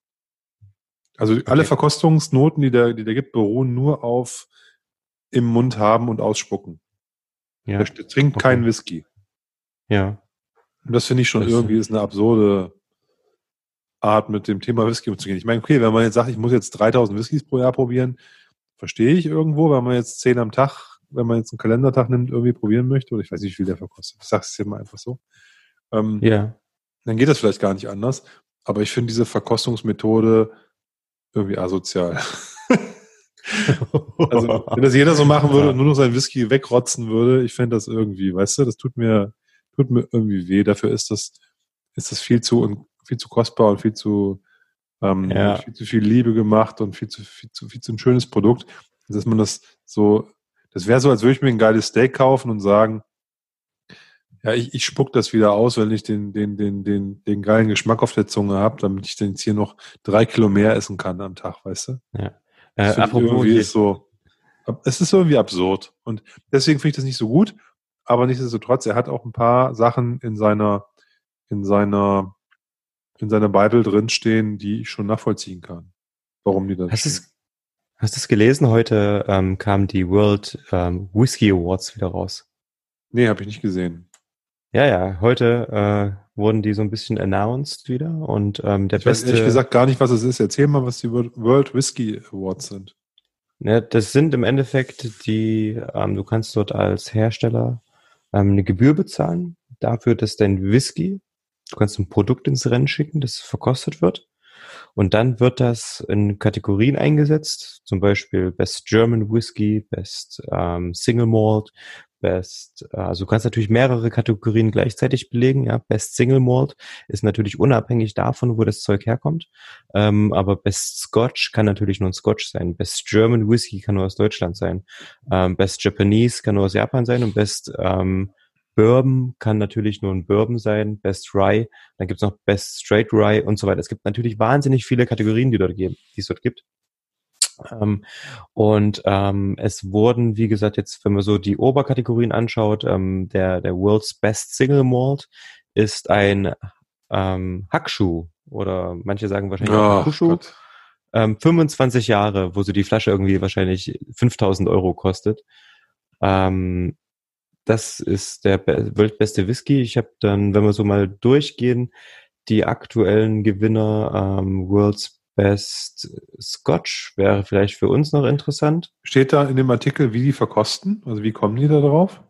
Also okay. alle Verkostungsnoten, die der, die der gibt, beruhen nur auf im Mund haben und ausspucken. Ja. Der trinkt okay. keinen Whisky.
Ja.
Und das finde ich schon das irgendwie ist eine absurde Art, mit dem Thema Whisky umzugehen. Ich meine, okay, wenn man jetzt sagt, ich muss jetzt 3000 Whiskys pro Jahr probieren, verstehe ich irgendwo, wenn man jetzt 10 am Tag, wenn man jetzt einen Kalendertag nimmt, irgendwie probieren möchte, oder ich weiß nicht, wie viel der verkostet. Ich sage es jetzt mal einfach so.
Ähm, ja.
Dann geht das vielleicht gar nicht anders. Aber ich finde diese Verkostungsmethode irgendwie asozial. *laughs* also, wenn das jeder so machen würde und *laughs* nur noch sein Whisky wegrotzen würde, ich fände das irgendwie, weißt du, das tut mir, tut mir irgendwie weh. Dafür ist das, ist das viel zu, viel zu kostbar und viel zu, ähm, ja. viel zu viel Liebe gemacht und viel zu, viel zu, viel zu ein schönes Produkt, dass man das so, das wäre so, als würde ich mir ein geiles Steak kaufen und sagen, ja, ich, ich spuck das wieder aus, wenn ich den, den, den, den, den geilen Geschmack auf der Zunge habe, damit ich dann jetzt hier noch drei Kilo mehr essen kann am Tag, weißt du?
Ja. Äh, apropos
irgendwie ist so, es ist irgendwie absurd. Und deswegen finde ich das nicht so gut aber nichtsdestotrotz, er hat auch ein paar Sachen in seiner, in seiner, in seiner Bible drinstehen, die ich schon nachvollziehen kann. Warum die das
hast es, hast du es gelesen? Heute ähm, kamen die World ähm, Whiskey Awards wieder raus.
Nee, habe ich nicht gesehen.
Ja, ja, heute äh, wurden die so ein bisschen announced wieder und ähm, der
ich
beste.
Weiß ehrlich gesagt gar nicht, was es ist. Erzähl mal, was die World Whiskey Awards sind.
Ja, das sind im Endeffekt die, ähm, du kannst dort als Hersteller ähm, eine Gebühr bezahlen dafür, dass dein Whisky, du kannst ein Produkt ins Rennen schicken, das verkostet wird. Und dann wird das in Kategorien eingesetzt, zum Beispiel Best German Whisky, Best ähm, Single Malt, Best, äh, also du kannst natürlich mehrere Kategorien gleichzeitig belegen. Ja, Best Single Malt ist natürlich unabhängig davon, wo das Zeug herkommt. Ähm, aber Best Scotch kann natürlich nur ein Scotch sein. Best German Whisky kann nur aus Deutschland sein. Ähm, Best Japanese kann nur aus Japan sein und Best ähm, Bourbon kann natürlich nur ein Bourbon sein, Best Rye, dann gibt's noch Best Straight Rye und so weiter. Es gibt natürlich wahnsinnig viele Kategorien, die dort geben, die es dort gibt. Ähm, und ähm, es wurden, wie gesagt, jetzt, wenn man so die Oberkategorien anschaut, ähm, der, der World's Best Single Malt ist ein ähm, Hackschuh oder manche sagen wahrscheinlich auch Hackschuh. Ähm, 25 Jahre, wo so die Flasche irgendwie wahrscheinlich 5000 Euro kostet. Ähm, das ist der weltbeste Whisky. Ich habe dann, wenn wir so mal durchgehen, die aktuellen Gewinner ähm, World's Best Scotch wäre vielleicht für uns noch interessant.
Steht da in dem Artikel, wie die verkosten? Also wie kommen die da drauf?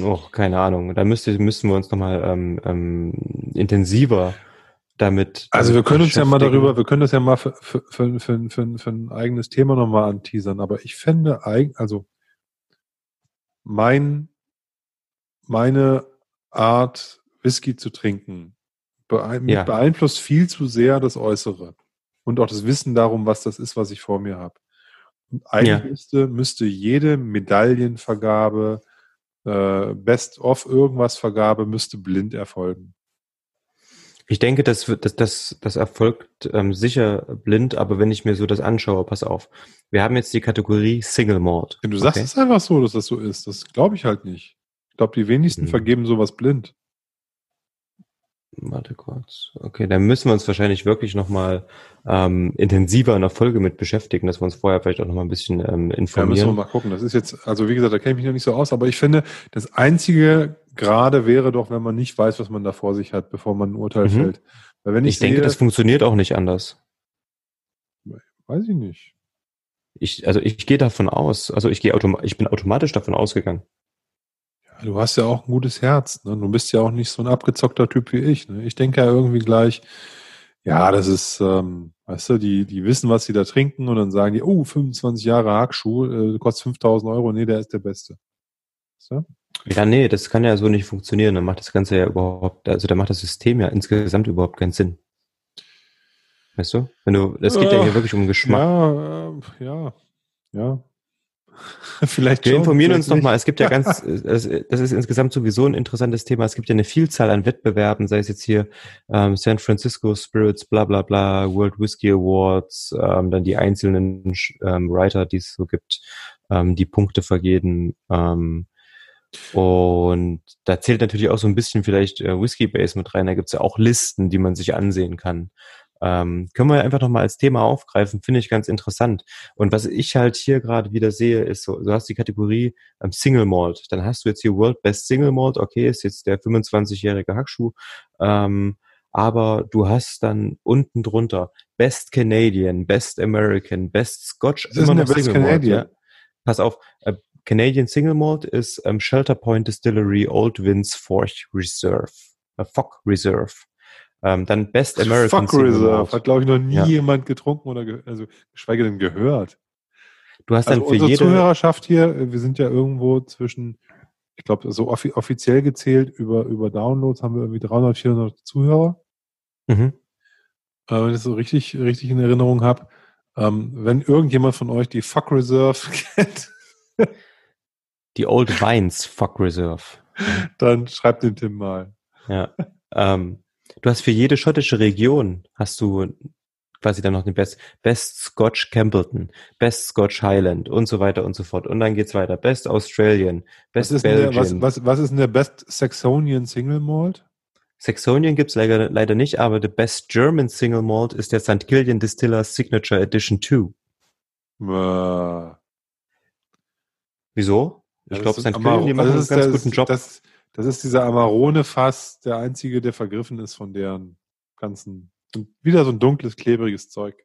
Oh, keine Ahnung. Da müsste, müssen wir uns nochmal ähm, ähm, intensiver damit.
Also wir können uns ja mal darüber, wir können das ja mal für, für, für, für, für, für ein eigenes Thema nochmal anteasern. Aber ich fände, also mein meine Art, Whisky zu trinken, ja. beeinflusst viel zu sehr das Äußere und auch das Wissen darum, was das ist, was ich vor mir habe. Und eigentlich ja. müsste, müsste jede Medaillenvergabe, äh, Best-of irgendwas Vergabe, müsste blind erfolgen.
Ich denke, das, das, das, das erfolgt ähm, sicher blind, aber wenn ich mir so das anschaue, pass auf. Wir haben jetzt die Kategorie Single Malt.
Du sagst okay? es einfach so, dass das so ist. Das glaube ich halt nicht. Ich glaube, die wenigsten hm. vergeben sowas blind.
Warte kurz. Okay, dann müssen wir uns wahrscheinlich wirklich nochmal ähm, intensiver in der Folge mit beschäftigen, dass wir uns vorher vielleicht auch nochmal ein bisschen ähm, informieren. Ja, müssen wir
mal gucken. Das ist jetzt, also wie gesagt, da kenne ich mich noch nicht so aus, aber ich finde, das Einzige gerade wäre doch, wenn man nicht weiß, was man da vor sich hat, bevor man ein Urteil mhm. fällt.
Weil wenn ich, ich sehe, denke, das funktioniert auch nicht anders.
Weiß ich nicht.
Ich, also ich gehe davon aus, also ich gehe autom ich bin automatisch davon ausgegangen.
Du hast ja auch ein gutes Herz. Ne? Du bist ja auch nicht so ein abgezockter Typ wie ich. Ne? Ich denke ja irgendwie gleich, ja, das ist, ähm, weißt du, die, die wissen, was sie da trinken und dann sagen die, oh, 25 Jahre Hackschuh, äh, kostet 5000 Euro, nee, der ist der Beste.
Du? Ja, nee, das kann ja so nicht funktionieren. Dann macht das Ganze ja überhaupt, also da macht das System ja insgesamt überhaupt keinen Sinn. Weißt du? Wenn du, es geht äh, ja hier wirklich um Geschmack.
Ja, äh, ja, ja. *laughs*
vielleicht Wir schon, informieren uns nochmal. Es gibt ja ganz, *laughs* das ist insgesamt sowieso ein interessantes Thema. Es gibt ja eine Vielzahl an Wettbewerben, sei es jetzt hier ähm, San Francisco Spirits, bla bla bla, World Whiskey Awards, ähm, dann die einzelnen ähm, Writer, die es so gibt, ähm, die Punkte vergeben. Ähm, und da zählt natürlich auch so ein bisschen vielleicht äh, Whiskey Base mit rein. Da gibt's ja auch Listen, die man sich ansehen kann. Ähm, können wir einfach nochmal als Thema aufgreifen, finde ich ganz interessant. Und was ich halt hier gerade wieder sehe, ist so, du hast die Kategorie ähm, Single Malt. Dann hast du jetzt hier World Best Single Malt, okay, ist jetzt der 25-jährige Hackschuh. Ähm, aber du hast dann unten drunter Best Canadian, Best American, Best Scotch,
das immer noch Best Single Canadian. Malt, ja?
Pass auf, äh, Canadian Single Malt ist ähm, Shelter Point Distillery Old Vince Forch Reserve, äh, Fock Reserve. Ähm, dann Best American
Fuck Reserve. Hat, glaube ich, noch nie ja. jemand getrunken oder also geschweige denn gehört.
Du hast dann also für
unsere
jede
Zuhörerschaft hier, wir sind ja irgendwo zwischen, ich glaube, so offi offiziell gezählt über, über Downloads haben wir irgendwie 300, 400 Zuhörer. Mhm. Äh, wenn ich das so richtig, richtig in Erinnerung habe. Ähm, wenn irgendjemand von euch die Fuck Reserve *laughs* kennt.
die Old Vines Fuck Reserve.
Dann schreibt den Tim mal.
Ja. Ähm, Du hast für jede schottische Region hast du quasi dann noch den Best, Best Scotch Campbellton, Best Scotch Highland und so weiter und so fort. Und dann geht's weiter. Best Australian, Best
was
Belgian.
Der, was, was, was ist denn der Best Saxonian Single Malt?
Saxonian gibt's leider, leider nicht, aber der Best German Single Malt ist der St. Killian Distiller Signature Edition 2. Äh. Wieso?
Ich glaube, St. Killian, die machen einen ganz guten Job. Das, das ist dieser Amarone-Fass, der einzige, der vergriffen ist von deren ganzen. Wieder so ein dunkles, klebriges Zeug.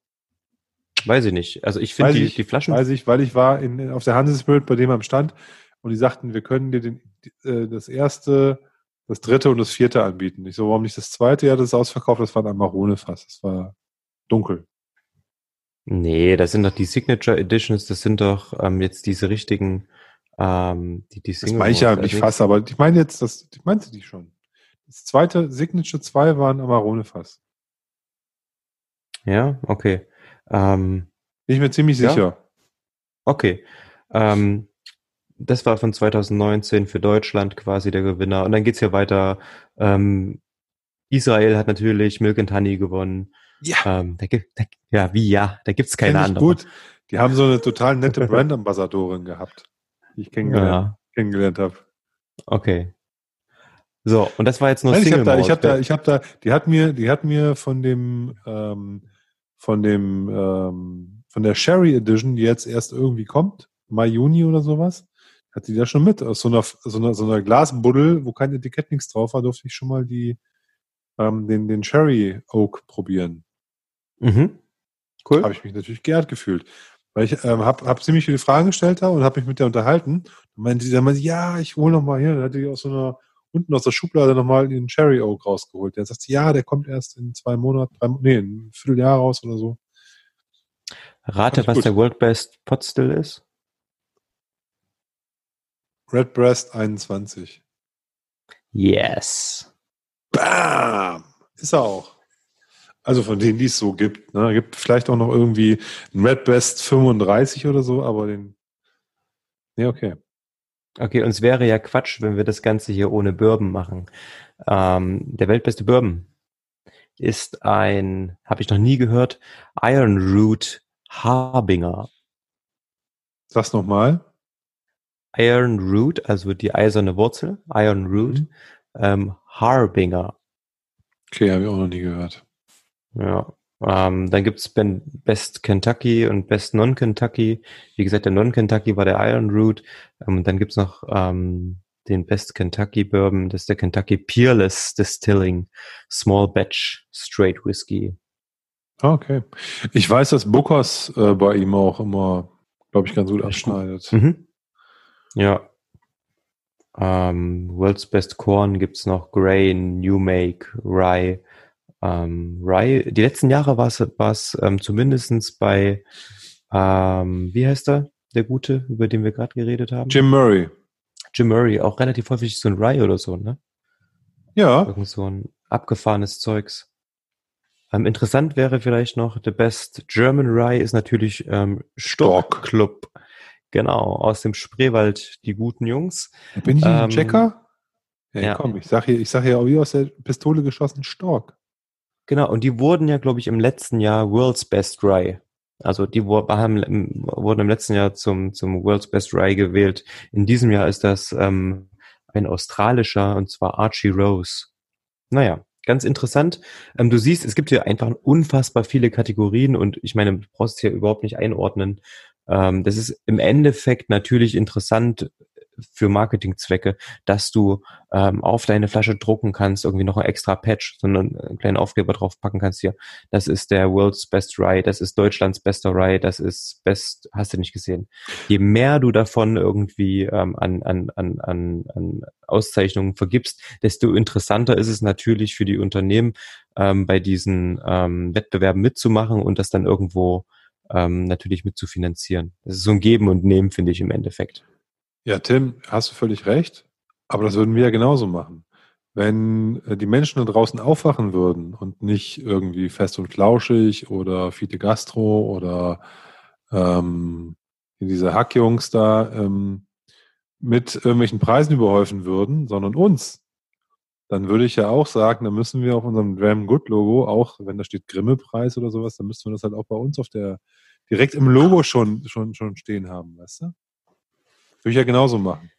Weiß ich nicht. Also ich finde die, die Flaschen.
Weiß ich, weil ich war in, auf der Hansespirit bei dem am Stand und die sagten, wir können dir den, äh, das erste, das dritte und das vierte anbieten. Ich so, warum nicht das zweite? Ja, das ist ausverkauft, das war ein Amarone-Fass. Das war dunkel.
Nee, das sind doch die Signature Editions, das sind doch ähm, jetzt diese richtigen ähm, die, die
Single das meine ich ja nicht fast, aber ich meine jetzt, das, ich meinte die schon. Das zweite Signature 2 war ein Amarone-Fass.
Ja, okay. Ähm,
Bin ich mir ziemlich ja? sicher.
Okay. Ähm, das war von 2019 für Deutschland quasi der Gewinner. Und dann geht's hier weiter. Ähm, Israel hat natürlich Milk and Honey gewonnen.
Ja.
Ähm, da gibt, da, ja, wie ja, da gibt's keine andere. Gut.
Die haben so eine total nette Brand-Ambassadorin gehabt die ich kennengelernt, ja. kennengelernt habe.
Okay. So, und das war jetzt nur
Nein, Single ich habe da, ich habe da, habe da, die hat mir, die hat mir von dem, ähm, von dem, ähm, von der Sherry Edition, die jetzt erst irgendwie kommt, Mai, Juni oder sowas, hat die da schon mit. Aus so einer, so einer, so einer Glasbuddel, wo kein Etikett nichts drauf war, durfte ich schon mal die, ähm, den, den Sherry Oak probieren.
Mhm.
Cool. Habe ich mich natürlich geehrt gefühlt. Weil ich ähm, habe hab ziemlich viele Fragen gestellt da und habe mich mit der unterhalten. Und meinte sie dann ja, ich hole noch mal hier. Dann hatte ich aus so einer, unten aus der Schublade nochmal den Cherry Oak rausgeholt. Der sagt sie, ja, der kommt erst in zwei Monaten, drei, nee, ein Vierteljahr raus oder so.
Rate, was gut. der World Best Pot Still ist?
Redbreast 21.
Yes.
Bam! Ist er auch. Also von denen, die es so gibt. Ne? Gibt vielleicht auch noch irgendwie ein Red Best 35 oder so, aber den. Nee, okay.
Okay, und es wäre ja Quatsch, wenn wir das Ganze hier ohne Bourbon machen. Ähm, der weltbeste Bourbon ist ein, habe ich noch nie gehört, Iron Root Harbinger.
Sag's nochmal.
Iron Root, also die eiserne Wurzel, Iron Root, mhm. ähm, Harbinger.
Okay, habe ich auch noch nie gehört.
Ja. Ähm, dann gibt's Best Kentucky und Best Non-Kentucky. Wie gesagt, der Non-Kentucky war der Iron Root. Ähm, und dann gibt's noch ähm, den Best Kentucky Bourbon. Das ist der Kentucky Peerless Distilling Small Batch Straight Whiskey.
Ah, okay. Ich weiß, dass Bookers äh, bei ihm auch immer, glaube ich, ganz gut abschneidet.
Mhm. Ja. Ähm, World's Best Corn gibt's noch Grain, New Make, Rye. Ähm, Rye, die letzten Jahre war es ähm, zumindest bei, ähm, wie heißt er, der Gute, über den wir gerade geredet haben?
Jim Murray.
Jim Murray, auch relativ häufig so ein Rye oder so, ne?
Ja.
Irgend so ein abgefahrenes Zeugs. Ähm, interessant wäre vielleicht noch, the best German Rye ist natürlich ähm, Stock Club. Genau, aus dem Spreewald, die guten Jungs.
Bin ich ein ähm, Checker? Ja, ja, komm, ich sag hier, ich sag hier auch wie aus der Pistole geschossen Stork.
Genau, und die wurden ja, glaube ich, im letzten Jahr World's Best Rye. Also die wurden im letzten Jahr zum, zum World's Best Rye gewählt. In diesem Jahr ist das ähm, ein australischer, und zwar Archie Rose. Naja, ganz interessant. Ähm, du siehst, es gibt hier einfach unfassbar viele Kategorien und ich meine, du brauchst hier überhaupt nicht einordnen. Ähm, das ist im Endeffekt natürlich interessant, für Marketingzwecke, dass du ähm, auf deine Flasche drucken kannst, irgendwie noch ein extra Patch, sondern einen kleinen Aufkleber drauf packen kannst hier. Das ist der World's Best Rye, das ist Deutschlands bester Rye, das ist Best, hast du nicht gesehen. Je mehr du davon irgendwie ähm, an, an, an, an, an Auszeichnungen vergibst, desto interessanter ist es natürlich für die Unternehmen, ähm, bei diesen ähm, Wettbewerben mitzumachen und das dann irgendwo ähm, natürlich mitzufinanzieren. Das ist so ein Geben und Nehmen, finde ich im Endeffekt.
Ja, Tim, hast du völlig recht. Aber das würden wir ja genauso machen. Wenn äh, die Menschen da draußen aufwachen würden und nicht irgendwie fest und flauschig oder Fiete Gastro oder ähm, diese Hackjungs da ähm, mit irgendwelchen Preisen überhäufen würden, sondern uns, dann würde ich ja auch sagen, da müssen wir auf unserem Dram Good Logo auch, wenn da steht Grimme-Preis oder sowas, dann müssten wir das halt auch bei uns auf der, direkt im Logo schon, schon, schon stehen haben, weißt du? Würde ich ja genauso machen.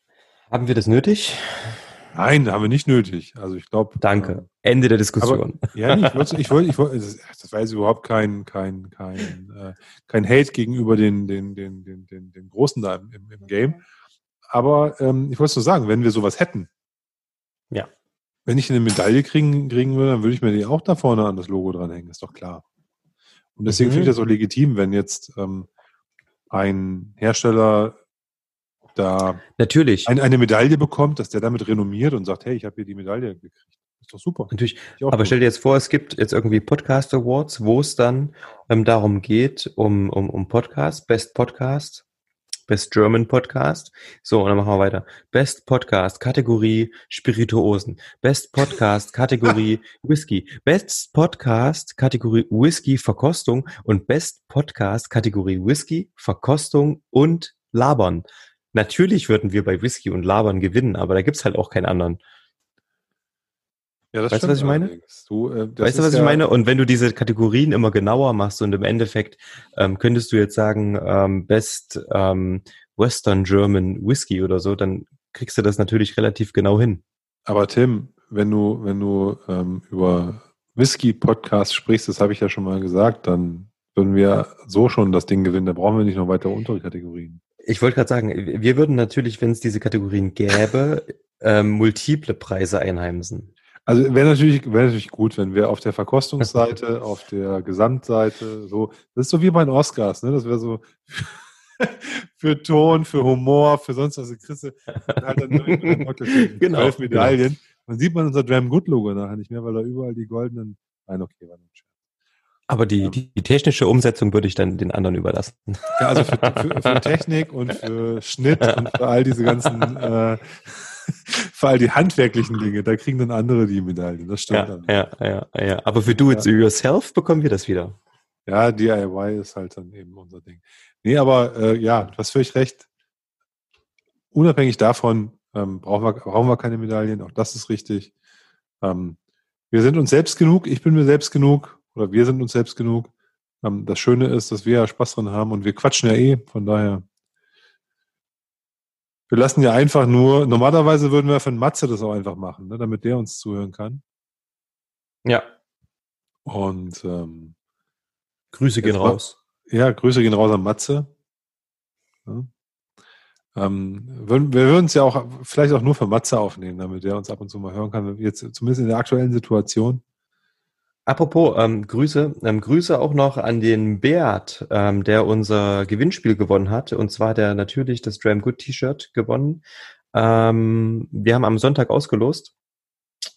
Haben wir das nötig?
Nein, haben wir nicht nötig. Also ich glaube.
Danke. Äh, Ende der Diskussion.
Aber, ja, ich wollte, ich wollte, ich wollte, *laughs* das war jetzt überhaupt kein, kein, kein, äh, kein Hate gegenüber den, den, den, den, den, den Großen da im, im, Game. Aber ähm, ich wollte nur sagen, wenn wir sowas hätten,
ja.
Wenn ich eine Medaille kriegen, kriegen würde, dann würde ich mir die auch da vorne an das Logo dranhängen, ist doch klar. Und deswegen mhm. finde ich das auch legitim, wenn jetzt ähm, ein Hersteller da
Natürlich.
Ein, eine Medaille bekommt, dass der damit renommiert und sagt, hey, ich habe hier die Medaille gekriegt. Ist doch super.
Natürlich. Aber gut. stell dir jetzt vor, es gibt jetzt irgendwie Podcast Awards, wo es dann ähm, darum geht, um, um, um Podcast, Best Podcast, Best German Podcast. So, und dann machen wir weiter. Best Podcast, Kategorie Spirituosen. Best Podcast, Kategorie *laughs* Whisky. Best Podcast, Kategorie Whisky Verkostung und Best Podcast, Kategorie Whisky Verkostung und Labern. Natürlich würden wir bei Whisky und Labern gewinnen, aber da gibt's halt auch keinen anderen. Ja, das weißt du, was ich meine? Du, äh, weißt du, was ja ich meine? Und wenn du diese Kategorien immer genauer machst und im Endeffekt ähm, könntest du jetzt sagen, ähm, Best ähm, Western German Whisky oder so, dann kriegst du das natürlich relativ genau hin.
Aber Tim, wenn du, wenn du ähm, über Whisky-Podcast sprichst, das habe ich ja schon mal gesagt, dann würden wir so schon das Ding gewinnen. Da brauchen wir nicht noch weitere Unterkategorien.
Ich wollte gerade sagen, wir würden natürlich, wenn es diese Kategorien gäbe, ähm, multiple Preise einheimsen.
Also wäre natürlich, wäre natürlich gut, wenn wir auf der Verkostungsseite, *laughs* auf der Gesamtseite, so, das ist so wie bei den Oscars, ne? Das wäre so *laughs* für Ton, für Humor, für sonst was, du halt dann *laughs* genau, genau. Medaillen. Genau. Dann sieht man unser Dram Good Logo nachher nicht mehr, weil da überall die goldenen, nein, okay, war nicht schön.
Aber die, ja. die, technische Umsetzung würde ich dann den anderen überlassen.
Ja, also für, für, für *laughs* Technik und für Schnitt und für all diese ganzen, äh, für all die handwerklichen Dinge, da kriegen dann andere die Medaille. Das stimmt
ja,
dann.
Ja, ja, ja. Aber für Do It Yourself bekommen wir das wieder.
Ja, DIY ist halt dann eben unser Ding. Nee, aber äh, ja, du hast völlig recht. Unabhängig davon ähm, brauchen, wir, brauchen wir keine Medaillen, auch das ist richtig. Ähm, wir sind uns selbst genug, ich bin mir selbst genug oder wir sind uns selbst genug. Ähm, das Schöne ist, dass wir ja Spaß dran haben und wir quatschen ja eh, von daher. Wir lassen ja einfach nur, normalerweise würden wir für einen Matze das auch einfach machen, ne, damit der uns zuhören kann.
Ja.
Und ähm,
Grüße gehen raus.
Ja, Grüße gehen raus an Matze. Ja. Ähm, wir, wir würden es ja auch vielleicht auch nur für Matze aufnehmen, damit er uns ab und zu mal hören kann. Jetzt zumindest in der aktuellen Situation.
Apropos ähm, Grüße, ähm, Grüße auch noch an den Beat, ähm, der unser Gewinnspiel gewonnen hat. Und zwar hat er natürlich das Dram Good T-Shirt gewonnen. Ähm, wir haben am Sonntag ausgelost.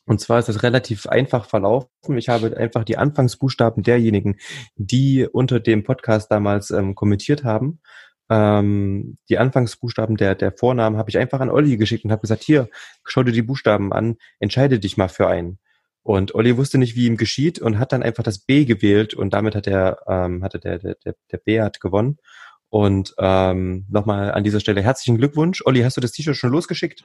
Und zwar ist es relativ einfach verlaufen. Ich habe einfach die Anfangsbuchstaben derjenigen, die unter dem Podcast damals ähm, kommentiert haben, ähm, die Anfangsbuchstaben der, der Vornamen habe ich einfach an Olli geschickt und habe gesagt, hier, schau dir die Buchstaben an, entscheide dich mal für einen. Und Olli wusste nicht, wie ihm geschieht und hat dann einfach das B gewählt und damit hat er, ähm, hatte der, der, der, der B hat gewonnen. Und ähm, nochmal an dieser Stelle herzlichen Glückwunsch. Olli, hast du das T-Shirt schon losgeschickt?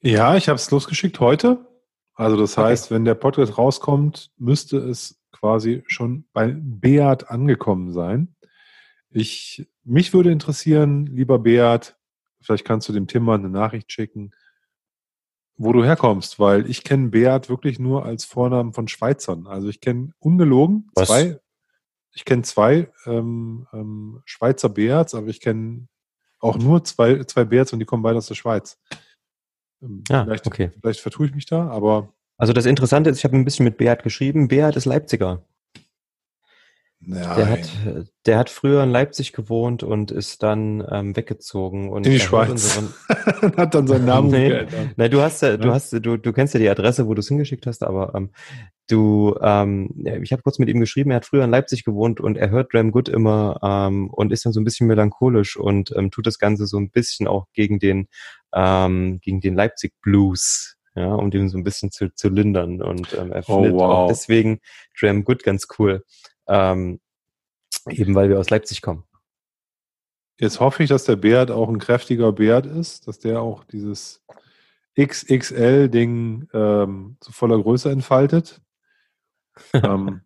Ja, ich habe es losgeschickt heute. Also das heißt, okay. wenn der Podcast rauskommt, müsste es quasi schon bei Beat angekommen sein. Ich, mich würde interessieren, lieber Beat, vielleicht kannst du dem Tim mal eine Nachricht schicken, wo du herkommst, weil ich kenne Beat wirklich nur als Vornamen von Schweizern. Also ich kenne ungelogen Was? zwei, ich kenne zwei ähm, ähm, Schweizer Beats, aber ich kenne auch nur zwei, zwei Beats und die kommen beide aus der Schweiz.
Ähm, ah, vielleicht, okay.
vielleicht vertue ich mich da, aber.
Also das Interessante ist, ich habe ein bisschen mit Beat geschrieben. Beat ist Leipziger. Nein. Der hat, der hat früher in Leipzig gewohnt und ist dann ähm, weggezogen und
in die Schweiz. Unseren, *laughs* hat dann seinen *laughs* Namen
nee, geändert. Nein, du hast ja, du hast, du, du kennst ja die Adresse, wo du es hingeschickt hast, aber ähm, du, ähm, ich habe kurz mit ihm geschrieben, er hat früher in Leipzig gewohnt und er hört Dram Good immer ähm, und ist dann so ein bisschen melancholisch und ähm, tut das Ganze so ein bisschen auch gegen den, ähm, gegen den Leipzig Blues ja, um den so ein bisschen zu, zu lindern. Und ähm, er oh, findet oh, wow. auch deswegen Dram Good ganz cool. Ähm, eben weil wir aus Leipzig kommen.
Jetzt hoffe ich, dass der Bert auch ein kräftiger Bert ist, dass der auch dieses XXL-Ding ähm, zu voller Größe entfaltet. *laughs* ähm,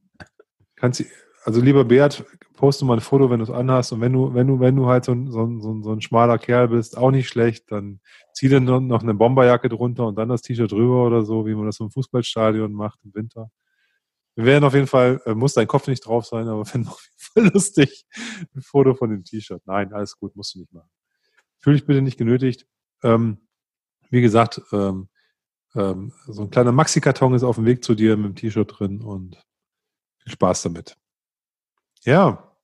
kannst, also lieber Bert, poste mal ein Foto, wenn du es anhast. Und wenn du, wenn du, wenn du halt so ein, so, ein, so ein schmaler Kerl bist, auch nicht schlecht, dann zieh dir noch eine Bomberjacke drunter und dann das T-Shirt drüber oder so, wie man das im Fußballstadion macht im Winter. Wir werden auf jeden Fall, äh, muss dein Kopf nicht drauf sein, aber *laughs* wenn auf jeden Fall lustig, ein Foto von dem T-Shirt. Nein, alles gut, musst du nicht machen. Fühl dich bitte nicht genötigt. Ähm, wie gesagt, ähm, ähm, so ein kleiner Maxi-Karton ist auf dem Weg zu dir mit dem T-Shirt drin und viel Spaß damit. Ja,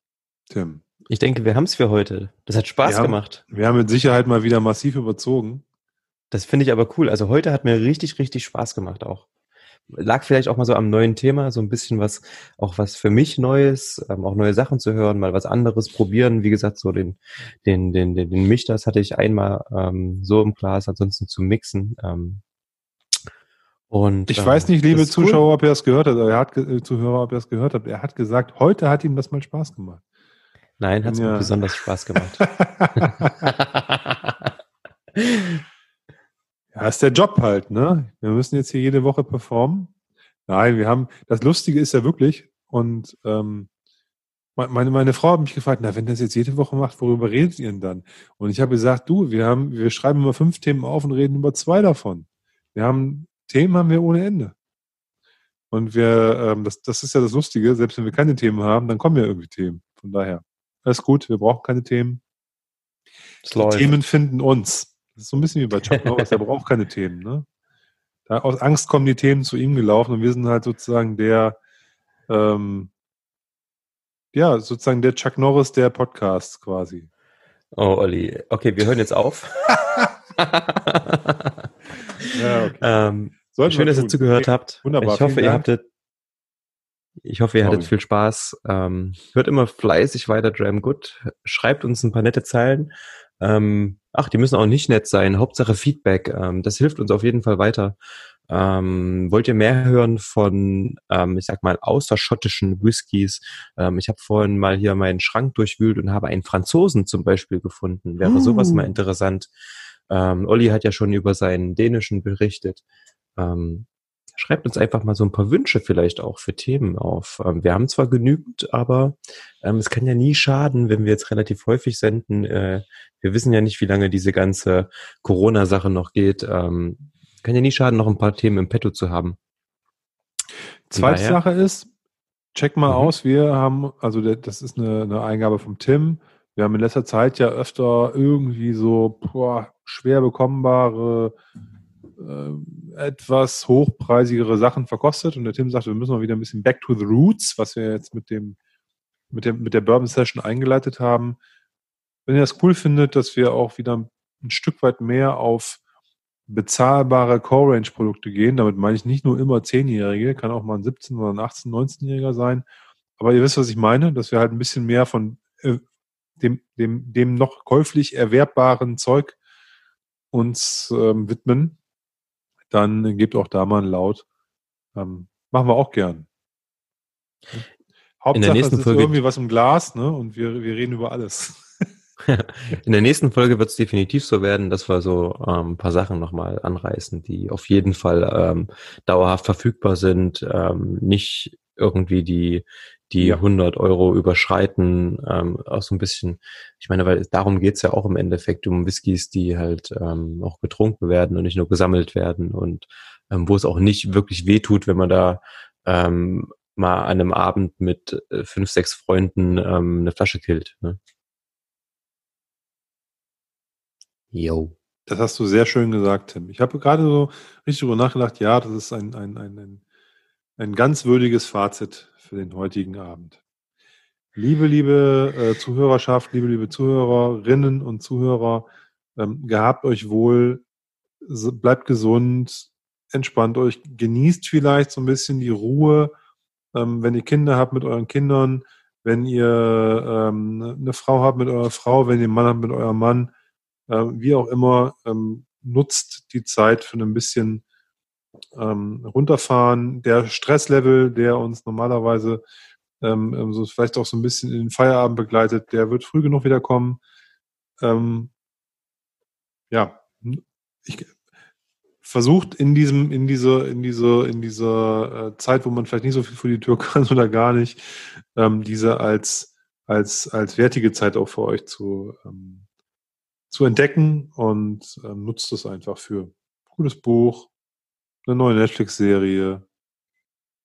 Tim.
Ich denke, wir haben es für heute. Das hat Spaß
wir haben,
gemacht.
Wir haben mit Sicherheit mal wieder massiv überzogen.
Das finde ich aber cool. Also heute hat mir richtig, richtig Spaß gemacht auch lag vielleicht auch mal so am neuen Thema, so ein bisschen was, auch was für mich Neues, ähm, auch neue Sachen zu hören, mal was anderes probieren. Wie gesagt, so den, den, den, den, den Mich, das hatte ich einmal ähm, so im Glas, ansonsten zu mixen. Ähm,
und, ich äh, weiß nicht, liebe Zuschauer, cool. ob ihr das gehört habt, er hat, äh, Zuhörer, ob ihr das gehört habt. Er hat gesagt, heute hat ihm das mal Spaß gemacht.
Nein, hat es ja. mir besonders Spaß gemacht. *laughs* *laughs* *laughs*
Ja, ist der Job halt, ne? Wir müssen jetzt hier jede Woche performen. Nein, wir haben, das Lustige ist ja wirklich, und ähm, meine, meine Frau hat mich gefragt, na, wenn das jetzt jede Woche macht, worüber redet ihr denn dann? Und ich habe gesagt, du, wir haben, wir schreiben immer fünf Themen auf und reden über zwei davon. Wir haben, Themen haben wir ohne Ende. Und wir, ähm, das, das ist ja das Lustige, selbst wenn wir keine Themen haben, dann kommen ja irgendwie Themen. Von daher, alles gut, wir brauchen keine Themen. Themen finden uns. Das ist so ein bisschen wie bei Chuck Norris, der braucht keine Themen. Ne? Da, aus Angst kommen die Themen zu ihm gelaufen und wir sind halt sozusagen der, ähm, ja, sozusagen der Chuck Norris der Podcasts quasi.
Oh, Olli. Okay, wir hören jetzt auf. *laughs* ja, okay. ähm, schön, dass ihr zugehört habt. Wunderbar. Ich hoffe, ihr habtet ich hoffe, ihr hattet viel Spaß. Ähm, hört immer fleißig weiter Dram Good. Schreibt uns ein paar nette Zeilen. Ähm, ach, die müssen auch nicht nett sein. Hauptsache Feedback. Ähm, das hilft uns auf jeden Fall weiter. Ähm, wollt ihr mehr hören von, ähm, ich sag mal, außerschottischen Whiskys? Ähm, ich habe vorhin mal hier meinen Schrank durchwühlt und habe einen Franzosen zum Beispiel gefunden. Wäre uh. sowas mal interessant. Ähm, Olli hat ja schon über seinen dänischen berichtet. Ähm, schreibt uns einfach mal so ein paar Wünsche vielleicht auch für Themen auf. Ähm, wir haben zwar genügend, aber ähm, es kann ja nie schaden, wenn wir jetzt relativ häufig senden. Äh, wir wissen ja nicht, wie lange diese ganze Corona-Sache noch geht. Ähm, kann ja nie schaden, noch ein paar Themen im Petto zu haben.
Zweite Sache ist, check mal mhm. aus, wir haben, also das ist eine, eine Eingabe vom Tim, wir haben in letzter Zeit ja öfter irgendwie so boah, schwer bekommenbare, äh, etwas hochpreisigere Sachen verkostet. Und der Tim sagte, wir müssen mal wieder ein bisschen back to the roots, was wir jetzt mit dem, mit der, mit der Bourbon Session eingeleitet haben. Wenn ihr das cool findet, dass wir auch wieder ein Stück weit mehr auf bezahlbare Core-Range-Produkte gehen, damit meine ich nicht nur immer Zehnjährige, kann auch mal ein 17- oder ein 18-, 19-Jähriger sein. Aber ihr wisst, was ich meine, dass wir halt ein bisschen mehr von äh, dem, dem, dem noch käuflich erwerbbaren Zeug uns ähm, widmen, dann gebt auch da mal ein Laut. Ähm, machen wir auch gern. Hauptsache, in der nächsten es ist Folge irgendwie was im Glas, ne? Und wir, wir reden über alles. *laughs*
in der nächsten Folge wird es definitiv so werden, dass wir so ähm, ein paar Sachen nochmal anreißen, die auf jeden Fall ähm, dauerhaft verfügbar sind, ähm, nicht irgendwie die die ja. 100 Euro überschreiten, ähm, auch so ein bisschen, ich meine, weil darum geht's ja auch im Endeffekt um Whiskys, die halt ähm, auch getrunken werden und nicht nur gesammelt werden und ähm, wo es auch nicht wirklich wehtut, wenn man da ähm, mal an einem Abend mit äh, fünf, sechs Freunden ähm, eine Flasche killt. Ne?
Yo. Das hast du sehr schön gesagt, Tim. Ich habe gerade so richtig darüber nachgedacht, ja, das ist ein, ein, ein, ein, ein ganz würdiges Fazit für den heutigen Abend. Liebe, liebe äh, Zuhörerschaft, liebe, liebe Zuhörerinnen und Zuhörer, ähm, gehabt euch wohl, bleibt gesund, entspannt euch, genießt vielleicht so ein bisschen die Ruhe, ähm, wenn ihr Kinder habt mit euren Kindern, wenn ihr ähm, eine Frau habt mit eurer Frau, wenn ihr einen Mann habt mit eurem Mann, äh, wie auch immer, ähm, nutzt die Zeit für ein bisschen ähm, runterfahren. Der Stresslevel, der uns normalerweise ähm, ähm, so vielleicht auch so ein bisschen in den Feierabend begleitet, der wird früh genug wiederkommen. Ähm, ja, ich versucht in diesem, in dieser, in dieser, in dieser äh, Zeit, wo man vielleicht nicht so viel vor die Tür *laughs* kann oder gar nicht, ähm, diese als, als, als wertige Zeit auch für euch zu, ähm, zu entdecken und ähm, nutzt es einfach für gutes Buch, eine neue Netflix-Serie,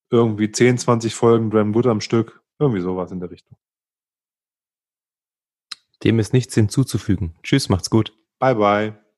irgendwie 10, 20 Folgen Dram Good am Stück, irgendwie sowas in der Richtung.
Dem ist nichts hinzuzufügen. Tschüss, macht's gut.
Bye, bye.